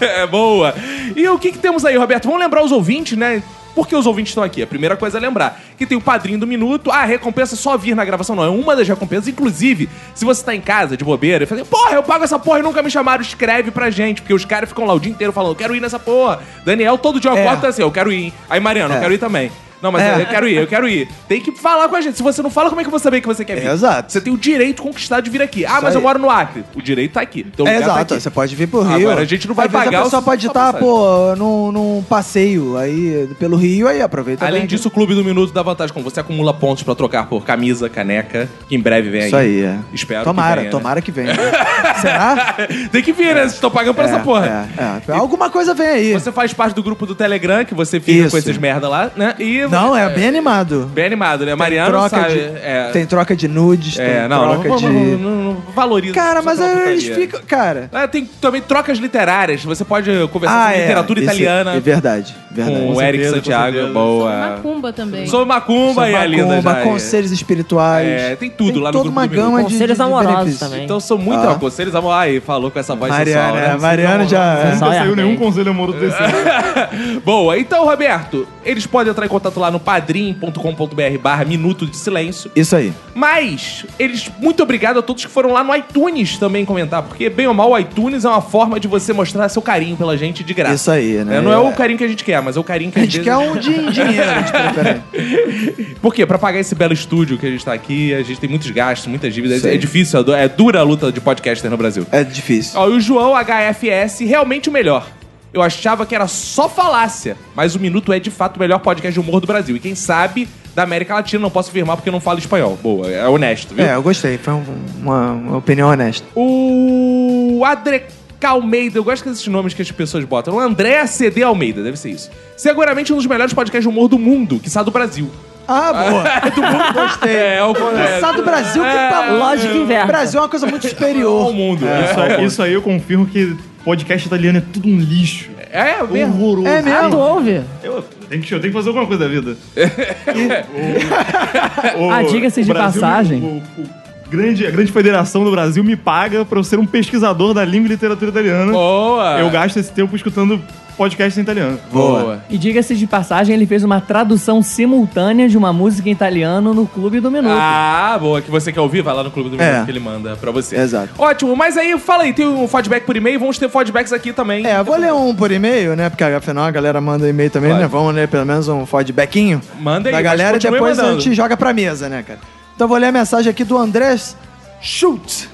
é boa. E o que, que temos aí, Roberto? Vamos lembrar os ouvintes, né? Por que os ouvintes estão aqui? A primeira coisa é lembrar que tem o padrinho do minuto. Ah, a recompensa é só vir na gravação, não. É uma das recompensas. Inclusive, se você tá em casa de bobeira e fala, assim, porra, eu pago essa porra e nunca me chamaram, escreve pra gente. Porque os caras ficam lá o dia inteiro falando, eu quero ir nessa porra. Daniel, todo dia eu É. acordo tá assim, eu quero ir. hein? Aí, Mariano, eu É. quero ir também. Não, mas É. eu quero ir, eu quero ir. Tem que falar com a gente. Se você não fala, como é que eu vou saber que você quer vir? Exato. Você tem o direito conquistado de vir aqui. Ah, mas eu moro no Acre. O direito tá aqui. Teu É, tá exato, aqui. você pode vir pro Rio. Agora a gente não vai Às vezes pagar A pessoa pode estar, pô, num, num passeio aí pelo Rio, aí aproveita. Além disso, o Clube do Minuto dá vantagem como você acumula pontos pra trocar por camisa, caneca, que em breve vem aí. Isso aí, é. Espero Tomara, que venha, né? tomara que venha. Será? Tem que vir, né? Vocês estão pagando por essa porra. É, é. Alguma coisa vem aí. Você faz parte do grupo do Telegram, que você fica Isso. com esses merda lá, né? E Não, é bem animado. bem animado, né? Tem Mariano troca sabe. de, é, Tem troca de nudes, é, tem não, não, troca não, de... não, não, não valoriza. Cara, mas eles putaria. ficam... Cara... É, tem também trocas literárias. Você pode conversar Ah, é. literatura Isso italiana É verdade, verdade. com o Eric certeza, com Santiago. Boa. Macumba também. Sou macumba e a linda Macumba, é. conselhos espirituais. É, tem tudo tem lá no toda grupo uma gama de, Conselhos amorosos também. Então são muito Ah. ah. conselhos amor. Aí, falou com essa voz Mariana, sensual, é, né? Mariana já... Sensual. Nunca Olha, saiu nenhum conselho amoroso desse. Boa, então, Roberto, eles podem entrar em contato lá no padrim.com.br barra Minuto de Silêncio. Isso aí. Mas, eles, muito obrigado a todos que foram lá no iTunes também comentar, porque, bem ou mal, o iTunes é uma forma de você mostrar seu carinho pela gente de graça. Isso aí, né? É, não é o carinho que a gente quer, mas é o carinho que A gente vezes- quer um din- dinheiro de preferência. Por quê? Pra pagar esse belo estúdio que a gente tá aqui, a gente tem muitos gastos, muitas dívidas. É difícil, é du- é dura a luta de podcaster no Brasil. É difícil. Ó, e o João HFS, realmente o melhor. Eu achava que era só falácia, mas o Minuto é de fato o melhor podcast de humor do Brasil. E quem sabe da América Latina, não posso afirmar porque eu não falo espanhol. Boa, é honesto, viu? É, eu gostei. Foi um- uma, uma opinião honesta. O Adre Almeida, eu gosto desses nomes que as pessoas botam. O André CD Almeida, deve ser isso. Seguramente um dos melhores podcasts de humor do mundo, que sai do Brasil. Ah, boa. Do mundo gostei. É, é o. Sá do Brasil, que tá... Lógica inversa. O Brasil é uma coisa muito superior. Ao mundo. Isso, aí, isso aí eu confirmo que podcast italiano é tudo um lixo. É, é mesmo. Horroroso. É Ah, mesmo? ouve? Eu, eu tenho que, eu tenho que fazer alguma coisa da vida. O- Ah, diga-se o de Brasil- passagem. o- o grande, a grande federação do Brasil me paga pra eu ser um pesquisador da língua e literatura italiana. Boa. Eu gasto esse tempo escutando podcasts em italiano. Boa. E diga-se de passagem, ele fez uma tradução simultânea de uma música em italiano no Clube do Minuto. Ah, boa. Que você quer ouvir, vai lá no Clube do Minuto É. que ele manda pra você. Exato. Ótimo, mas aí fala aí, tem um feedback por e-mail, vamos ter feedbacks aqui também. É, eu vou ler um por e-mail, né? Porque afinal a galera manda e-mail também, Claro. né? Vamos ler pelo menos um feedbackinho Manda aí, da mas galera e continue depois a mandando. gente joga pra mesa, né, cara? Então eu vou ler a mensagem aqui do Andrés Schultz.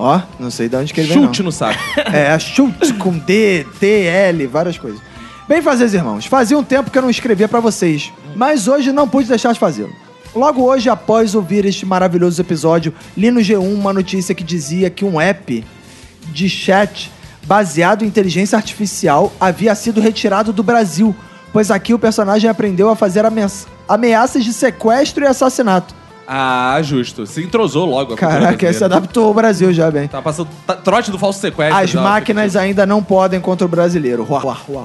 Ó, não sei de onde que ele vem, Chute não. no saco. É, Schultz com D, T, L, várias coisas. Bem fazeres, irmãos. Fazia um tempo que eu não escrevia pra vocês, mas hoje não pude deixar de fazê-lo. Logo hoje, após ouvir este maravilhoso episódio, li no G1 uma notícia que dizia que um app de chat baseado em inteligência artificial havia sido retirado do Brasil, pois aqui o personagem aprendeu a fazer ame- ameaças de sequestro e assassinato. Ah, justo. Se entrosou logo. a Caraca, brasileira. se adaptou ao Brasil já, bem. Tá passando tá- trote do falso sequestro. As máquinas ainda não podem contra o brasileiro. Ruá, ruá, ruá.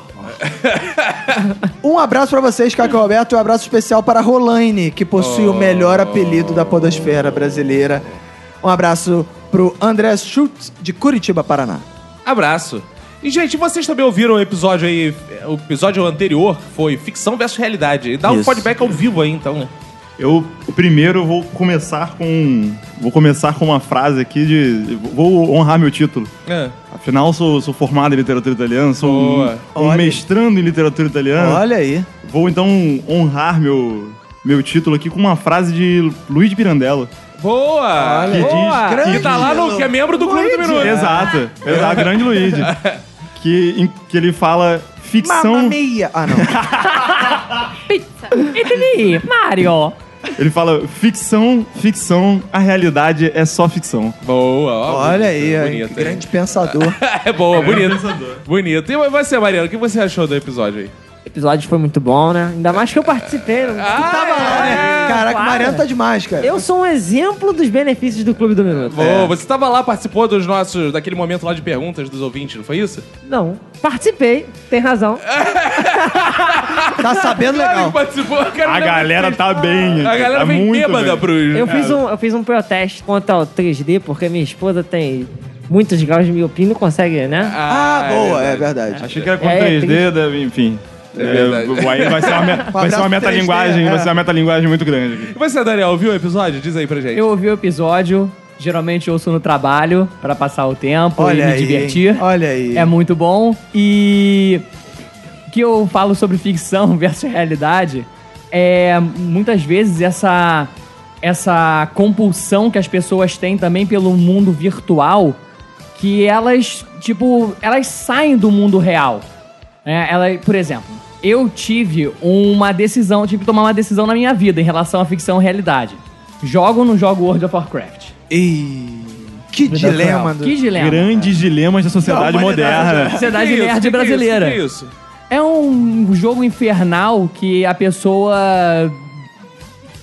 um abraço pra vocês, Caco Roberto, e um abraço especial para Rolaine, que possui o melhor apelido da podosfera brasileira. Um abraço pro André Schultz, de Curitiba, Paraná. Abraço. E, gente, vocês também ouviram o episódio aí, o episódio anterior, foi ficção versus realidade. Dá um Isso. feedback ao vivo aí, então, né? Eu primeiro vou começar com. Vou começar com uma frase aqui de. Vou honrar meu título. É. Afinal, sou, sou formado em literatura italiana, sou um, Boa. um Olha. mestrando em literatura italiana. Olha aí. Vou então honrar meu, meu título aqui com uma frase de Luiz de Pirandello. Boa! Que diz. Que tá lá no. que é membro do Clube do Minuto. Exato, exato, grande Luigi. Que, em- que ele fala ficção. Mamma mia! Ah, não. Pizza. Italy, Mario. Ele fala ficção, ficção, a realidade é só ficção. Boa, ó, Olha bonito, aí, bonito, hein? grande pensador. É boa, bonito. pensador. Bonito. E você, Mariano, o que você achou do episódio aí? O episódio foi muito bom, né? Ainda mais que eu participei. Não... Ah, Tava lá, né? Caraca, o. Mariano tá demais, cara. Eu sou um exemplo dos benefícios do Clube do Minuto. Boa, você tava lá, participou dos nossos. daquele momento lá de perguntas dos ouvintes, não foi isso? Não, participei, tem razão. Tá sabendo Claro legal. participou, cara. A galera fez- tá bem. A galera tá vem muito bêbada bem. pros. Eu fiz, um, eu fiz um protesto contra o 3D, porque minha esposa tem muitos graus de miopia e não consegue, né? Ah, boa, é verdade. Achei que era com É, 3D, tem- deve- enfim. É verdade. É, aí vai ser uma, me- vai ser uma metalinguagem, 3D, vai é. ser uma metalinguagem muito grande. aqui. E você, Daniel, viu o episódio? Diz aí pra gente. Eu ouvi o episódio, geralmente ouço no trabalho pra passar o tempo Olha e me aí, divertir. hein? Olha aí. É muito bom. E que eu falo sobre ficção versus realidade é muitas vezes essa essa compulsão que as pessoas têm também pelo mundo virtual, que elas tipo elas saem do mundo real. É, ela, por exemplo, eu tive uma decisão, tive que tomar uma decisão na minha vida em relação à ficção e realidade. Jogo ou não jogo World of Warcraft? Ih, que Vida dilema. Do... Que dilema. Grandes dilemas da sociedade Da humanidade. moderna. Sociedade Que nerd Que que é brasileira. Que isso? É um jogo infernal que a pessoa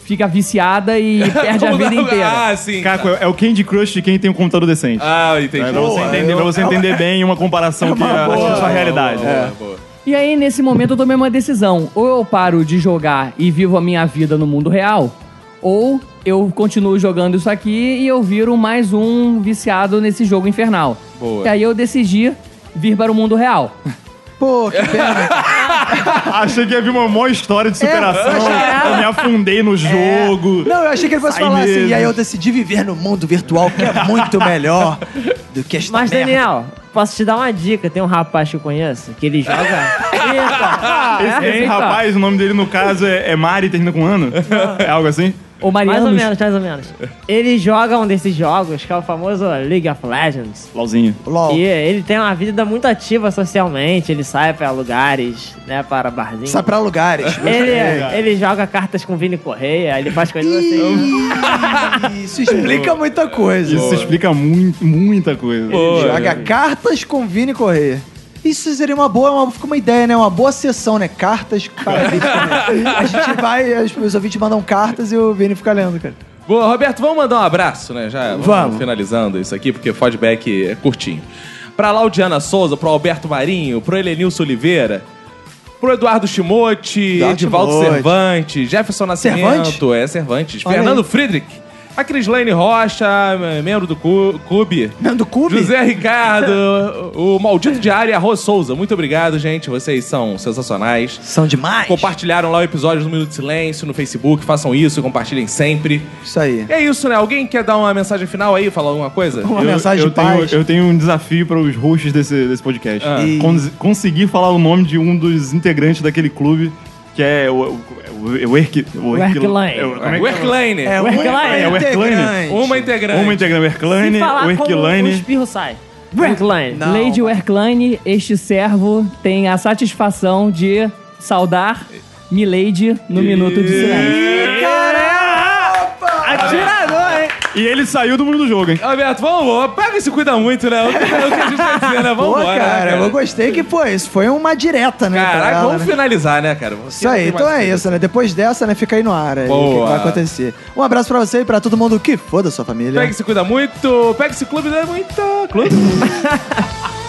fica viciada e perde a vida inteira. Ah, sim. Caco, é é o Candy Crush de quem tem um computador decente. Ah, entendi. É, pra, você entender, pra você entender bem uma comparação que uma é boa. a sua realidade. Boa, boa. E aí, nesse momento, eu tomei uma decisão. Ou eu paro de jogar e vivo a minha vida no mundo real, ou eu continuo jogando isso aqui e eu viro mais um viciado nesse jogo infernal. Boa. E aí eu decidi vir para o mundo real. Pô, que pena. Achei que ia vir uma maior história de superação. eu me afundei no jogo. Não, eu achei que ele fosse Sai falar assim, mesmo. e aí eu decidi viver no mundo virtual, que é muito melhor do que esta Mas, merda. Daniel, posso te dar uma dica. Tem um rapaz que eu conheço que ele joga. Eita! Esse, esse Eita. rapaz, o nome dele no caso é, é Mari, termina com ano? É algo assim? Ou Mais ou Mariano. menos, mais ou menos. Ele joga um desses jogos que é o famoso League of Legends. Lauzinho. LOL. E ele tem uma vida muito ativa socialmente, ele sai pra lugares, né, para barzinhos. Sai pra lugares. Ele, ele joga cartas com Vini Correia, ele faz coisas assim. Isso explica muita coisa. Isso explica muito, muita coisa. Joga cartas com Vini Correia. Isso seria uma boa, uma, fica uma ideia, né? Uma boa sessão, né? Cartas para Vini Correia. A gente vai, os ouvintes mandam cartas e o Vini fica lendo, cara. Boa, Roberto, vamos mandar um abraço, né? Já vamos, Vamos. finalizando isso aqui, porque o feedback é curtinho. Pra Laudiana Souza, pro Alberto Marinho, pro Helenilson Oliveira, pro Eduardo Chimote, Eduardo Edivaldo Chimote. Cervantes, Jefferson Nascimento, Cervantes? é Cervantes, Olha Fernando aí. Friedrich, a Crislaine Rocha, membro do clube. Membro do clube? José Ricardo, o Maldito Diário e a Rose Souza. Muito obrigado, gente. Vocês são sensacionais. São demais. Compartilharam lá o episódio do Minuto de Silêncio no Facebook. Façam isso, compartilhem sempre. Isso aí. E é isso, né? Alguém quer dar uma mensagem final aí, falar alguma coisa? Uma Eu, mensagem eu de tenho, paz. eu tenho um desafio para os hosts desse, desse podcast. Ah. E- Cons- conseguir falar o nome de um dos integrantes daquele clube, que é o, o- Erk... O Erkline. é o- como é O Erkline. É, É, um o Erkline. Uma integrante. Uma integrante. O Erkline, o como o Erkline. espirro sai. Werkline. Não, Lady vai. Werkline, este servo tem a satisfação de saudar Milady no Minuto de Silêncio. Atirador, hein? E ele saiu do mundo do jogo, hein? Alberto, vamos. Pega e se cuida muito, né? O que, o que a gente vai dizer, né? Vamos Pô, embora, cara, né, eu gostei que, pô, isso foi uma direta, né? Caraca, ela, vamos né? finalizar, né, cara? Você Isso aí, então é isso, né? Depois dessa, né, fica aí no ar aí, o que vai acontecer. Um abraço pra você e pra todo mundo que foda sua família. Pega e se cuida muito. Pega esse clube, não é muito. Clube.